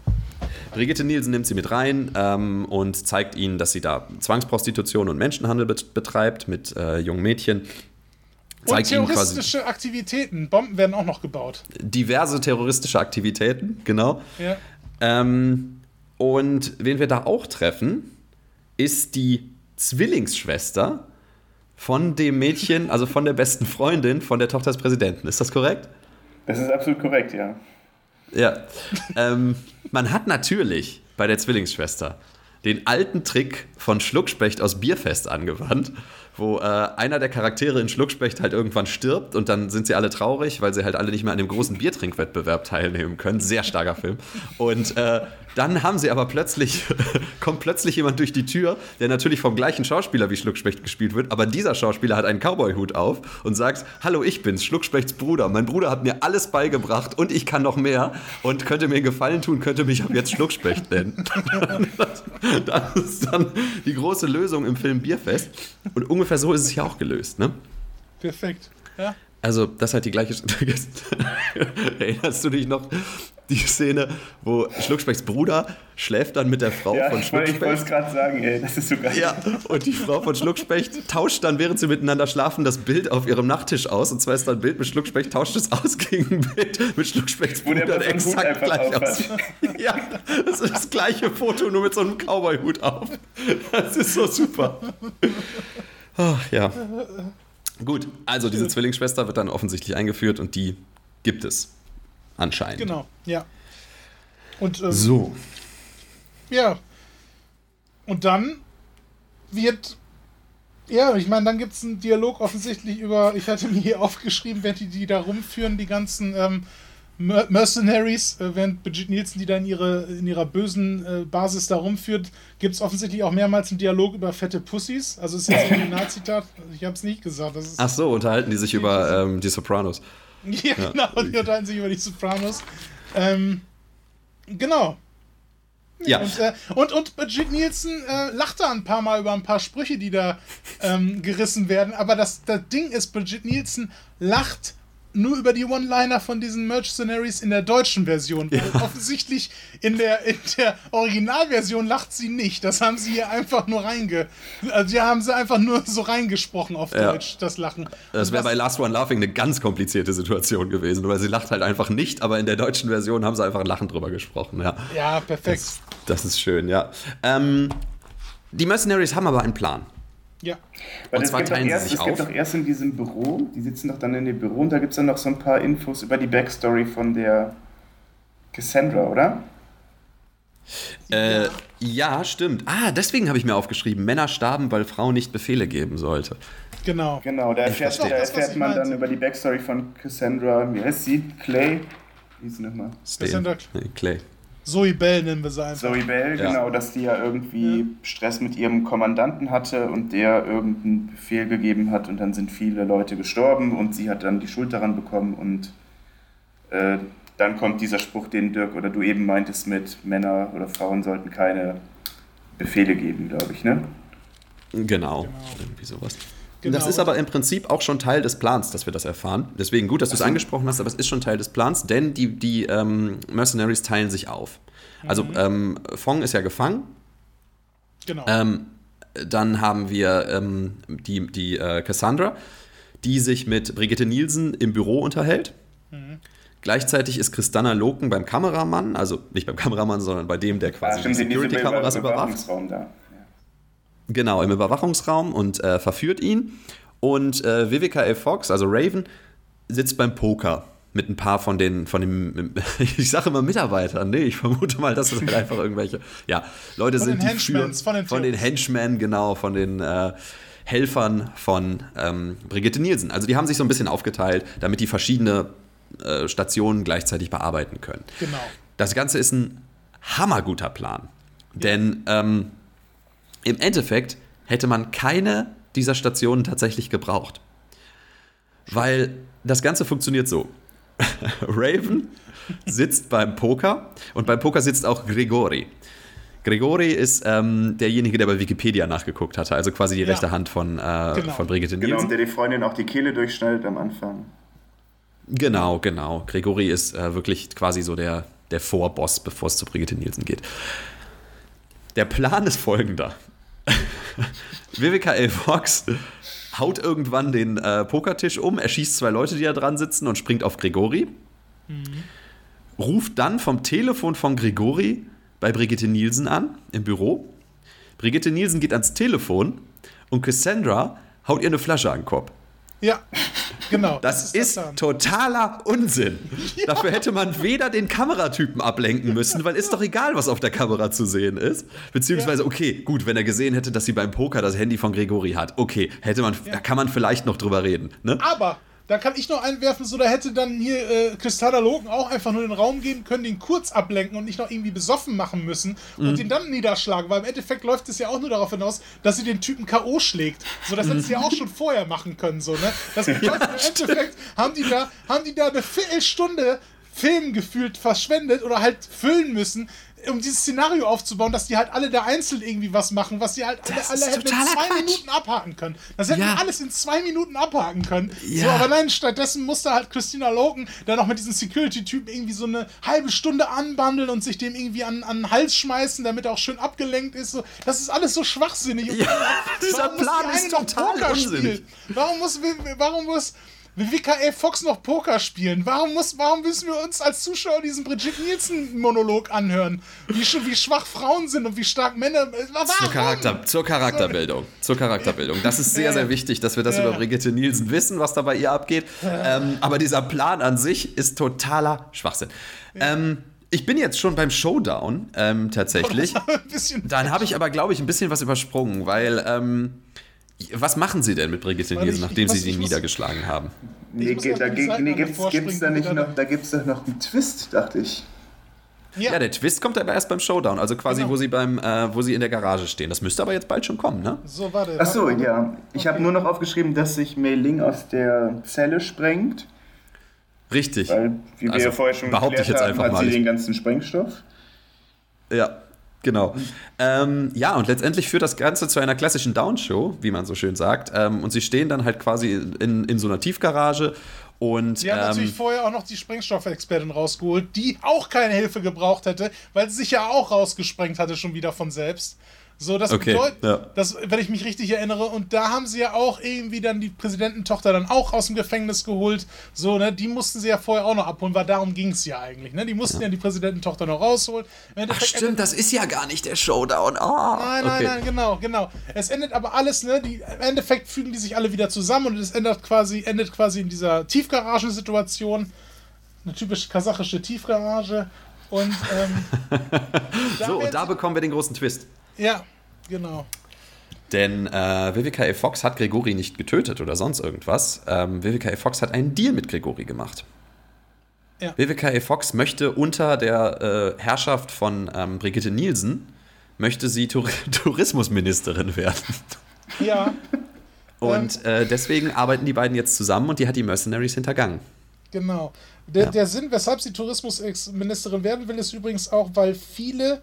Brigitte Nielsen nimmt sie mit rein ähm, und zeigt ihnen, dass sie da Zwangsprostitution und Menschenhandel betreibt mit äh, jungen Mädchen.
Zeigt und terroristische Aktivitäten. Bomben werden auch noch gebaut.
Diverse terroristische Aktivitäten, genau. Ja. Ähm, und wen wir da auch treffen, ist die Zwillingsschwester von dem Mädchen, also von der besten Freundin von der Tochter des Präsidenten. Ist das korrekt?
Das ist absolut korrekt, ja.
Ja. ähm, man hat natürlich bei der Zwillingsschwester den alten Trick von Schluckspecht aus Bierfest angewandt, wo äh, einer der Charaktere in Schluckspecht halt irgendwann stirbt und dann sind sie alle traurig, weil sie halt alle nicht mehr an dem großen Biertrinkwettbewerb teilnehmen können. Sehr starker Film. Und äh, dann haben sie aber plötzlich, kommt plötzlich jemand durch die Tür, der natürlich vom gleichen Schauspieler wie Schluckspecht gespielt wird, aber dieser Schauspieler hat einen Cowboy-Hut auf und sagt, hallo, ich bin's, Schluckspechts Bruder. Mein Bruder hat mir alles beigebracht und ich kann noch mehr und könnte mir einen Gefallen tun, könnte mich ab jetzt Schluckspecht nennen. das, ist dann die große Lösung im Film Bierfest. Und ungefähr so ist es ja auch gelöst, ne?
Perfekt, ja.
Also, das hat die gleiche. Erinnerst du dich noch die Szene, wo Schluckspechs Bruder schläft dann mit der Frau
ja,
von Schluckspecht.
Ich wollte es gerade sagen, ey, das ist so geil.
Ja, und die Frau von Schluckspecht tauscht dann, während sie miteinander schlafen, das Bild auf ihrem Nachttisch aus. Und zwar ist dann ein Bild mit Schluckspecht, tauscht es aus gegen ein Bild mit Schluckspechts Bruder, der exakt gleich aussieht. Ja, das ist das gleiche Foto, nur mit so einem Cowboy-Hut auf. Das ist so super. Ach, ja. Gut, also diese Zwillingsschwester wird dann offensichtlich eingeführt und die gibt es. Anscheinend.
Genau, ja. Und, ähm,
so.
Ja. Und dann wird. Ja, ich meine, dann gibt es einen Dialog offensichtlich über. Ich hatte mir hier aufgeschrieben, während die, die da rumführen, die ganzen ähm, Mercenaries, äh, während Brigitte Nielsen die da in, ihre, in ihrer bösen äh, Basis da rumführt, gibt es offensichtlich auch mehrmals einen Dialog über fette Pussys. Also ist jetzt ein Originalzitat. Ich habe es nicht gesagt.
Ach so, unterhalten die sich über ähm, die Sopranos.
Ja, genau, die unterhalten sich über die Sopranos. Ähm, genau.
Ja.
Und, äh, und, und Brigitte Nielsen äh, lacht da ein paar Mal über ein paar Sprüche, die da ähm, gerissen werden. Aber das, das Ding ist, Brigitte Nielsen lacht nur über die One-Liner von diesen Mercenaries in der deutschen Version. Ja. Offensichtlich in der, in der Originalversion lacht sie nicht. Das haben sie hier einfach nur reinge. Also, die haben sie einfach nur so reingesprochen auf ja. Deutsch, das Lachen.
Das wäre bei Last One Laughing eine ganz komplizierte Situation gewesen, weil sie lacht halt einfach nicht, aber in der deutschen Version haben sie einfach ein Lachen drüber gesprochen. Ja,
ja perfekt.
Das, das ist schön, ja. Ähm, die Mercenaries haben aber einen Plan.
Ja.
Weil und zwar teilen erst, sie sich es auf. Es gibt doch erst in diesem Büro, die sitzen doch dann in dem Büro und da gibt es dann noch so ein paar Infos über die Backstory von der Cassandra, oder?
Äh, ja, stimmt. Ah, deswegen habe ich mir aufgeschrieben, Männer starben, weil Frauen nicht Befehle geben sollte.
Genau.
Genau, da erfährt, da erfährt man dann über die Backstory von Cassandra, wie heißt sie? Clay? Wie ist sie nochmal?
Cassandra Clay.
Zoe Bell nennen wir sie einfach.
Zoe Bell, ja. genau, dass die ja irgendwie ja. Stress mit ihrem Kommandanten hatte und der irgendeinen Befehl gegeben hat und dann sind viele Leute gestorben und sie hat dann die Schuld daran bekommen und äh, dann kommt dieser Spruch, den Dirk oder du eben meintest mit Männer oder Frauen sollten keine Befehle geben, glaube ich, ne?
Genau, genau. irgendwie sowas. Genau. Das ist aber im Prinzip auch schon Teil des Plans, dass wir das erfahren. Deswegen gut, dass du es angesprochen hast, aber es ist schon Teil des Plans, denn die, die ähm, Mercenaries teilen sich auf. Also mhm. ähm, Fong ist ja gefangen.
Genau.
Ähm, dann haben wir ähm, die, die äh, Cassandra, die sich mit Brigitte Nielsen im Büro unterhält. Mhm. Gleichzeitig ist Christanna Loken beim Kameramann, also nicht beim Kameramann, sondern bei dem, der quasi ja, die Security-Kameras überwacht. Da. Genau, im Überwachungsraum und äh, verführt ihn. Und äh, Vivica Fox, also Raven, sitzt beim Poker mit ein paar von den, von den, ich sage immer Mitarbeitern, nee, ich vermute mal, dass das halt einfach irgendwelche, ja, Leute von sind, die für, von den, von den Henchmen, genau, von den äh, Helfern von ähm, Brigitte Nielsen. Also die haben sich so ein bisschen aufgeteilt, damit die verschiedene äh, Stationen gleichzeitig bearbeiten können.
Genau.
Das Ganze ist ein hammerguter Plan. Ja. Denn ähm, im Endeffekt hätte man keine dieser Stationen tatsächlich gebraucht. Weil das Ganze funktioniert so. Raven sitzt beim Poker und beim Poker sitzt auch Grigori. Grigori ist ähm, derjenige, der bei Wikipedia nachgeguckt hatte, also quasi die ja. rechte Hand von, äh, genau. von Brigitte
Nielsen. Genau, und der die Freundin auch die Kehle durchschneidet am Anfang.
Genau, genau. Grigori ist äh, wirklich quasi so der, der Vorboss, bevor es zu Brigitte Nielsen geht. Der Plan ist folgender. Vivica L. Fox haut irgendwann den äh, Pokertisch um, erschießt zwei Leute, die da dran sitzen und springt auf Gregori. Mhm. Ruft dann vom Telefon von Gregori bei Brigitte Nielsen an, im Büro. Brigitte Nielsen geht ans Telefon und Cassandra haut ihr eine Flasche an den Kopf.
Ja, genau.
Das, das ist, ist totaler Unsinn. Ja. Dafür hätte man weder den Kameratypen ablenken müssen, weil ist doch egal, was auf der Kamera zu sehen ist. Beziehungsweise, okay, gut, wenn er gesehen hätte, dass sie beim Poker das Handy von Gregori hat. Okay, hätte man, ja. da kann man vielleicht noch drüber reden. Ne?
Aber da kann ich noch einwerfen, so da hätte dann hier äh, Kristalla Logan auch einfach nur den Raum geben können, den kurz ablenken und nicht noch irgendwie besoffen machen müssen und mhm. den dann niederschlagen, weil im Endeffekt läuft es ja auch nur darauf hinaus, dass sie den Typen K.O. schlägt. So, das mhm. hätte sie ja auch schon vorher machen können, so, ne? Das bedeutet, ja, im Endeffekt haben die da, haben die da eine Viertelstunde Film gefühlt verschwendet oder halt füllen müssen, um dieses Szenario aufzubauen, dass die halt alle da einzeln irgendwie was machen, was die halt alle, alle hätten in zwei Quatsch. Minuten abhaken können. Das hätten ja. alles in zwei Minuten abhaken können. Ja. So, aber nein, stattdessen musste halt Christina Logan dann noch mit diesem Security-Typen irgendwie so eine halbe Stunde anbandeln und sich dem irgendwie an, an den Hals schmeißen, damit er auch schön abgelenkt ist. So, das ist alles so schwachsinnig.
Ja, dieser Plan ist total unsinnig.
Warum muss, warum muss WKF Fox noch Poker spielen? Warum, muss, warum müssen wir uns als Zuschauer diesen Brigitte Nielsen-Monolog anhören? Wie, wie schwach Frauen sind und wie stark Männer.
Warum? Zur, Charakter, zur Charakterbildung. Zur Charakterbildung. Das ist sehr, sehr wichtig, dass wir das über Brigitte Nielsen wissen, was da bei ihr abgeht. Ähm, aber dieser Plan an sich ist totaler Schwachsinn. Ähm, ich bin jetzt schon beim Showdown ähm, tatsächlich. Dann habe ich aber, glaube ich, ein bisschen was übersprungen, weil ähm, was machen Sie denn mit Brigitte Nielsen, nachdem Sie sie niedergeschlagen haben?
Nee, geht, da, nee gibt's, gibt's da nicht noch, da gibt es doch noch einen Twist, dachte ich.
Ja. ja. der Twist kommt aber erst beim Showdown, also quasi, genau. wo sie beim, äh, wo sie in der Garage stehen. Das müsste aber jetzt bald schon kommen, ne?
So, warte. Ach so, ja. Ich okay. habe nur noch aufgeschrieben, dass sich Mei Ling aus der Zelle sprengt.
Richtig.
Weil, wie wir also, ja vorher schon
behaupte ich jetzt einfach
hat
mal.
sie den ganzen Sprengstoff.
Ja. Genau. Ähm, ja, und letztendlich führt das Ganze zu einer klassischen Downshow, wie man so schön sagt. Ähm, und sie stehen dann halt quasi in, in so einer Tiefgarage. Und,
sie haben ähm, natürlich vorher auch noch die Sprengstoffexpertin rausgeholt, die auch keine Hilfe gebraucht hätte, weil sie sich ja auch rausgesprengt hatte, schon wieder von selbst. So, das okay, bedeutet, ja. das, wenn ich mich richtig erinnere, und da haben sie ja auch irgendwie dann die Präsidententochter dann auch aus dem Gefängnis geholt. So, ne, die mussten sie ja vorher auch noch abholen, weil darum ging es ja eigentlich, ne? Die mussten ja, ja die Präsidententochter noch rausholen.
Ach, stimmt, das ist ja gar nicht der Showdown. Oh,
nein, nein, okay. nein, genau, genau. Es endet aber alles, ne? Die, Im Endeffekt fügen die sich alle wieder zusammen und es endet quasi, endet quasi in dieser Tiefgaragensituation. Eine typisch kasachische Tiefgarage. Und ähm,
so, und da bekommen wir den großen Twist.
Ja, genau.
Denn äh, WWKE Fox hat Gregory nicht getötet oder sonst irgendwas. Ähm, WWKE Fox hat einen Deal mit Gregory gemacht. Ja. WWKE Fox möchte unter der äh, Herrschaft von ähm, Brigitte Nielsen, möchte sie Tur Tourismusministerin werden.
Ja.
und äh, deswegen arbeiten die beiden jetzt zusammen und die hat die Mercenaries hintergangen.
Genau. Der, ja. der Sinn, weshalb sie Tourismusministerin werden will, ist übrigens auch, weil viele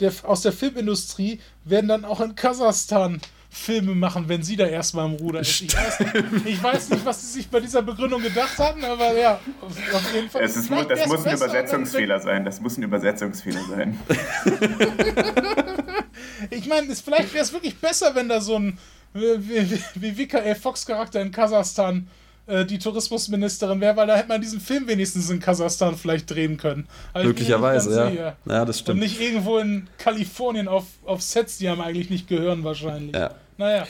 der, aus der Filmindustrie werden dann auch in Kasachstan Filme machen, wenn sie da erstmal im Ruder ist. Ich weiß, nicht, ich weiß nicht, was sie sich bei dieser Begründung gedacht hatten, aber ja, auf jeden Fall.
Es ist, das muss ein Übersetzungsfehler sein. Das muss ein Übersetzungsfehler sein.
ich meine, vielleicht wäre es wirklich besser, wenn da so ein wie, wie, wie WKL Fox-Charakter in Kasachstan äh, die Tourismusministerin wäre, weil da hätte man diesen Film wenigstens in Kasachstan vielleicht drehen können.
Also Möglicherweise, ja. Sehe. Ja, das stimmt.
Und nicht irgendwo in Kalifornien auf, auf Sets, die einem eigentlich nicht gehören wahrscheinlich. Ja. Naja.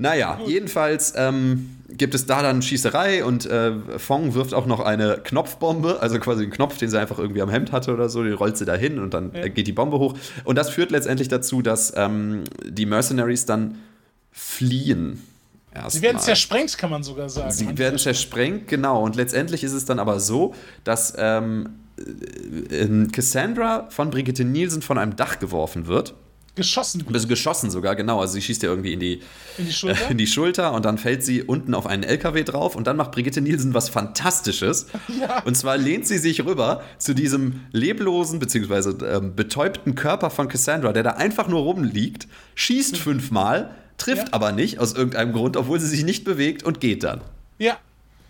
Naja, Gut. jedenfalls ähm, gibt es da dann Schießerei und äh, Fong wirft auch noch eine Knopfbombe, also quasi einen Knopf, den sie einfach irgendwie am Hemd hatte oder so, die rollt sie da hin und dann ja. geht die Bombe hoch. Und das führt letztendlich dazu, dass ähm, die Mercenaries dann fliehen
Sie werden mal. zersprengt, kann man sogar sagen.
Sie werden zersprengt, genau. Und letztendlich ist es dann aber so, dass ähm, äh, Cassandra von Brigitte Nielsen von einem Dach geworfen wird.
Geschossen.
Wird. Geschossen sogar, genau. Also sie schießt ja irgendwie in die, in die, Schulter? Äh, in die Schulter und dann fällt sie unten auf einen LKW drauf und dann macht Brigitte Nielsen was Fantastisches. Ja. Und zwar lehnt sie sich rüber zu diesem leblosen bzw. Ähm, betäubten Körper von Cassandra, der da einfach nur rumliegt, schießt fünfmal trifft ja. aber nicht aus irgendeinem Grund, obwohl sie sich nicht bewegt und geht dann.
Ja.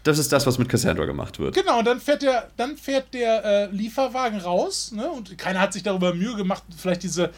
Das ist das, was mit Cassandra gemacht wird.
Genau, und dann fährt der, dann fährt der äh, Lieferwagen raus, ne? Und keiner hat sich darüber Mühe gemacht, vielleicht diese,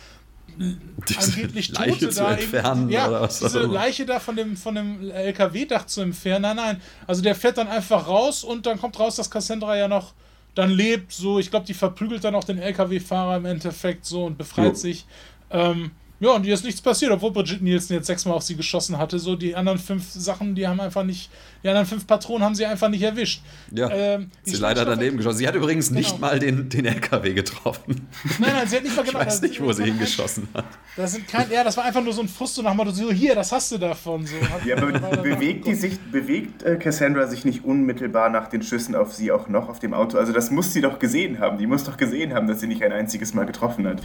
diese angeblich Leiche Tote
zu entfernen
ja, oder was diese Leiche da von dem, von dem LKW-Dach zu entfernen. Nein, nein. Also der fährt dann einfach raus und dann kommt raus, dass Cassandra ja noch dann lebt. So, ich glaube, die verprügelt dann auch den LKW-Fahrer im Endeffekt so und befreit jo. sich. Ähm, ja, und hier ist nichts passiert, obwohl Brigitte Nielsen jetzt sechsmal auf sie geschossen hatte. So, die anderen fünf Sachen, die haben einfach nicht, die anderen fünf Patronen haben sie einfach nicht erwischt.
Ja. Ähm, sie leider daneben geschossen. Sie hat übrigens genau. nicht mal den, den LKW getroffen.
Nein, nein, sie hat nicht mal
genau. Ich weiß nicht, wo sie hingeschossen hat.
Das sind kein, ja, das war einfach nur so ein Frust so nach dem Motto, so, hier, das hast du davon. So.
Ja, aber bewegt, die sich, bewegt äh, Cassandra sich nicht unmittelbar nach den Schüssen auf sie auch noch auf dem Auto? Also das muss sie doch gesehen haben. Die muss doch gesehen haben, dass sie nicht ein einziges Mal getroffen hat.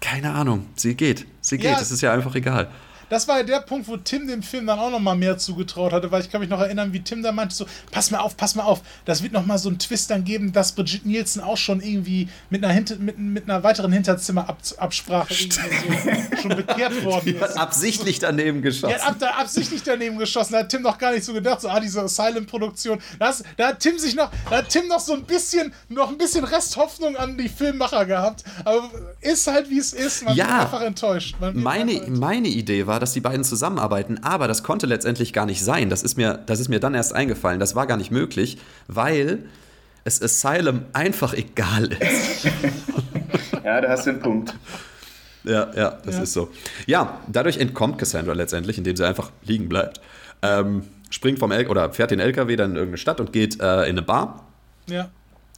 Keine Ahnung. Sie geht. Sie geht. Ja, das ist ja einfach egal.
Das war ja der Punkt, wo Tim dem Film dann auch nochmal mehr zugetraut hatte, weil ich kann mich noch erinnern, wie Tim da meinte so, pass mal auf, pass mal auf, das wird nochmal so einen Twist dann geben, dass Brigitte Nielsen auch schon irgendwie mit einer, Hinter mit, mit einer weiteren Hinterzimmerabsprache so, schon bekehrt worden
die hat absichtlich daneben geschossen.
Die hat ab, absichtlich daneben geschossen, da hat Tim noch gar nicht so gedacht, so, ah, diese Asylum-Produktion, da hat Tim sich noch, da hat Tim noch so ein bisschen, noch ein bisschen Resthoffnung an die Filmmacher gehabt, aber ist halt wie es ist, man
ja,
wird einfach enttäuscht.
meine, einfach enttäuscht. meine Idee war, dass die beiden zusammenarbeiten, aber das konnte letztendlich gar nicht sein. Das ist mir, das ist mir dann erst eingefallen. Das war gar nicht möglich, weil es Asylum einfach egal ist.
ja, da hast du einen Punkt.
Ja, ja, das ja. ist so. Ja, dadurch entkommt Cassandra letztendlich, indem sie einfach liegen bleibt. Ähm, springt vom L oder fährt den LKW dann in irgendeine Stadt und geht äh, in eine Bar.
Ja.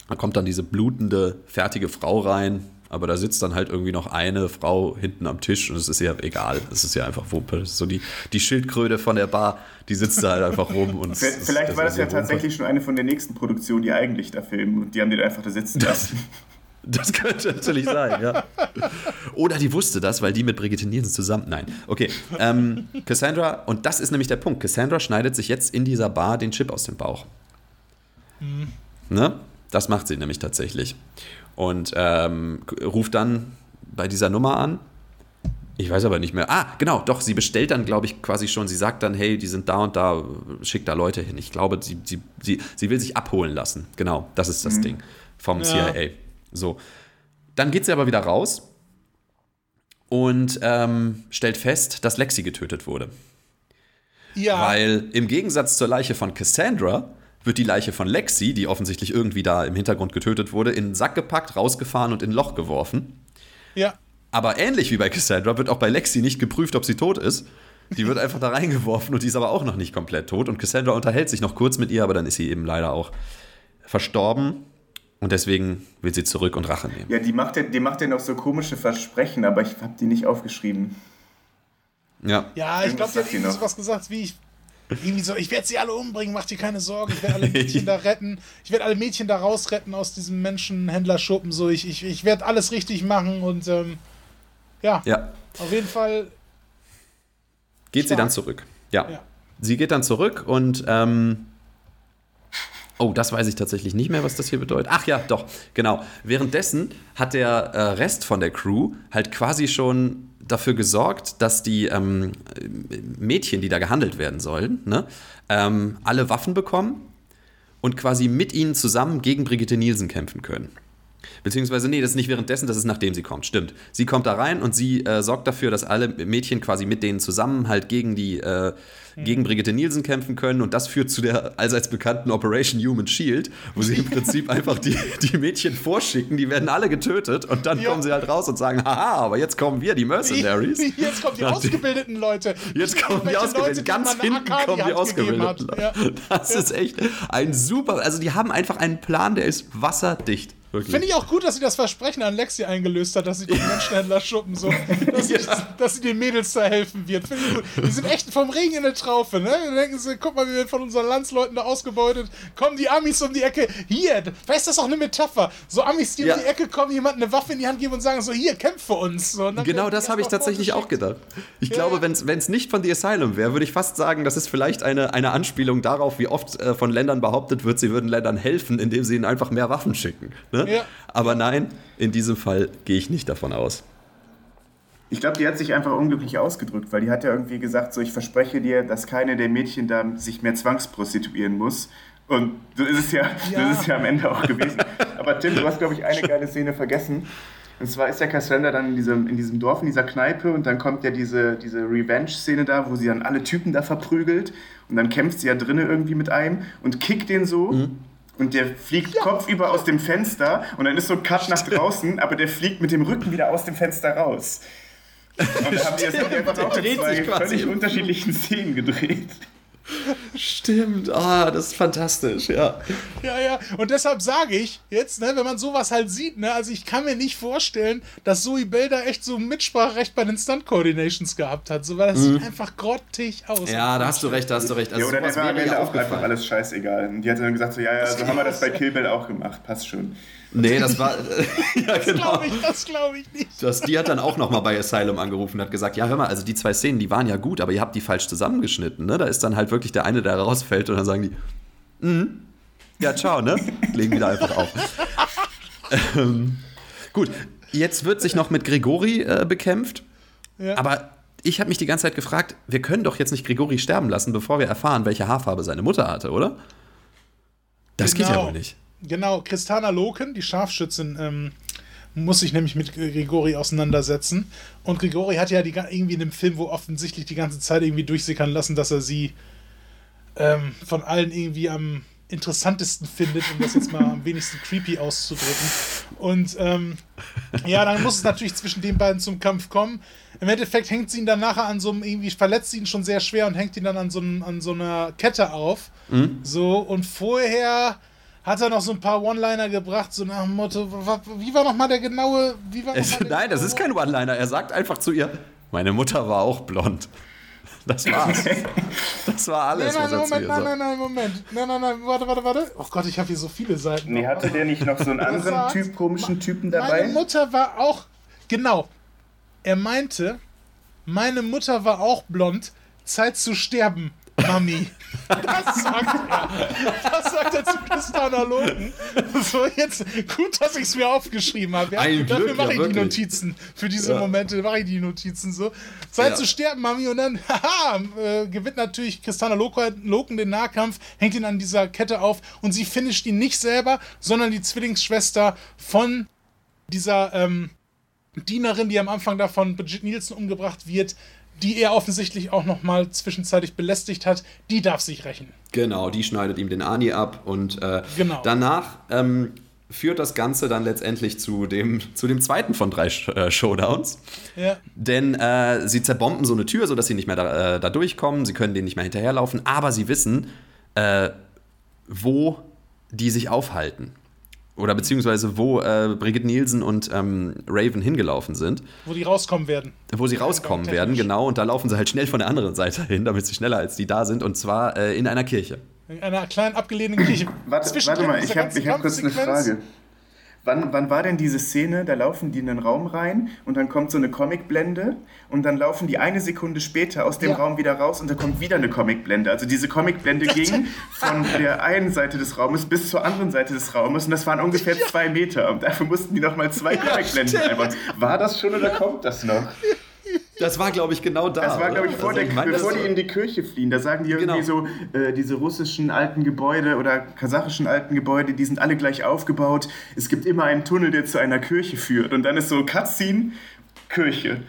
Da kommt dann diese blutende, fertige Frau rein, aber da sitzt dann halt irgendwie noch eine Frau hinten am Tisch und es ist ja egal. Es ist ja einfach Wumpe. so die, die Schildkröte von der Bar, die sitzt da halt einfach rum. Und
Vielleicht das war das ja Wumpe. tatsächlich schon eine von der nächsten Produktionen, die eigentlich da filmen und die haben den einfach da sitzen lassen.
Das könnte natürlich sein, ja. Oder die wusste das, weil die mit Brigitte Nielsen zusammen. Nein. Okay. Ähm, Cassandra, und das ist nämlich der Punkt. Cassandra schneidet sich jetzt in dieser Bar den Chip aus dem Bauch. Mhm. Ne? Das macht sie nämlich tatsächlich und ähm, ruft dann bei dieser Nummer an. Ich weiß aber nicht mehr. Ah, genau, doch, sie bestellt dann, glaube ich, quasi schon. Sie sagt dann, hey, die sind da und da, schickt da Leute hin. Ich glaube, sie, sie, sie, sie will sich abholen lassen. Genau, das ist das mhm. Ding vom ja. CIA. So. Dann geht sie aber wieder raus und ähm, stellt fest, dass Lexi getötet wurde. Ja. Weil im Gegensatz zur Leiche von Cassandra wird die Leiche von Lexi, die offensichtlich irgendwie da im Hintergrund getötet wurde, in einen Sack gepackt, rausgefahren und in ein Loch geworfen.
Ja.
Aber ähnlich wie bei Cassandra wird auch bei Lexi nicht geprüft, ob sie tot ist. Die wird einfach da reingeworfen und die ist aber auch noch nicht komplett tot. Und Cassandra unterhält sich noch kurz mit ihr, aber dann ist sie eben leider auch verstorben. Und deswegen will sie zurück und Rache nehmen.
Ja, die macht ja, die macht ja noch so komische Versprechen, aber ich habe die nicht aufgeschrieben.
Ja.
Ja, ich glaube, sie hat irgendwie sowas gesagt wie, ich irgendwie so, ich werde sie alle umbringen, mach dir keine Sorgen, ich werde alle Mädchen da retten, ich werde alle Mädchen da rausretten aus diesem Menschenhändlerschuppen, so, ich, ich, ich werde alles richtig machen und ähm, ja,
ja,
auf jeden Fall.
Geht stark. sie dann zurück, ja. ja. Sie geht dann zurück und ähm, Oh, das weiß ich tatsächlich nicht mehr, was das hier bedeutet. Ach ja, doch, genau. Währenddessen hat der äh, Rest von der Crew halt quasi schon dafür gesorgt, dass die ähm, Mädchen, die da gehandelt werden sollen, ne, ähm, alle Waffen bekommen und quasi mit ihnen zusammen gegen Brigitte Nielsen kämpfen können. Beziehungsweise, nee, das ist nicht währenddessen, das ist nachdem sie kommt. Stimmt. Sie kommt da rein und sie äh, sorgt dafür, dass alle Mädchen quasi mit denen zusammen halt gegen die äh, gegen Brigitte Nielsen kämpfen können. Und das führt zu der allseits bekannten Operation Human Shield, wo sie im Prinzip einfach die, die Mädchen vorschicken, die werden alle getötet und dann ja. kommen sie halt raus und sagen, haha, aber jetzt kommen wir, die Mercenaries.
Jetzt kommen die ausgebildeten Leute.
Jetzt kommen die ausgebildeten, ganz hinten kommen die ausgebildeten. Ja. Das ist echt ein super, also die haben einfach einen Plan, der ist wasserdicht.
Finde ich auch gut, dass sie das Versprechen an Lexi eingelöst hat, dass sie den Menschenhändler schuppen, so. Dass, ja. sie, dass, sie den Mädels da helfen wird. Finde ich gut. Die sind echt vom Regen in der Traufe, ne? Dann denken sie, guck mal, wir werden von unseren Landsleuten da ausgebeutet. Kommen die Amis um die Ecke. Hier, weißt du, das ist auch eine Metapher. So Amis, die ja. um die Ecke kommen, jemand eine Waffe in die Hand geben und sagen so, hier, kämpf für uns. So,
genau das habe ich tatsächlich auch gedacht. Ich ja. glaube, wenn es nicht von The Asylum wäre, würde ich fast sagen, das ist vielleicht eine, eine Anspielung darauf, wie oft äh, von Ländern behauptet wird, sie würden Ländern helfen, indem sie ihnen einfach mehr Waffen schicken. Ne? Ja. Aber nein, in diesem Fall gehe ich nicht davon aus.
Ich glaube, die hat sich einfach unglücklich ausgedrückt, weil die hat ja irgendwie gesagt, so ich verspreche dir, dass keine der Mädchen da sich mehr zwangsprostituieren muss. Und so ist es ja, ja. Das ist ja am Ende auch gewesen. Aber Tim, du hast, glaube ich, eine geile Szene vergessen. Und zwar ist der Cassandra dann in diesem, in diesem Dorf, in dieser Kneipe und dann kommt ja diese, diese Revenge-Szene da, wo sie dann alle Typen da verprügelt und dann kämpft sie ja drinnen irgendwie mit einem und kickt den so mhm und der fliegt ja. kopfüber aus dem Fenster und dann ist so ein Cut nach draußen, aber der fliegt mit dem Rücken wieder aus dem Fenster raus. Und da haben die das einfach auch in zwei völlig unterschiedlichen Szenen gedreht.
Stimmt, ah, das ist fantastisch, ja.
Ja, ja, und deshalb sage ich jetzt, ne, wenn man sowas halt sieht, ne, also ich kann mir nicht vorstellen, dass Zoe Bell da echt so Mitspracherecht bei den Stunt-Coordinations gehabt hat, so, weil das mhm. sieht einfach grottig aus.
Ja, da hast du recht, da hast du recht. Also
ja, oder der war am Ende auch einfach alles scheißegal. Und die hat dann gesagt so, ja, ja, so haben wir das bei Kill Bill auch gemacht, passt schon.
Nee, das war.
ja, das genau. glaube ich, das ich nicht.
Das, die hat dann auch nochmal bei Asylum angerufen und hat gesagt: Ja, hör mal, also die zwei Szenen, die waren ja gut, aber ihr habt die falsch zusammengeschnitten. Ne? Da ist dann halt wirklich der eine, der rausfällt und dann sagen die: mhm. Ja, ciao, ne? Legen wieder einfach auf. ähm, gut, jetzt wird sich noch mit Gregori äh, bekämpft. Ja. Aber ich habe mich die ganze Zeit gefragt: Wir können doch jetzt nicht Gregori sterben lassen, bevor wir erfahren, welche Haarfarbe seine Mutter hatte, oder? Das genau. geht ja genau. wohl nicht.
Genau, Christana Loken, die Scharfschützin, ähm, muss sich nämlich mit Grigori auseinandersetzen. Und Grigori hat ja die, irgendwie in dem Film, wo offensichtlich die ganze Zeit irgendwie durchsickern lassen, dass er sie ähm, von allen irgendwie am interessantesten findet, um das jetzt mal am wenigsten creepy auszudrücken. Und ähm, ja, dann muss es natürlich zwischen den beiden zum Kampf kommen. Im Endeffekt hängt sie ihn dann nachher an so einem, irgendwie verletzt sie ihn schon sehr schwer und hängt ihn dann an so, einem, an so einer Kette auf. Mhm. So, und vorher hat er noch so ein paar One-Liner gebracht, so nach dem Motto, wie war nochmal der genaue, wie war
es, Nein, das ist kein One-Liner. Er sagt einfach zu ihr, meine Mutter war auch blond. Das war's. das war alles,
nein, nein,
was
Moment, nein, nein, nein, Moment. Nein, nein, nein, warte, warte, warte. Oh Gott, ich habe hier so viele Seiten.
Nee, hatte der nicht noch so einen anderen sagt, Typ, komischen Typen dabei?
Meine Mutter war auch, genau. Er meinte, meine Mutter war auch blond, Zeit zu sterben. Mami. Das sagt er. Das sagt er zu Christiana Loken. So, jetzt gut, dass ich es mir aufgeschrieben habe. Ja? Ein Dafür mache ich ja, die Notizen. Für diese ja. Momente mache ich die Notizen so. Zeit zu sterben, Mami. Und dann, haha, äh, gewinnt natürlich Christiana Loken den Nahkampf, hängt ihn an dieser Kette auf und sie finisht ihn nicht selber, sondern die Zwillingsschwester von dieser ähm, Dienerin, die am Anfang davon Bridget Nielsen umgebracht wird, die er offensichtlich auch noch mal zwischenzeitlich belästigt hat, die darf sich rächen.
Genau, die schneidet ihm den Ani ab und äh, genau. danach ähm, führt das Ganze dann letztendlich zu dem, zu dem zweiten von drei Sh äh, Showdowns. Ja. Denn äh, sie zerbomben so eine Tür, sodass sie nicht mehr da, äh, da, durchkommen, sie können denen nicht mehr hinterherlaufen, aber sie wissen, äh, wo die sich aufhalten oder beziehungsweise wo äh, Brigitte Nielsen und ähm, Raven hingelaufen sind.
Wo die rauskommen werden.
Wo sie rauskommen werden, genau. Und da laufen sie halt schnell von der anderen Seite hin, damit sie schneller als die da sind. Und zwar äh, in einer Kirche.
In einer kleinen abgelegenen Kirche.
warte, warte mal, ich habe hab kurz eine Frage. Wann, wann war denn diese Szene? Da laufen die in den Raum rein und dann kommt so eine Comicblende und dann laufen die eine Sekunde später aus dem ja. Raum wieder raus und da kommt wieder eine Comicblende. Also diese Comicblende ging von der einen Seite des Raumes bis zur anderen Seite des Raumes und das waren ungefähr ja. zwei Meter und dafür mussten die nochmal zwei ja, Comicblenden einbauen. War das schon oder kommt das noch?
Das war, glaube ich, genau da.
Das war, glaube ich, vor also, der, ich mein, bevor die in die Kirche fliehen. Da sagen die irgendwie genau. so, äh, diese russischen alten Gebäude oder kasachischen alten Gebäude, die sind alle gleich aufgebaut. Es gibt immer einen Tunnel, der zu einer Kirche führt. Und dann ist so Cutscene, Kirche.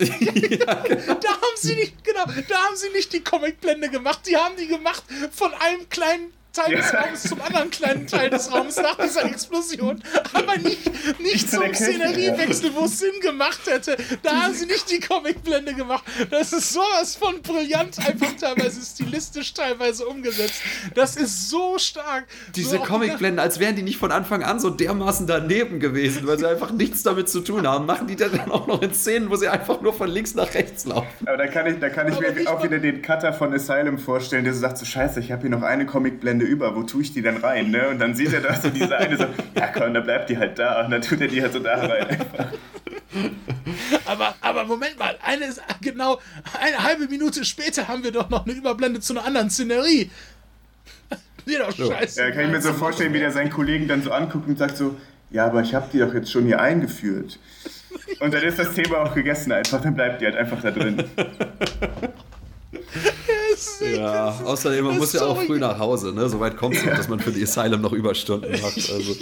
ja, genau. da haben sie nicht, genau, da haben sie nicht die Comicblende gemacht, die haben die gemacht von einem kleinen Teil des Raums zum anderen kleinen Teil des Raums nach dieser Explosion, aber nicht, nicht zum Szeneriewechsel, wo es Sinn gemacht hätte. Da haben sie nicht die Comicblende gemacht. Das ist sowas von brillant, einfach teilweise stilistisch teilweise umgesetzt. Das ist so stark.
Diese so Comicblenden, als wären die nicht von Anfang an so dermaßen daneben gewesen, weil sie einfach nichts damit zu tun haben, machen die dann auch noch in Szenen, wo sie einfach nur von links nach rechts laufen.
Aber da kann ich, da kann ich mir auch wieder den Cutter von Asylum vorstellen, der so sagt: so Scheiße, ich habe hier noch eine Comicblende über, wo tue ich die denn rein? Ne? Und dann sieht er da so diese eine so, ja komm, dann bleibt die halt da. Und dann tut er die halt so da rein einfach.
Aber, aber Moment mal, eine ist genau eine halbe Minute später haben wir doch noch eine Überblende zu einer anderen Szenerie.
Nee, doch scheiße. Ja, kann ich mir so vorstellen, wie der seinen Kollegen dann so anguckt und sagt so, ja, aber ich habe die doch jetzt schon hier eingeführt. Und dann ist das Thema auch gegessen einfach, dann bleibt die halt einfach da drin.
ja, außerdem, man muss ja auch früh nach Hause, ne? Soweit kommt es noch, dass man für die Asylum noch Überstunden macht. Also,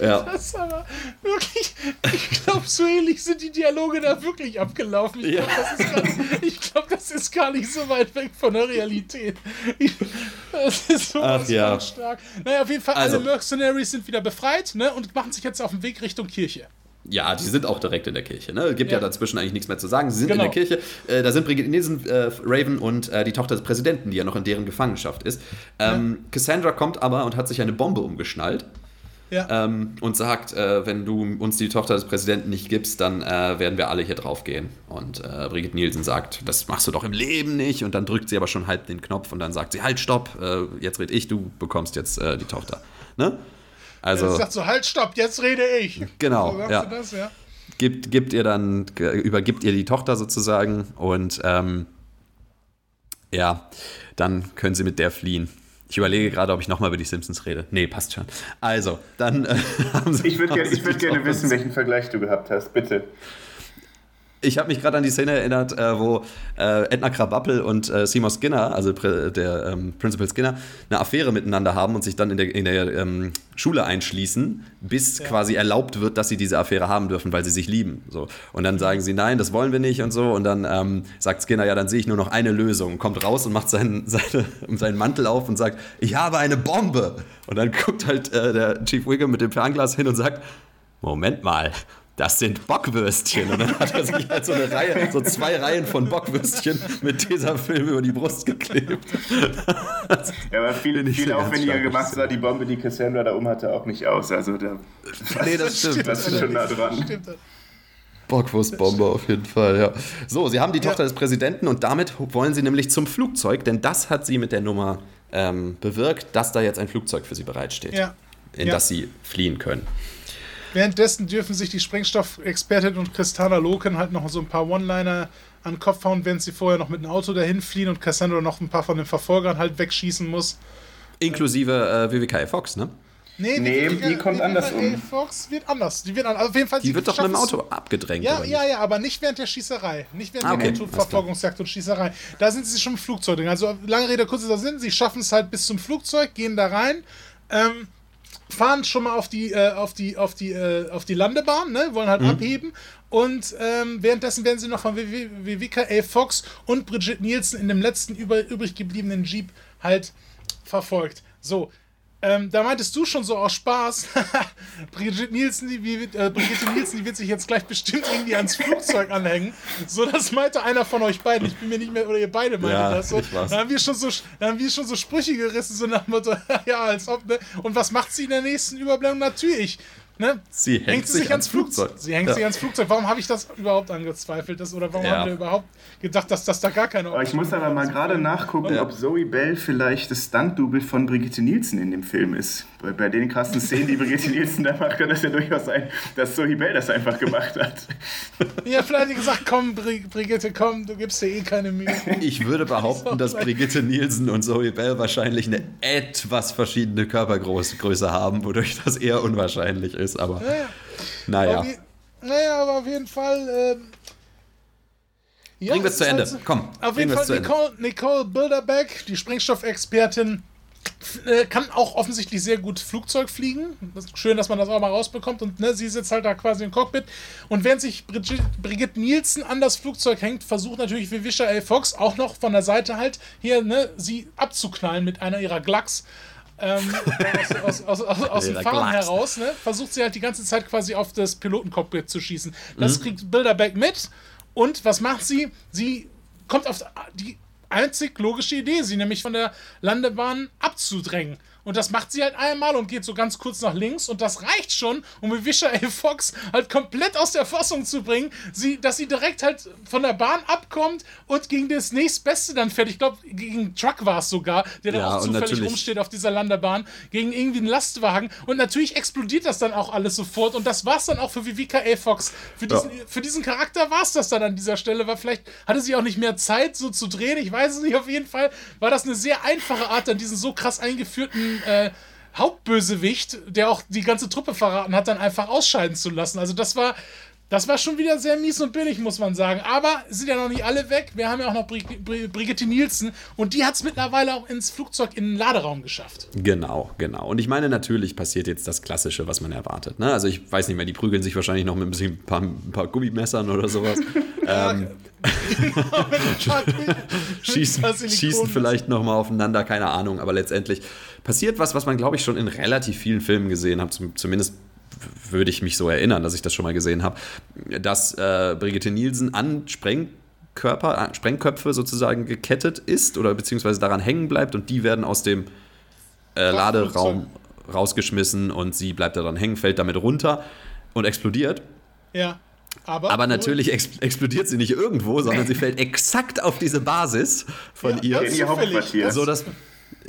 ja. das aber wirklich, ich glaube, so ähnlich sind die Dialoge da wirklich abgelaufen. Ich glaube, das, glaub, das, ist gar nicht so weit weg von der Realität. das ist so
Ach, ja.
stark. Naja, auf jeden Fall, also, alle Mercenaries sind wieder befreit ne? und machen sich jetzt auf den Weg Richtung Kirche.
Ja, die sind auch direkt in der Kirche. Ne? Gibt ja. ja dazwischen eigentlich nichts mehr zu sagen. Sie sind genau. in der
genau.
Kirche. Äh, da sind Brigitte Nielsen, äh, Raven und äh, die Tochter des Präsidenten, die ja noch in deren Gefangenschaft ist. Ähm, ja. Cassandra kommt aber und hat sich eine Bombe umgeschnallt. Ja. Ähm, und sagt, äh, wenn du uns die Tochter des Präsidenten nicht gibst, dann äh, werden wir alle hier drauf gehen. Und äh, Brigitte Nielsen sagt, das machst du doch im Leben nicht. Und dann drückt sie aber schon halb den Knopf und dann sagt sie, halt, stopp, jetzt red ich, du bekommst jetzt die Tochter. Ne?
Also, sagt so, halt, stopp, jetzt rede ich.
Genau, so ja. Das, ja. Gibt, gibt ihr dann, übergibt ihr die Tochter sozusagen und ähm, ja, dann können sie mit der fliehen. Ich überlege gerade, ob ich nochmal über die Simpsons rede. Nee, passt schon. Also, dann äh,
haben sie. Ich würde gerne würd gerne wissen, welchen Vergleich du gehabt hast, bitte.
Ich habe mich gerade an die Szene erinnert, äh, wo äh, Edna Krabappel und äh, Seymour Skinner, also der ähm, Principal Skinner, eine Affäre miteinander haben und sich dann in der, in der ähm, Schule einschließen, bis ja. quasi erlaubt wird, dass sie diese Affäre haben dürfen, weil sie sich lieben. So. Und dann sagen sie, nein, das wollen wir nicht und so. Und dann ähm, sagt Skinner, ja, dann sehe ich nur noch eine Lösung. Kommt raus und macht seinen, seine, seinen Mantel auf und sagt, ich habe eine Bombe. Und dann guckt halt äh, der Chief Wiggum mit dem Fernglas hin und sagt, Moment mal, das sind Bockwürstchen. Und dann hat er sich halt so eine Reihe, so zwei Reihen von Bockwürstchen mit dieser Film über die Brust geklebt.
ja, aber viel, viel aufwendiger gemacht sah die Bombe, die Cassandra da um hatte, auch nicht aus. Also da,
nee, das stimmt.
Das ist schon nah dran.
Bockwurstbombe auf jeden Fall, ja. So, sie haben die Tochter ja. des Präsidenten und damit wollen sie nämlich zum Flugzeug, denn das hat sie mit der Nummer ähm, bewirkt, dass da jetzt ein Flugzeug für sie bereitsteht, ja. in ja. das sie fliehen können.
Währenddessen dürfen sich die Sprengstoffexpertin und Kristana Loken halt noch so ein paar One-Liner an den Kopf hauen, während sie vorher noch mit einem Auto dahin fliehen und Cassandra noch ein paar von den Verfolgern halt wegschießen muss.
Inklusive äh, WWK Fox, ne?
Nee, nee die, die kommt anders um.
Fox wird anders. Die wird, also auf jeden Fall,
die wird doch mit dem Auto abgedrängt.
Ja, ja, ja, aber nicht während der Schießerei. Nicht während ah, okay. der Autoverfolgungsjagd und Schießerei. Da sind sie schon im Flugzeug drin. Also lange Rede, kurzer Sinn. Sie schaffen es halt bis zum Flugzeug, gehen da rein. Ähm, fahren schon mal auf die, äh, auf die, auf die, äh, auf die Landebahn, ne? wollen halt mhm. abheben. Und ähm, währenddessen werden sie noch von WWKA Fox und Brigitte Nielsen in dem letzten über, übrig gebliebenen Jeep halt verfolgt. So, ähm, da meintest du schon so aus Spaß, Brigitte Nielsen, die, äh, Brigitte Nielsen, die wird sich jetzt gleich bestimmt irgendwie ans Flugzeug anhängen. So, das meinte einer von euch beiden. Ich bin mir nicht mehr, oder ihr beide meinte ja, das so. Da haben, wir schon so. da haben wir schon so Sprüche gerissen, so nach dem Motto, ja, als ob, ne? Und was macht sie in der nächsten Überblendung? Natürlich Ne?
Sie hängt, hängt sie sich, ans Flugzeug. Flugzeug.
Sie hängt ja. sich ans Flugzeug. Warum habe ich das überhaupt angezweifelt? Das, oder warum ja. haben wir überhaupt gedacht, dass das da gar keine
Option Ich muss aber mal gerade nachgucken, ja. ob Zoe Bell vielleicht das Stunt-Double von Brigitte Nielsen in dem Film ist. Bei, bei den krassen Szenen, die Brigitte Nielsen da macht, kann das ja durchaus sein, dass Zoe Bell das einfach gemacht hat.
Ja, vielleicht gesagt, komm, Brigitte, komm, du gibst dir eh keine Mühe.
Ich würde behaupten, dass Brigitte Nielsen und Zoe Bell wahrscheinlich eine etwas verschiedene Körpergröße haben, wodurch das eher unwahrscheinlich ist ist, aber naja. naja.
Aber naja, aber auf jeden Fall. Ähm,
ja, bringen wir es zu Ende. Halt, Komm.
Auf jeden Fall Nicole, Nicole Bilderbeck, die Sprengstoffexpertin, äh, kann auch offensichtlich sehr gut Flugzeug fliegen. Das schön, dass man das auch mal rausbekommt. Und ne, sie sitzt halt da quasi im Cockpit. Und während sich Brigitte, Brigitte Nielsen an das Flugzeug hängt, versucht natürlich Vivisha L. Fox auch noch von der Seite halt hier ne, sie abzuknallen mit einer ihrer Glacks ähm, aus, aus, aus, aus dem Fahren heraus, ne, versucht sie halt die ganze Zeit quasi auf das Pilotencockpit zu schießen. Das mhm. kriegt Bilderberg mit. Und was macht sie? Sie kommt auf die einzig logische Idee, sie nämlich von der Landebahn abzudrängen. Und das macht sie halt einmal und geht so ganz kurz nach links. Und das reicht schon, um Vivisha A. Fox halt komplett aus der Fassung zu bringen. Sie, dass sie direkt halt von der Bahn abkommt und gegen das nächstbeste dann fährt. Ich glaube, gegen Truck war es sogar, der ja, da auch zufällig rumsteht auf dieser Landebahn. Gegen irgendwie einen Lastwagen. Und natürlich explodiert das dann auch alles sofort. Und das war es dann auch für Vivica A. Fox. Für diesen, ja. für diesen Charakter war es das dann an dieser Stelle, weil vielleicht hatte sie auch nicht mehr Zeit, so zu drehen. Ich weiß es nicht. Auf jeden Fall war das eine sehr einfache Art, dann diesen so krass eingeführten äh, Hauptbösewicht, der auch die ganze Truppe verraten hat, dann einfach ausscheiden zu lassen. Also das war, das war schon wieder sehr mies und billig, muss man sagen. Aber sind ja noch nicht alle weg. Wir haben ja auch noch Brig Brig Brigitte Nielsen und die hat es mittlerweile auch ins Flugzeug in den Laderaum geschafft.
Genau, genau. Und ich meine, natürlich passiert jetzt das Klassische, was man erwartet. Ne? Also ich weiß nicht mehr, die prügeln sich wahrscheinlich noch mit ein, bisschen, ein, paar, ein paar Gummimessern oder sowas. ähm, schießen, schießen vielleicht nochmal aufeinander, keine Ahnung. Aber letztendlich passiert was, was man, glaube ich, schon in relativ vielen Filmen gesehen hat. Zumindest würde ich mich so erinnern, dass ich das schon mal gesehen habe, dass äh, Brigitte Nielsen an Sprengkörper, Sprengköpfe sozusagen gekettet ist oder beziehungsweise daran hängen bleibt und die werden aus dem äh, Laderaum rausgeschmissen und sie bleibt daran hängen, fällt damit runter und explodiert.
Ja.
Aber, aber natürlich ex explodiert sie nicht irgendwo, sondern sie fällt exakt auf diese Basis von ja, ihr.
In ihr Hauptquartier.
So, dass,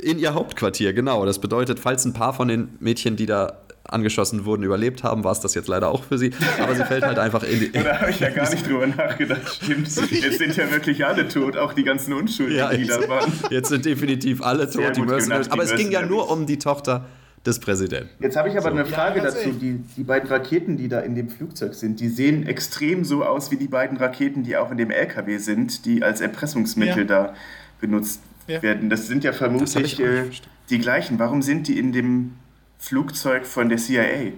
in ihr Hauptquartier, genau. Das bedeutet, falls ein paar von den Mädchen, die da angeschossen wurden, überlebt haben, war es das jetzt leider auch für sie. Aber sie fällt halt einfach in die.
da habe ich ja gar nicht drüber nachgedacht. Stimmt. Jetzt sind ja wirklich alle tot, auch die ganzen Unschuldigen, ja, die da waren.
Jetzt sind definitiv alle tot, die Mercenaries. Aber es ging ja nur um die Tochter des Präsidenten.
Jetzt habe ich aber so. eine Frage ja, dazu. Die, die beiden Raketen, die da in dem Flugzeug sind, die sehen extrem so aus wie die beiden Raketen, die auch in dem LKW sind, die als Erpressungsmittel ja. da benutzt ja. werden. Das sind ja vermutlich äh, die gleichen. Warum sind die in dem Flugzeug von der CIA?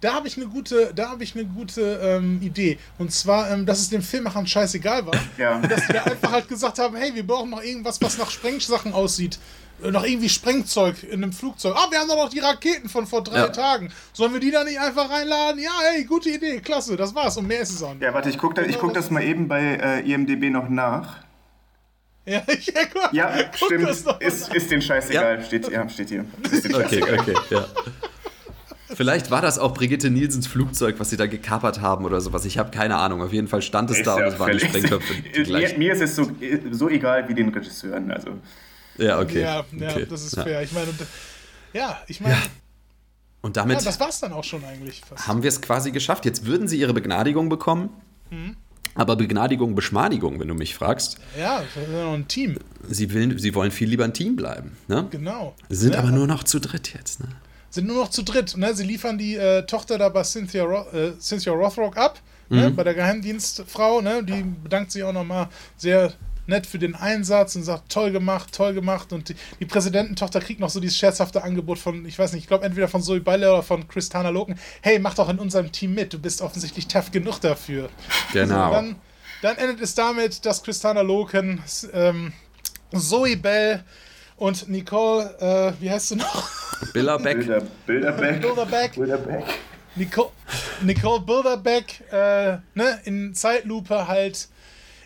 Da habe ich eine gute, da habe ich eine gute ähm, Idee. Und zwar, ähm, dass es den Filmemachern scheißegal war.
Ja.
Dass wir einfach halt gesagt haben, hey, wir brauchen noch irgendwas, was nach Sprengsachen aussieht. Äh, noch irgendwie Sprengzeug in einem Flugzeug. Ah, wir haben doch noch die Raketen von vor drei ja. Tagen. Sollen wir die da nicht einfach reinladen? Ja, hey, gute Idee, klasse, das war's. Und mehr ist es auch nicht.
Ja, warte, ich gucke da, guck das mal eben bei äh, IMDB noch nach.
Ja, ich, ja, guck,
ja guck stimmt. Ist, ist den Scheiß egal, ja. steht, ja, steht hier.
okay, okay, ja. Vielleicht war das auch Brigitte Nielsens Flugzeug, was sie da gekapert haben oder sowas. Ich habe keine Ahnung. Auf jeden Fall stand es ist da und es waren die Sprengköpfe.
Mir, mir, ist es so, so egal wie den Regisseuren. Also.
Ja, okay.
Ja, ja
okay.
das ist fair. Ich meine, ja, ich meine. Ja.
Und damit.
Ja, das war's dann auch schon eigentlich.
Fast. Haben wir es quasi geschafft. Jetzt würden sie ihre Begnadigung bekommen. Mhm. Aber Begnadigung, Beschmadigung, wenn du mich fragst.
Ja, wir sind noch ein Team.
Sie, will, sie wollen viel lieber ein Team bleiben. Ne?
Genau.
Sie sind ja. aber nur noch zu dritt jetzt. Ne?
Sind nur noch zu dritt. Ne? Sie liefern die äh, Tochter da bei Cynthia, Ro äh, Cynthia Rothrock ab, ne? mhm. ne? bei der Geheimdienstfrau. Ne? Die bedankt sich auch nochmal sehr nett für den Einsatz und sagt, toll gemacht, toll gemacht. Und die, die Präsidententochter kriegt noch so dieses scherzhafte Angebot von, ich weiß nicht, ich glaube entweder von Zoe Beile oder von Christana Loken. Hey, mach doch in unserem Team mit, du bist offensichtlich tough genug dafür.
Genau. Also
dann, dann, endet es damit, dass Christana Loken, ähm, Zoe Bell und Nicole, äh, wie heißt du noch?
Bilderbeck.
Bilder, Bilderbeck.
Bilderbeck.
Bilderbeck.
Nicole, Nicole Bilderbeck äh, ne, in Zeitlupe halt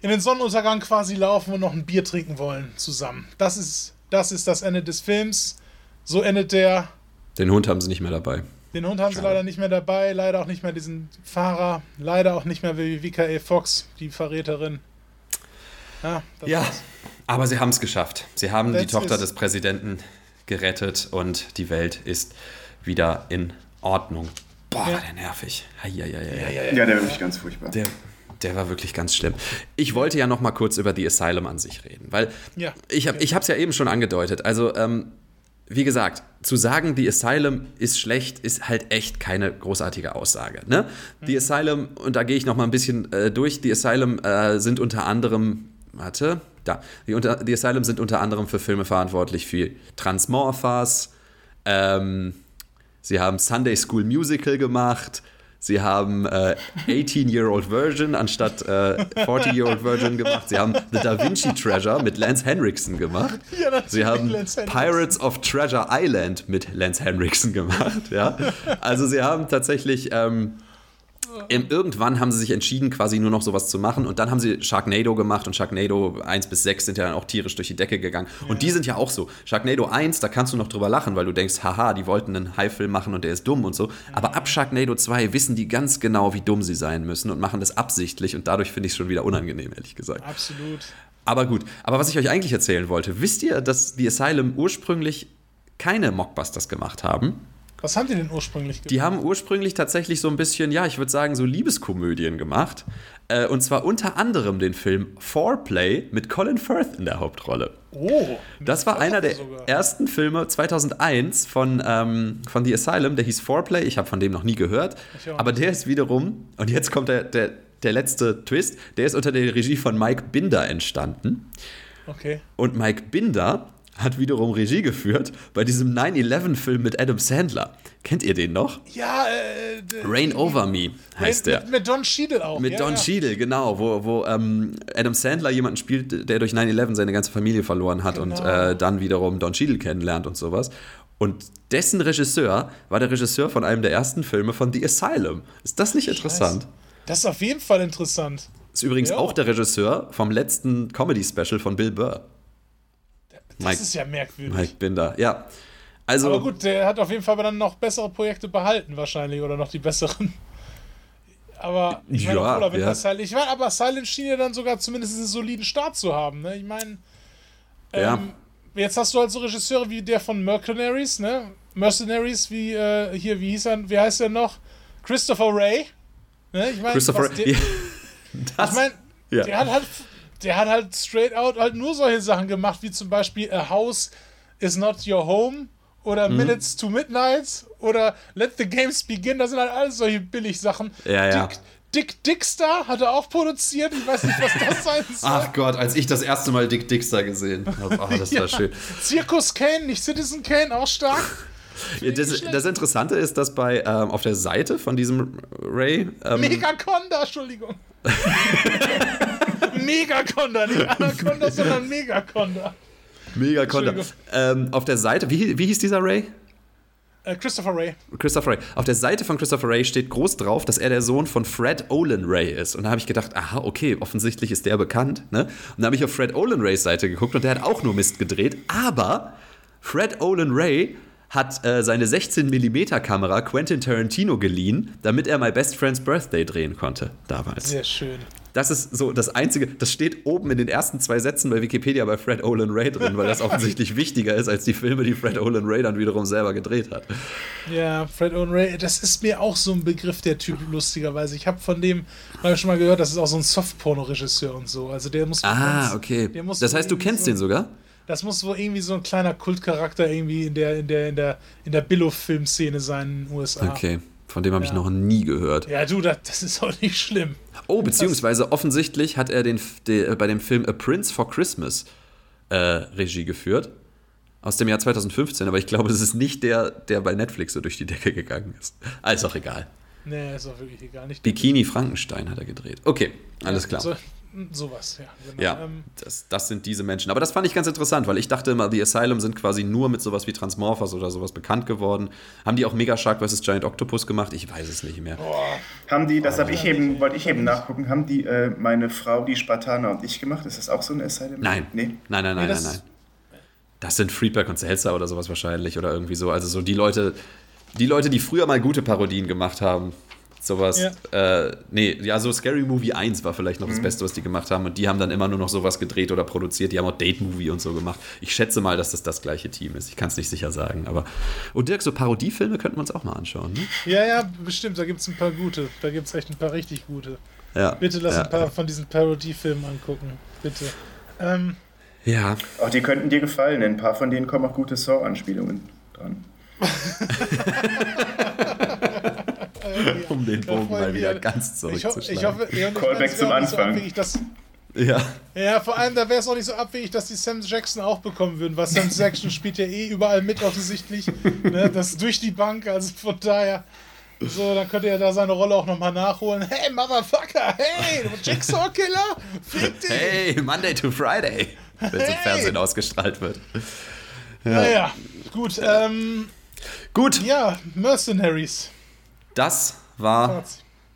in den Sonnenuntergang quasi laufen und noch ein Bier trinken wollen zusammen. Das ist das, ist das Ende des Films. So endet der.
Den Hund haben sie nicht mehr dabei.
Den Hund haben Schade. sie leider nicht mehr dabei, leider auch nicht mehr diesen Fahrer, leider auch nicht mehr wie VKA Fox, die Verräterin.
Ja, ja aber sie haben es geschafft. Sie haben die Tochter des Präsidenten gerettet und die Welt ist wieder in Ordnung. Boah, ja. der nervig.
Ja, ja, ja, ja, ja, der wirklich ganz furchtbar.
Der, der war wirklich ganz schlimm. Ich wollte ja noch mal kurz über die Asylum an sich reden, weil ja. ich habe es ja eben schon angedeutet. Also ähm, wie gesagt, zu sagen, die Asylum ist schlecht, ist halt echt keine großartige Aussage. Ne? Die mhm. Asylum, und da gehe ich noch mal ein bisschen äh, durch, die Asylum äh, sind unter anderem, warte, da, die, unter, die Asylum sind unter anderem für Filme verantwortlich für Transmorphas, ähm, sie haben Sunday School Musical gemacht, Sie haben äh, 18-Year-Old Version anstatt äh, 40-Year-Old Version gemacht. Sie haben The Da Vinci Treasure mit Lance Henriksen gemacht. Ja, Sie haben Pirates of Treasure Island mit Lance Henriksen gemacht. Ja? Also sie haben tatsächlich ähm, irgendwann haben sie sich entschieden, quasi nur noch sowas zu machen. Und dann haben sie Sharknado gemacht und Sharknado 1 bis 6 sind ja dann auch tierisch durch die Decke gegangen. Ja. Und die sind ja auch so. Sharknado 1, da kannst du noch drüber lachen, weil du denkst, haha, die wollten einen High-Film machen und der ist dumm und so. Aber ab Sharknado 2 wissen die ganz genau, wie dumm sie sein müssen und machen das absichtlich. Und dadurch finde ich es schon wieder unangenehm, ehrlich gesagt.
Absolut.
Aber gut. Aber was ich euch eigentlich erzählen wollte, wisst ihr, dass die Asylum ursprünglich keine Mockbusters gemacht haben?
Was haben die denn ursprünglich
gemacht? Die haben ursprünglich tatsächlich so ein bisschen, ja, ich würde sagen, so Liebeskomödien gemacht. Äh, und zwar unter anderem den Film Foreplay mit Colin Firth in der Hauptrolle.
Oh,
das war einer der sogar. ersten Filme 2001 von, ähm, von The Asylum, der hieß Foreplay. Ich habe von dem noch nie gehört. Aber der ist wiederum, und jetzt kommt der, der, der letzte Twist, der ist unter der Regie von Mike Binder entstanden.
Okay.
Und Mike Binder hat wiederum Regie geführt bei diesem 9-11-Film mit Adam Sandler. Kennt ihr den noch?
Ja, äh,
Rain Over Me heißt
Rain,
der.
Mit, mit, Don Cheadle auch.
Mit
ja,
Don
ja.
Cheadle, genau, wo, wo ähm, Adam Sandler jemanden spielt, der durch 9-11 seine ganze Familie verloren hat genau. und äh, dann wiederum Don Cheadle kennenlernt und sowas. Und dessen Regisseur war der Regisseur von einem der ersten Filme von The Asylum. Ist das nicht interessant?
Das ist auf jeden Fall interessant.
Ist übrigens
Ja.
auch der Regisseur vom letzten Comedy-Special von Bill Burr.
Das
Mike-
ist ja merkwürdig.
Mike Binder, ja. Also,
Aber gut, der hat auf jeden Fall dann noch bessere Projekte behalten, wahrscheinlich, oder noch die besseren. Aber ich meine,
Ja,
obwohl, wenn
ja.
das Silent, ich meine, aber Silent schien ja dann sogar zumindest einen soliden Start zu haben. Ne? Ich meine,
Ja.
ähm, jetzt hast du halt so Regisseure wie der von Mercenaries, ne? Mercenaries, wie äh, hier, wie hieß er, wie heißt er noch? Christopher Ray. Ne? Ich meine,
Christopher.
der-
Ja, das,
ich meine,
ja.
der hat halt, der hat halt straight out halt nur solche Sachen gemacht, wie zum Beispiel A House is not your home oder
Mhm.
Minutes to Midnight oder Let the Games Begin. Das sind halt alles solche Billig-Sachen.
Ja, ja.
Dick, Dick Dickstar hat er auch produziert. Ich weiß nicht, was das sein soll.
Ach Gott, als ich das erste Mal Dick Dixter gesehen habe. Oh, das war schön.
Circus Kane, nicht Citizen Kane, auch stark.
Ja, das, das Interessante ist, dass bei ähm, auf der Seite von diesem Ray ähm,
Megaconda, Entschuldigung. Megaconda, nicht Anaconda, sondern Megaconda.
Megaconda. Ähm, auf der Seite, wie, wie hieß dieser Ray?
Äh, Christopher Ray.
Christopher Ray. Auf der Seite von Christopher Ray steht groß drauf, dass er der Sohn von Fred Olin Ray ist. Und da habe ich gedacht, aha, okay, offensichtlich ist der bekannt. Ne? Und da habe ich auf Fred Olin Rays Seite geguckt und der hat auch nur Mist gedreht. Aber Fred Olin Ray hat äh, seine 16mm Kamera Quentin Tarantino geliehen, damit er My Best Friend's Birthday drehen konnte damals.
Sehr schön.
Das ist so das Einzige, das steht oben in den ersten zwei Sätzen bei Wikipedia bei Fred Olin Ray drin, weil das offensichtlich wichtiger ist als die Filme, die Fred Olin Ray dann wiederum selber gedreht hat.
Ja, Fred Owen Ray, das ist mir auch so ein Begriff, der Typ, lustigerweise. Ich habe von dem mal schon mal gehört, das ist auch so ein Softporno-Regisseur und so. Also der muss.
Ah,
ganz-
okay.
muss
Das heißt, du kennst
so,
den sogar?
Das muss wohl irgendwie so ein kleiner Kultcharakter irgendwie in der, in der, in der, in der Billo-Filmszene sein in den USA.
Okay. Von dem habe ich
Ja.
noch nie gehört.
Ja, du, das, das ist auch nicht schlimm.
Oh, beziehungsweise offensichtlich hat er den, de, bei dem Film A Prince for Christmas äh, Regie geführt. Aus dem Jahr 2015, aber ich glaube, das ist nicht der, der bei Netflix so durch die Decke gegangen ist. Also auch egal.
Nee, ist auch wirklich egal. Nicht
Bikini Frankenstein hat er gedreht. Okay, alles klar.
So, sowas, ja. Genau.
Ja,
Ähm,
das, das sind diese Menschen. Aber das fand ich ganz interessant, weil ich dachte immer, The Asylum sind quasi nur mit sowas wie Transmorphers oder sowas bekannt geworden. Haben die auch Mega Shark vs. Giant Octopus gemacht? Ich weiß es nicht mehr.
Haben die, das habe ich eben, wollte ich eben nachgucken, haben die äh, meine Frau, die Spartaner und ich gemacht? Ist das auch so ein Asylum?
Nein.
Nee.
Nein, nein, nein,
das-
nein, nein. Das sind Friedberg und Seltzer oder sowas wahrscheinlich oder irgendwie so. Also so die Leute, die Leute, die früher mal gute Parodien gemacht haben. Sowas. Äh, nee, ja, so Scary Movie 1 war vielleicht noch das Beste, was die gemacht haben. Und die haben dann immer nur noch sowas gedreht oder produziert. Die haben auch Date Movie und so gemacht. Ich schätze mal, dass das das gleiche Team ist. Ich kann es nicht sicher sagen. Aber. Und Dirk, so Parodiefilme könnten wir uns auch mal anschauen. Ne?
ja, ja, bestimmt, da gibt es ein paar gute. Da gibt es echt ein paar richtig gute.
Ja.
Bitte lass
ja.
ein paar von diesen Parodiefilmen angucken. Bitte. Ähm,
Ja.
Auch die könnten dir gefallen, denn ein paar von denen kommen auch gute Saw-Anspielungen dran.
Um den Bogen mal wieder ganz zurückzuschlagen.
ich hoffe, ja, ich
Callback
meine, es
zum
nicht so
Anfang.
abwegig, dass,
Ja.
Ja, vor allem, da wäre es auch nicht so abwegig, dass die Sam Jackson auch bekommen würden, weil Sam Jackson spielt ja eh überall mit offensichtlich. ne, das durch die Bank, also von daher. So, dann könnte er da seine Rolle auch nochmal nachholen. Hey, Motherfucker, hey, du Jigsaw-Killer, fick dich!
Hey, Monday to Friday. Wenn es im
Hey.
Fernsehen ausgestrahlt wird.
Naja, gut, ähm,
Gut,
ja, Mercenaries.
Das war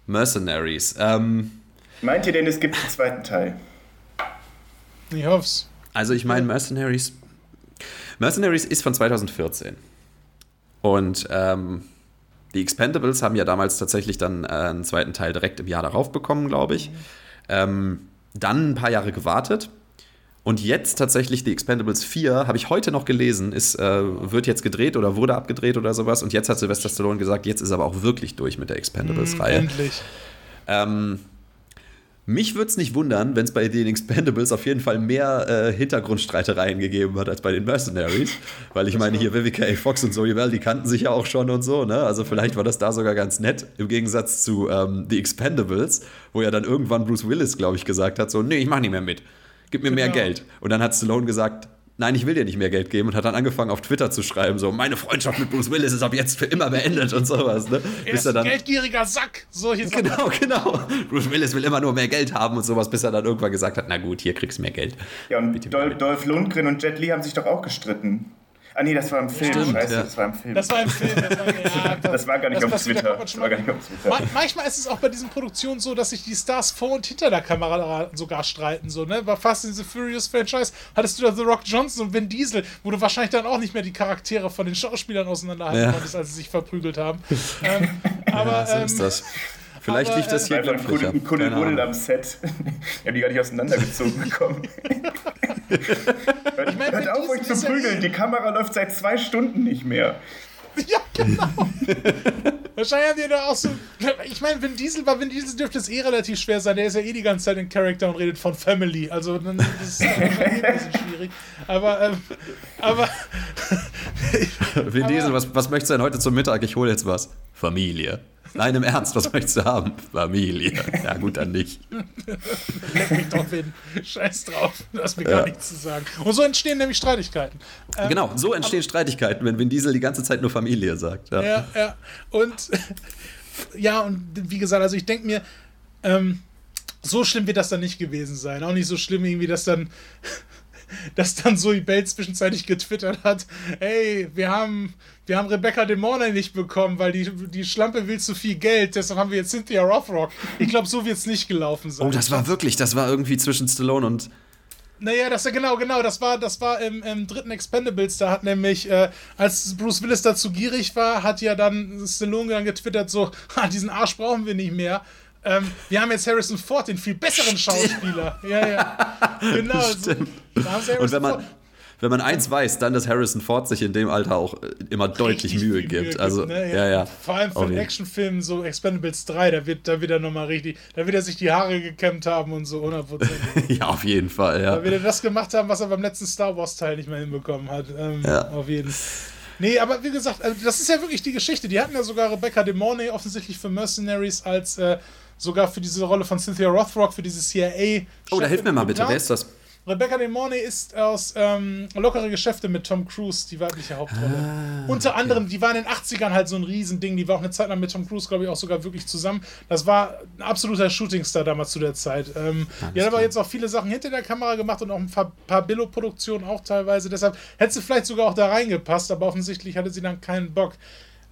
Mercenaries. Ähm,
Meint ihr denn, es gibt einen zweiten Teil?
Ich hoff's.
also ich meine, Mercenaries. Mercenaries ist von 2014. Und ähm, die Expendables haben ja damals tatsächlich dann äh, einen zweiten Teil direkt im Jahr darauf bekommen, glaube ich. Ähm, dann ein paar Jahre gewartet. Und jetzt tatsächlich die Expendables 4, habe ich heute noch gelesen, ist, äh, wird jetzt gedreht oder wurde abgedreht oder sowas. Und jetzt hat Sylvester Stallone gesagt, jetzt ist er aber auch wirklich durch mit der Expendables-Reihe.
Endlich.
Ähm, mich würde es nicht wundern, wenn es bei den Expendables auf jeden Fall mehr äh, Hintergrundstreitereien gegeben hat als bei den Mercenaries. Weil ich meine, hier Vivica A. Fox und Zoe Bell, die kannten sich ja auch schon und so, ne? Also vielleicht war das da sogar ganz nett, im Gegensatz zu ähm, The Expendables, wo ja dann irgendwann Bruce Willis, glaube ich, gesagt hat: so, nee, ich mach nicht mehr mit. Gib mir mehr
Genau.
Geld. Und dann hat Stallone gesagt, nein, ich will dir nicht mehr Geld geben und hat dann angefangen auf Twitter zu schreiben, so, meine Freundschaft mit Bruce Willis ist ab jetzt für immer beendet und sowas, ne?
Er
Bis
ist
er
ein
dann
geldgieriger Sack. Solche Sachen.
Genau, genau. Bruce Willis will immer nur mehr Geld haben und sowas, bis er dann irgendwann gesagt hat, na gut, hier kriegst du mehr Geld.
Ja, und Dol
bitte.
Dolph Lundgren und Jet Li haben sich doch auch gestritten. Ah nee, das war im Film. Stimmt, Scheiße, ja. das war im Film.
Das war im Film. Das war, ja,
das, das war gar nicht auf Twitter. Das war gar nicht auf
Twitter. manchmal ist es auch bei diesen Produktionen so, dass sich die Stars vor und hinter der Kamera sogar streiten. So, ne? Bei Fast in the Furious Franchise hattest du da The Rock Johnson und Vin Diesel, wo du wahrscheinlich dann auch nicht mehr die Charaktere von den Schauspielern auseinanderhalten ja. konntest, als sie sich verprügelt haben. ähm, aber ja,
so ähm, ist das. Vielleicht aber, liegt das hier
ähm, glücklicher. Ein Kuddelbuddel am Set. Ich habe die gar nicht auseinandergezogen bekommen. ich mein, Hört auf, euch zu prügeln. Die Kamera läuft seit zwei Stunden nicht mehr.
Ja, genau. Wahrscheinlich haben die da auch so. Ich meine, Vin Diesel, bei Vin Diesel dürfte es eh relativ schwer sein. Der ist ja eh die ganze Zeit in Charakter und redet von Family. Also, das ist eh ein bisschen schwierig. Aber, ähm, aber.
Vin Diesel, was, was möchtest du denn heute zum Mittag? Ich hole jetzt was. Familie. Nein, im Ernst, was möchtest du haben? Familie. Ja, gut, dann nicht.
Leck mich drauf hin. Scheiß drauf. Du hast mir ja. gar nichts zu sagen. Und so entstehen nämlich Streitigkeiten.
Ähm, genau, so entstehen aber, Streitigkeiten, wenn Vin Diesel die ganze Zeit nur Familie sagt.
Ja, ja. ja. Und ja, und wie gesagt, also ich denke mir, ähm, so schlimm wird das dann nicht gewesen sein. Auch nicht so schlimm irgendwie, dass dann dass dann Zoe Bell zwischenzeitlich getwittert hat, ey, wir haben, wir haben Rebecca De Mornay nicht bekommen, weil die, die Schlampe will zu viel Geld, deshalb haben wir jetzt Cynthia Rothrock. Ich glaube, so wird es nicht gelaufen sein.
Oh, das war wirklich, das war irgendwie zwischen Stallone und
naja, das genau, genau, das war, das war im, im dritten Expendables, da hat nämlich, äh, als Bruce Willis dazu gierig war, hat ja dann Stallone dann getwittert so, diesen Arsch brauchen wir nicht mehr. Ähm, wir haben jetzt Harrison Ford, den viel besseren Schauspieler. Ja, ja. Genau.
Stimmt. So. Und wenn man, wenn man eins weiß, dann, dass Harrison Ford sich in dem Alter auch äh, immer deutlich Mühe gibt. Mühe gibt. Also, ne? ja. ja. ja,
Vor allem für einen Actionfilm, so Expendables 3, da wird, da wird er nochmal richtig, da wird er sich die Haare gekämmt haben und so 100%.
ja, auf jeden Fall, ja.
Da wird er das gemacht haben, was er beim letzten Star Wars-Teil nicht mehr hinbekommen hat. Ähm, ja. Auf jeden Fall. Nee, aber wie gesagt, also das ist ja wirklich die Geschichte. Die hatten ja sogar Rebecca De Mornay offensichtlich für Mercenaries als äh, sogar für diese Rolle von Cynthia Rothrock, für diese CIA.
Oh, da hilf mir mal bitte, wer ist das?
Rebecca De Mornay ist aus ähm, Lockere Geschäfte mit Tom Cruise, die weibliche Hauptrolle. Ah, Unter okay. anderem, die war in den 80ern halt so ein Riesending, die war auch eine Zeit lang mit Tom Cruise, glaube ich, auch sogar wirklich zusammen. Das war ein absoluter Shootingstar damals zu der Zeit. Ähm, die hat aber jetzt auch viele Sachen hinter der Kamera gemacht und auch ein paar, paar Billo-Produktionen auch teilweise. Deshalb hätte sie vielleicht sogar auch da reingepasst, aber offensichtlich hatte sie dann keinen Bock.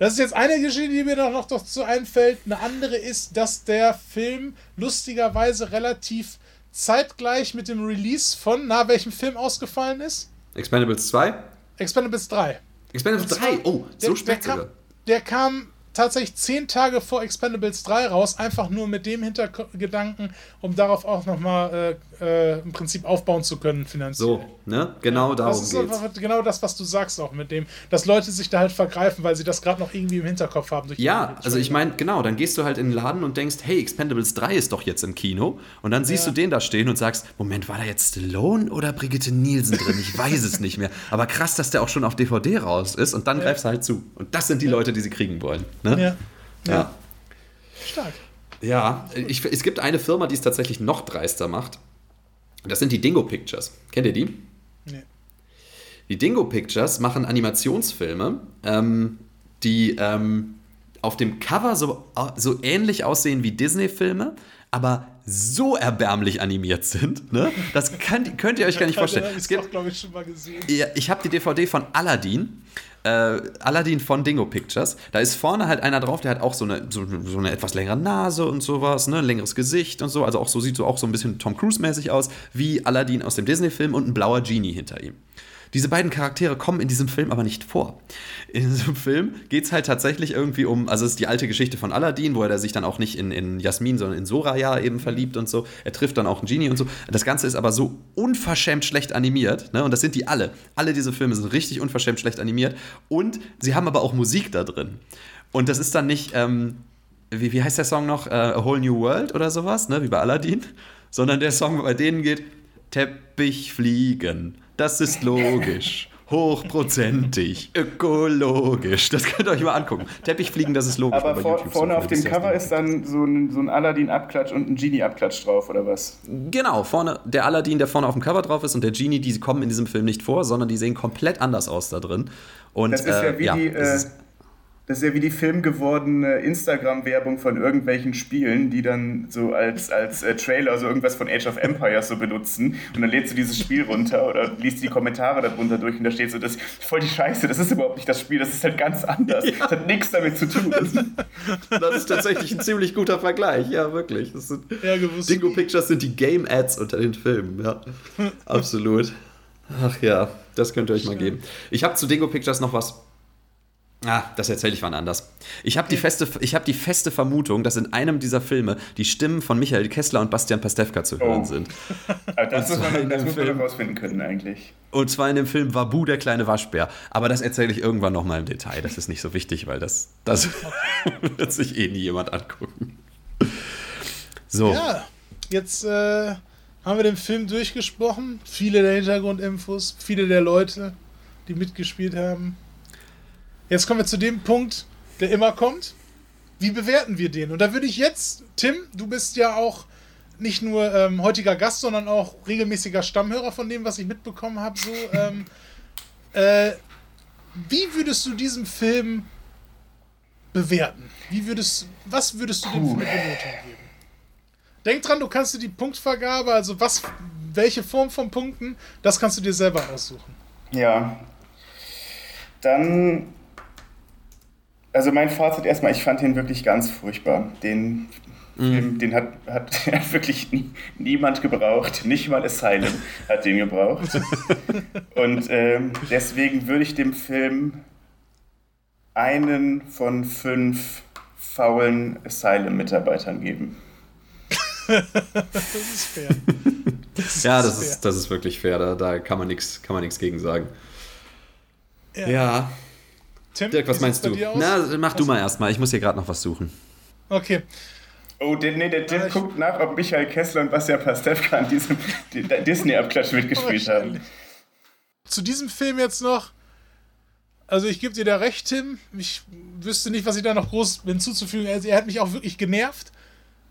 Das ist jetzt eine Geschichte, die mir noch, noch so einfällt. Eine andere ist, dass der Film lustigerweise relativ zeitgleich mit dem Release von, na, welchem Film ausgefallen ist?
Expendables 2?
Expendables 3.
Expendables 3? Oh, so spät
der, der kam tatsächlich zehn Tage vor Expendables 3 raus, einfach nur mit dem Hintergedanken, um darauf auch nochmal äh, im Prinzip aufbauen zu können finanziell.
So, ne? Genau ja, darum
das ist geht's. genau das, was du sagst auch mit dem, dass Leute sich da halt vergreifen, weil sie das gerade noch irgendwie im Hinterkopf haben.
ja, also ich meine, genau, dann gehst du halt in den Laden und denkst, hey, Expendables 3 ist doch jetzt im Kino und dann siehst ja. du den da stehen und sagst, Moment, war da jetzt Stallone oder Brigitte Nielsen drin? Ich weiß es nicht mehr. Aber krass, dass der auch schon auf DVD raus ist und dann ja. greifst du halt zu. Und das sind die Leute, die sie kriegen wollen. Ne?
Ja. ja. ja. Stark.
Ja, ich, es gibt eine Firma, die es tatsächlich noch dreister macht. Das sind die Dingo Pictures. Kennt ihr die? Nee. Die Dingo Pictures machen Animationsfilme, ähm, die ähm, auf dem Cover so, so ähnlich aussehen wie Disney-Filme, aber so erbärmlich animiert sind. Ne? Das könnt, könnt ihr euch gar nicht vorstellen.
Es gibt, glaube ich, schon mal gesehen.
Ja, ich habe die DVD von Aladdin äh, Aladdin von Dingo Pictures. Da ist vorne halt einer drauf, der hat auch so eine, so, so, eine etwas längere Nase und sowas, ne? ein längeres Gesicht und so. Also auch so sieht so auch so ein bisschen Tom Cruise-mäßig aus, wie Aladdin aus dem Disney-Film und ein blauer Genie hinter ihm. Diese beiden Charaktere kommen in diesem Film aber nicht vor. In diesem Film geht es halt tatsächlich irgendwie um, also es ist die alte Geschichte von Aladdin, wo er sich dann auch nicht in, in Jasmin, sondern in Soraya eben verliebt und so. Er trifft dann auch einen Genie und so. Das Ganze ist aber so unverschämt schlecht animiert, ne? Und das sind die alle. Alle diese Filme sind richtig unverschämt schlecht animiert. Und sie haben aber auch Musik da drin. Und das ist dann nicht, ähm, wie, wie heißt der Song noch? Uh, A Whole New World oder sowas, ne? Wie bei Aladdin. Sondern der Song bei denen geht Teppich fliegen das ist logisch. Hochprozentig, ökologisch. Das könnt ihr euch mal angucken. Teppichfliegen, das ist logisch.
Aber vor, vorne auf dem Cover ist dann so ein, so ein Aladdin-Abklatsch und ein Genie-Abklatsch drauf, oder was?
Genau, vorne der Aladdin, der vorne auf dem Cover drauf ist und der Genie, die kommen in diesem Film nicht vor, sondern die sehen komplett anders aus da drin. Und,
das ist ja
äh,
wie ja, die. Äh, Das ist ja wie die filmgewordene Instagram-Werbung von irgendwelchen Spielen, die dann so als, als äh, Trailer so irgendwas von Age of Empires so benutzen. Und dann lädst du dieses Spiel runter oder liest die Kommentare darunter durch und da steht so, das ist voll die Scheiße, das ist überhaupt nicht das Spiel, das ist halt ganz anders. Ja. Das hat nichts damit zu tun.
Das ist tatsächlich ein ziemlich guter Vergleich, ja, wirklich. Das sind, ja, Dingo Pictures sind die Game-Ads unter den Filmen, ja. Absolut. Ach ja, das könnt ihr euch mal geben. Ich habe zu Dingo Pictures noch was Ah, das erzähle ich wann anders. Ich habe die, feste, hab die feste Vermutung, dass in einem dieser Filme die Stimmen von Michael Kessler und Bastian Pastewka zu hören oh. sind.
das muss man, das muss man herausfinden können eigentlich.
Und zwar in dem Film Wabu, der kleine Waschbär. Aber das erzähle ich irgendwann nochmal im Detail. Das ist nicht so wichtig, weil das, das wird sich eh nie jemand angucken.
So. Ja, jetzt äh, haben wir den Film durchgesprochen. Viele der Hintergrundinfos, viele der Leute, die mitgespielt haben. Jetzt kommen wir zu dem Punkt, der immer kommt. Wie bewerten wir den? Und da würde ich jetzt, Tim, du bist ja auch nicht nur ähm, heutiger Gast, sondern auch regelmäßiger Stammhörer von dem, was ich mitbekommen habe. So, ähm, äh, wie würdest du diesen Film bewerten? Wie würdest, was würdest du dem Film eine Benotung geben? Denk dran, du kannst dir die Punktvergabe, also was, welche Form von Punkten, das kannst du dir selber aussuchen.
Ja. Dann also mein Fazit erstmal, ich fand den wirklich ganz furchtbar. Den Film, mhm. den hat, hat wirklich nie, niemand gebraucht. Nicht mal Asylum hat den gebraucht. Und ähm, deswegen würde ich dem Film einen von fünf faulen Asylum-Mitarbeitern geben.
das ist fair. Das ja, das, fair. Ist, das ist wirklich fair. Da, da kann man nichts gegen sagen. ja. ja. Tim, Dirk, was meinst du? Na, mach du mal erstmal. Ich muss hier gerade noch was suchen.
Okay.
Oh, der, nee, der Tim guckt nach, ob Michael Kessler und Bastian Pastewka an diesem Disney-Abklatsch mitgespielt haben.
Zu diesem Film jetzt noch. Also, ich gebe dir da recht, Tim. Ich wüsste nicht, was ich da noch groß hinzuzufügen. Also, er hat mich auch wirklich genervt.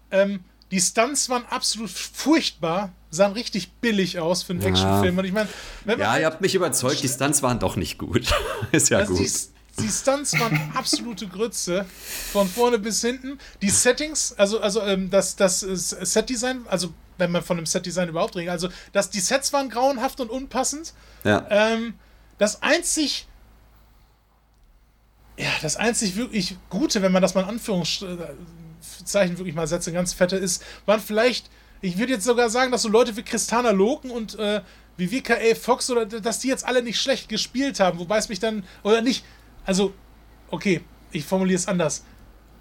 Ähm, die Stunts waren absolut furchtbar, sahen richtig billig aus für einen ja. Actionfilm. Und ich meine,
ja, ihr habt mich überzeugt, die Stunts waren doch nicht gut. Ist ja also gut. Die,
die Stunts waren absolute Grütze. Von vorne bis hinten. Die Settings, also, also ähm, das, das Setdesign, also wenn man von einem Setdesign überhaupt redet, also das, die Sets waren grauenhaft und unpassend.
Ja.
Ähm, das einzig. Ja, das einzig wirklich Gute, wenn man das mal in Anführungszeichen wirklich mal setze, ganz fette ist, waren vielleicht, ich würde jetzt sogar sagen, dass so Leute wie Christana Loken und äh, wie WKA Fox oder dass die jetzt alle nicht schlecht gespielt haben, wobei es mich dann, oder nicht, also, okay, ich formuliere es anders.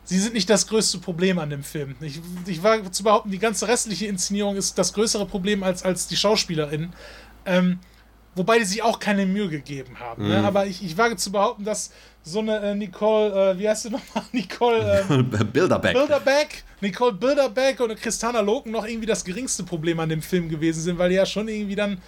Sie sind nicht das größte Problem an dem Film. Ich, ich war zu behaupten, die ganze restliche Inszenierung ist das größere Problem als, als die SchauspielerInnen. Ähm, wobei die sich auch keine Mühe gegeben haben. Ne? Mhm. Ne? Aber ich, ich wage zu behaupten, dass so eine äh, Nicole, äh, wie heißt sie nochmal? Nicole ähm,
Bilderbeck.
Bilderbeck. Nicole Bilderbeck und Christana Loken noch irgendwie das geringste Problem an dem Film gewesen sind, weil die ja schon irgendwie dann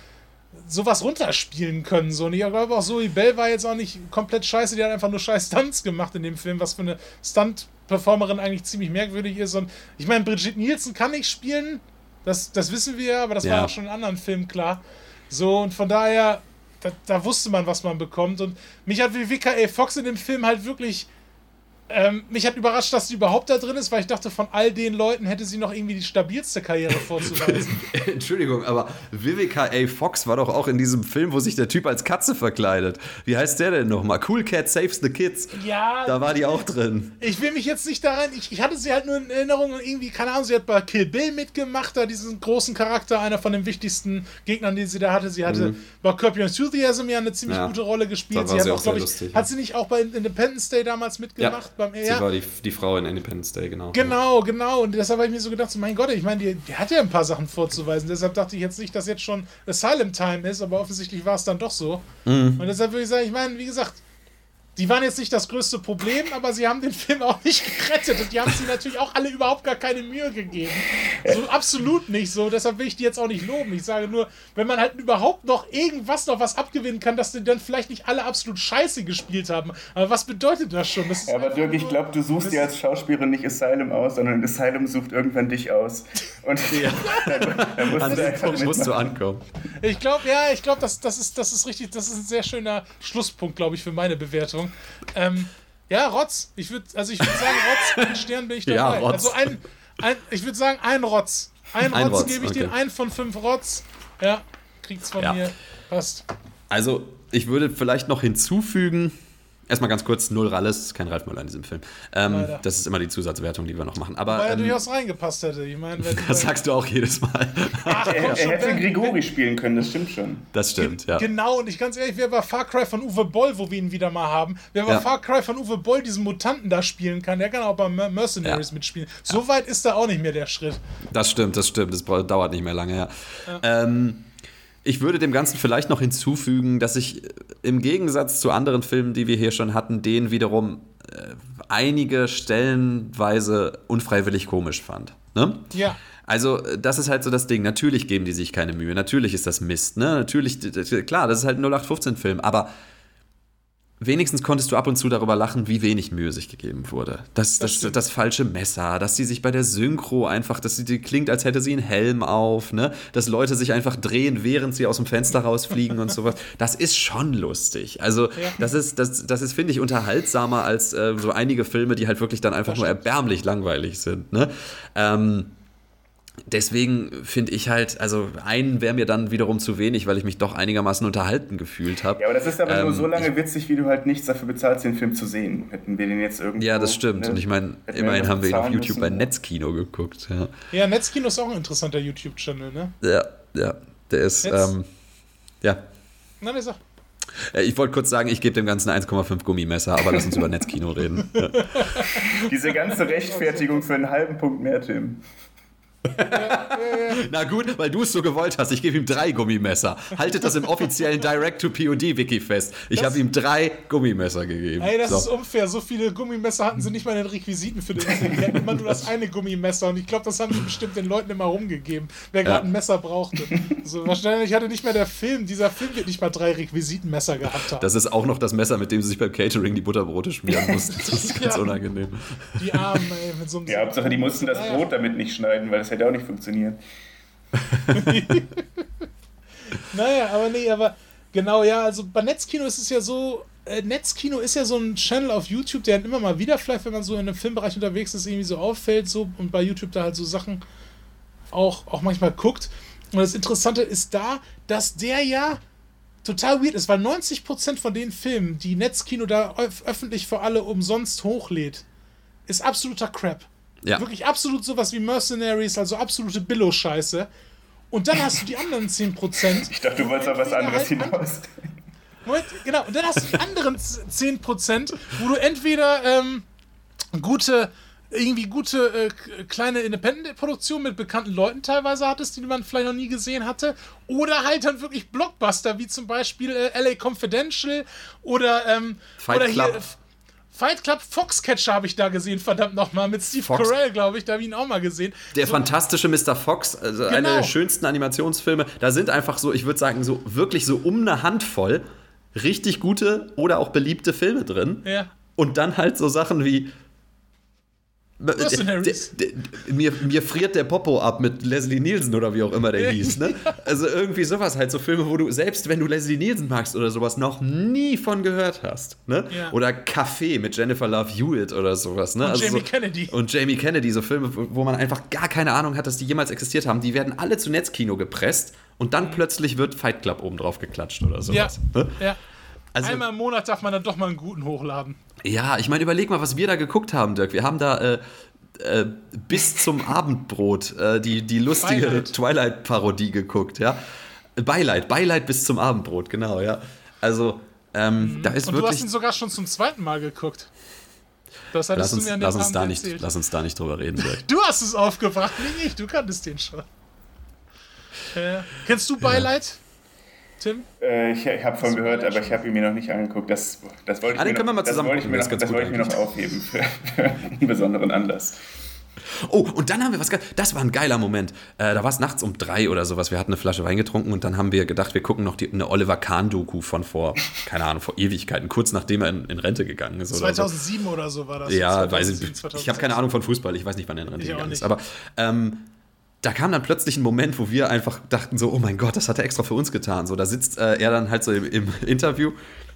sowas runterspielen können. So. Und ich glaube auch, Zoe Bell war jetzt auch nicht komplett scheiße, die hat einfach nur scheiß Stunts gemacht in dem Film, was für eine Stunt-Performerin eigentlich ziemlich merkwürdig ist. Und ich meine, Brigitte Nielsen kann nicht spielen, das, das wissen wir ja, aber das ja. war auch schon in anderen Filmen klar. So, und von daher, da, da wusste man, was man bekommt. Und mich hat wie WKA Fox in dem Film halt wirklich ähm, mich hat überrascht, dass sie überhaupt da drin ist, weil ich dachte, von all den Leuten hätte sie noch irgendwie die stabilste Karriere vorzuweisen.
Entschuldigung, aber Vivica A. Fox war doch auch in diesem Film, wo sich der Typ als Katze verkleidet. Wie heißt der denn nochmal? Cool Cat Saves the Kids.
Ja.
Da war die auch drin.
Ich will mich jetzt nicht daran, ich, ich hatte sie halt nur in Erinnerung und irgendwie, keine Ahnung, sie hat bei Kill Bill mitgemacht, da diesen großen Charakter, einer von den wichtigsten Gegnern, die sie da hatte. Sie hatte mhm. bei Curb Your Enthusiasm ja eine ziemlich ja. gute Rolle gespielt. sie hat auch, glaube ich, lustig, hat sie nicht auch bei Independence Day damals mitgemacht? Ja
beim Sie war die, die Frau in Independence Day, genau.
Genau, genau. Und deshalb habe ich mir so gedacht, so, mein Gott, ich meine, die, die hat ja ein paar Sachen vorzuweisen. Deshalb dachte ich jetzt nicht, dass jetzt schon Asylum Time ist, aber offensichtlich war es dann doch so. Mhm. Und deshalb würde ich sagen, ich meine, wie gesagt, die waren jetzt nicht das größte Problem, aber sie haben den Film auch nicht gerettet. Und die haben sich natürlich auch alle überhaupt gar keine Mühe gegeben. So absolut nicht so. Deshalb will ich die jetzt auch nicht loben. Ich sage nur, wenn man halt überhaupt noch irgendwas noch was abgewinnen kann, dass die dann vielleicht nicht alle absolut scheiße gespielt haben. Aber was bedeutet das schon? Das
ja, aber Dirk, ich glaube, du suchst dir als Schauspielerin nicht Asylum aus, sondern Asylum sucht irgendwann dich aus. Und ja.
dann, dann musst, An du Punkt musst du ankommen.
Ich glaube, ja, ich glaube, das, das, ist, das ist richtig, das ist ein sehr schöner Schlusspunkt, glaube ich, für meine Bewertung. Ähm, Ja, Rotz. Ich würde also ich sagen, Rotz, ein Stern bin ich dabei.
Ja, Rotz.
Also ein, ein ich würde sagen, ein Rotz. Ein,
Ein
Rotz,
Rotz,
gebe ich
okay.
dir, ein von fünf Rotz. Ja, kriegt's von
Ja.
mir. Passt.
Also, ich würde vielleicht noch hinzufügen, erstmal ganz kurz, null Ralles, ist kein Ralf Müller in diesem Film. Ähm, das ist immer die Zusatzwertung, die wir noch machen. Aber
Weil er
ähm,
durchaus reingepasst hätte. Ich meine, wenn
das sagst du auch jedes Mal.
Ach,
Er, er hätte
Ben.
Grigori spielen können, das stimmt schon.
Das stimmt, ja.
Genau, und ich ganz ehrlich, wer bei Far Cry von Uwe Boll, wo wir ihn wieder mal haben, wer bei
Ja.
Far Cry von Uwe Boll diesen Mutanten da spielen kann, der kann auch bei Mer- Mercenaries
Ja.
mitspielen. So weit ist da auch nicht mehr der Schritt.
Das stimmt, das stimmt. Das dauert nicht mehr lange, ja. Ähm, ich würde dem Ganzen vielleicht noch hinzufügen, dass ich äh, im Gegensatz zu anderen Filmen, die wir hier schon hatten, den wiederum äh, einige stellenweise unfreiwillig komisch fand. Ne?
Ja.
Also, äh, das ist halt so das Ding. Natürlich geben die sich keine Mühe. Natürlich ist das Mist. Ne? Natürlich, klar, das ist halt ein 0815-Film. Aber wenigstens konntest du ab und zu darüber lachen, wie wenig Mühe sich gegeben wurde. Das, das, das,
stimmt.
falsche Messer, dass sie sich bei der Synchro einfach, dass sie die klingt, als hätte sie einen Helm auf, ne? Dass Leute sich einfach drehen, während sie aus dem Fenster rausfliegen und sowas. Das ist schon lustig. Also, das ist, das, das ist, finde ich, unterhaltsamer als äh, so einige Filme, die halt wirklich dann einfach nur erbärmlich langweilig sind. Ne? Ähm, Deswegen finde ich halt, also einen wäre mir dann wiederum zu wenig, weil ich mich doch einigermaßen unterhalten gefühlt habe.
Ja, aber das ist aber nur
Ähm,
so lange witzig, wie du halt nichts dafür bezahlst, den Film zu sehen. Hätten wir den jetzt irgendwie.
Ja, das stimmt. Und ich meine, immerhin haben wir ihn auf YouTube bei Netzkino geguckt. Ja,
Ja, Netzkino ist auch ein interessanter YouTube-Channel, ne?
ja, ja der ist, ähm, ja.
Nein, ich sag.
Äh, Ich wollte kurz sagen, ich gebe dem Ganzen 1,5 Gummimesser, aber lass uns über Netzkino reden.
Diese ganze Rechtfertigung für einen halben Punkt mehr, Tim.
Na gut, weil du es so gewollt hast. Ich gebe ihm drei Gummimesser. Haltet das im offiziellen Direct-to-POD-Wiki fest. Ich habe ihm drei Gummimesser gegeben.
Ey, das
So.
ist unfair. So viele Gummimesser hatten sie nicht mal in den Requisiten für den Film. Die hatten immer nur das eine Gummimesser. Und ich glaube, das haben sie bestimmt den Leuten immer rumgegeben, wer gerade
Ja.
ein Messer brauchte. So, wahrscheinlich hatte nicht mehr der Film, dieser Film wird nicht mal drei Requisitenmesser gehabt haben.
Das ist auch noch das Messer, mit dem sie sich beim Catering die Butterbrote schmieren mussten. Das ist ganz
Ja.
unangenehm.
Die Armen, ey, mit so einem.
Ja, Hauptsache, die mussten das. Brot damit nicht schneiden, weil das hätte auch nicht funktioniert.
Naja, aber nee, aber genau, ja, also bei Netzkino ist es ja so, äh, Netzkino ist ja so ein Channel auf YouTube, der dann immer mal wieder vielleicht, wenn man so in einem Filmbereich unterwegs ist, irgendwie so auffällt, so und bei YouTube da halt so Sachen auch, auch manchmal guckt. Und das Interessante ist da, dass der ja total weird ist, weil 90% von den Filmen, die Netzkino da öf öffentlich für alle umsonst hochlädt, ist absoluter Crap.
Ja.
Wirklich absolut sowas wie Mercenaries, also absolute Billo-Scheiße. Und dann hast du die anderen 10%.
Ich dachte, du wolltest auf was anderes
halt
hinaus.
Moment, genau. Und dann hast du die anderen 10%, wo du entweder ähm, gute, irgendwie gute äh, kleine Independent-Produktionen mit bekannten Leuten teilweise hattest, die man vielleicht noch nie gesehen hatte, oder halt dann wirklich Blockbuster, wie zum Beispiel äh, LA Confidential oder, ähm,
Fight
oder
Club.
hier. Fight Club Foxcatcher habe ich da gesehen, verdammt nochmal, mit Steve
Fox-
Carell, glaube ich, da habe ich ihn auch mal gesehen.
Der fantastische Mr. Fox, also einer
Genau.
der schönsten Animationsfilme, da sind einfach so, ich würde sagen, so wirklich so um eine Handvoll richtig gute oder auch beliebte Filme drin.
Ja.
Und dann halt so Sachen wie. D- Mir, mir friert der Popo ab mit Leslie Nielsen oder wie auch immer der hieß. Ne? Also irgendwie sowas halt, so Filme, wo du, selbst wenn du Leslie Nielsen magst oder sowas, noch nie von gehört hast. Ne?
Ja.
Oder Café mit Jennifer Love Hewitt oder sowas. Ne?
Und Jamie
so,
Kennedy.
Und Jamie Kennedy, so Filme, wo man einfach gar keine Ahnung hat, dass die jemals existiert haben. Die werden alle zu Netzkino gepresst und dann plötzlich wird Fight Club oben drauf geklatscht oder
Ja.
sowas. Ne?
ja.
Also,
Einmal im Monat darf man dann doch mal einen guten hochladen.
ja, ich meine, überleg mal, was wir da geguckt haben, Dirk. Wir haben da äh, äh, bis zum Abendbrot äh, die, die lustige. Twilight-Parodie geguckt, ja. Beileid, Beileid bis zum Abendbrot, genau, ja. Also, ähm, da ist
Und du hast
wirklich.
ihn sogar schon zum zweiten Mal geguckt. Das hattest
Lass
du
uns,
mir an
lass, uns da nicht, lass uns da nicht drüber reden, Dirk.
Du hast es aufgebracht, nicht ich. Du kanntest den schon. Äh, kennst du Beileid, Tim?
Äh, ich ich habe von gehört, aber ich habe ihn mir noch nicht angeguckt. Das, das wollte ich
Ah,
mir noch, das wollte ich mir noch,
das
wollte ich mir noch aufheben für, für einen besonderen Anlass.
Oh, und dann haben wir was Das war ein geiler Moment. Äh, da war es nachts um drei oder sowas. Wir hatten eine Flasche Wein getrunken und dann haben wir gedacht, wir gucken noch die, eine Oliver Kahn-Doku von vor, keine Ahnung, vor Ewigkeiten, kurz nachdem er in, in Rente gegangen ist. Oder so.
2007 oder so war das.
Ja,
2007,
weiß ich. Ich
2006.
habe keine Ahnung von Fußball. Ich weiß nicht, wann er in Rente
Ich auch
gegangen
nicht.
ist. Aber ähm, da kam dann plötzlich ein Moment, wo wir einfach dachten so, oh mein Gott, das hat er extra für uns getan. So, da sitzt äh, er dann halt so im, im Interview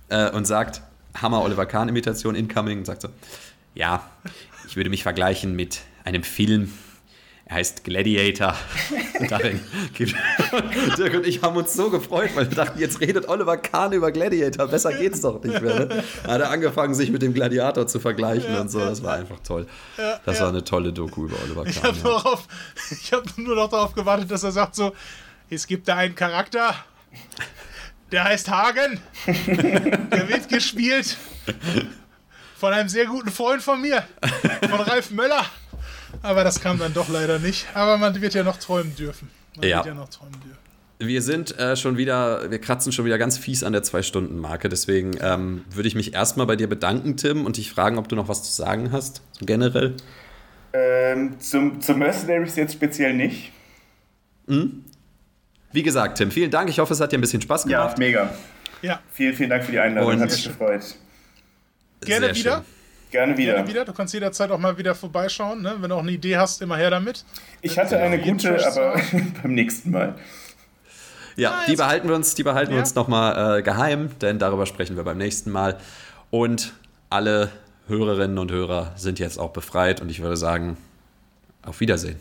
äh, und sagt, Hammer Oliver Kahn-Imitation incoming und sagt so: Ja, ich würde mich vergleichen mit einem Film. Er heißt Gladiator. Und darin gibt Dirk und ich haben uns so gefreut, weil wir dachten, jetzt redet Oliver Kahn über Gladiator. Besser geht's doch nicht mehr. Ne? Da hat er angefangen, sich mit dem Gladiator zu vergleichen ja, und so. Das war einfach toll. Ja, das war eine tolle Doku über Oliver Kahn.
Ich habe ja. hab nur noch darauf gewartet, dass er sagt so, es gibt da einen Charakter, der heißt Hagen. Der wird gespielt von einem sehr guten Freund von mir, von Ralf Möller. Aber das kam dann doch leider nicht. Aber man wird ja noch träumen dürfen. Man
ja.
wird
ja noch träumen dürfen. Wir sind äh, schon wieder, wir kratzen schon wieder ganz fies an der Zwei-Stunden-Marke. Deswegen ähm, würde ich mich erstmal bei dir bedanken, Tim, und dich fragen, ob du noch was zu sagen hast, so generell.
Ähm, zum, zum Mercenaries jetzt speziell nicht.
Mhm. Wie gesagt, Tim, vielen Dank. Ich hoffe, es hat dir ein bisschen Spaß gemacht.
Ja, mega.
Ja.
Vielen, vielen Dank für die Einladung. Und hat mich gefreut.
Gerne wieder. Schön.
Gerne wieder. Gerne
wieder. Du kannst jederzeit auch mal wieder vorbeischauen. Ne? Wenn du auch eine Idee hast, immer her damit.
Ich hatte eine gute, aber beim nächsten Mal.
Ja, ah, die behalten wir uns, die behalten ja. wir uns nochmal äh, geheim, denn darüber sprechen wir beim nächsten Mal. Und alle Hörerinnen und Hörer sind jetzt auch befreit und ich würde sagen, auf Wiedersehen.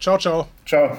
Ciao, ciao.
Ciao.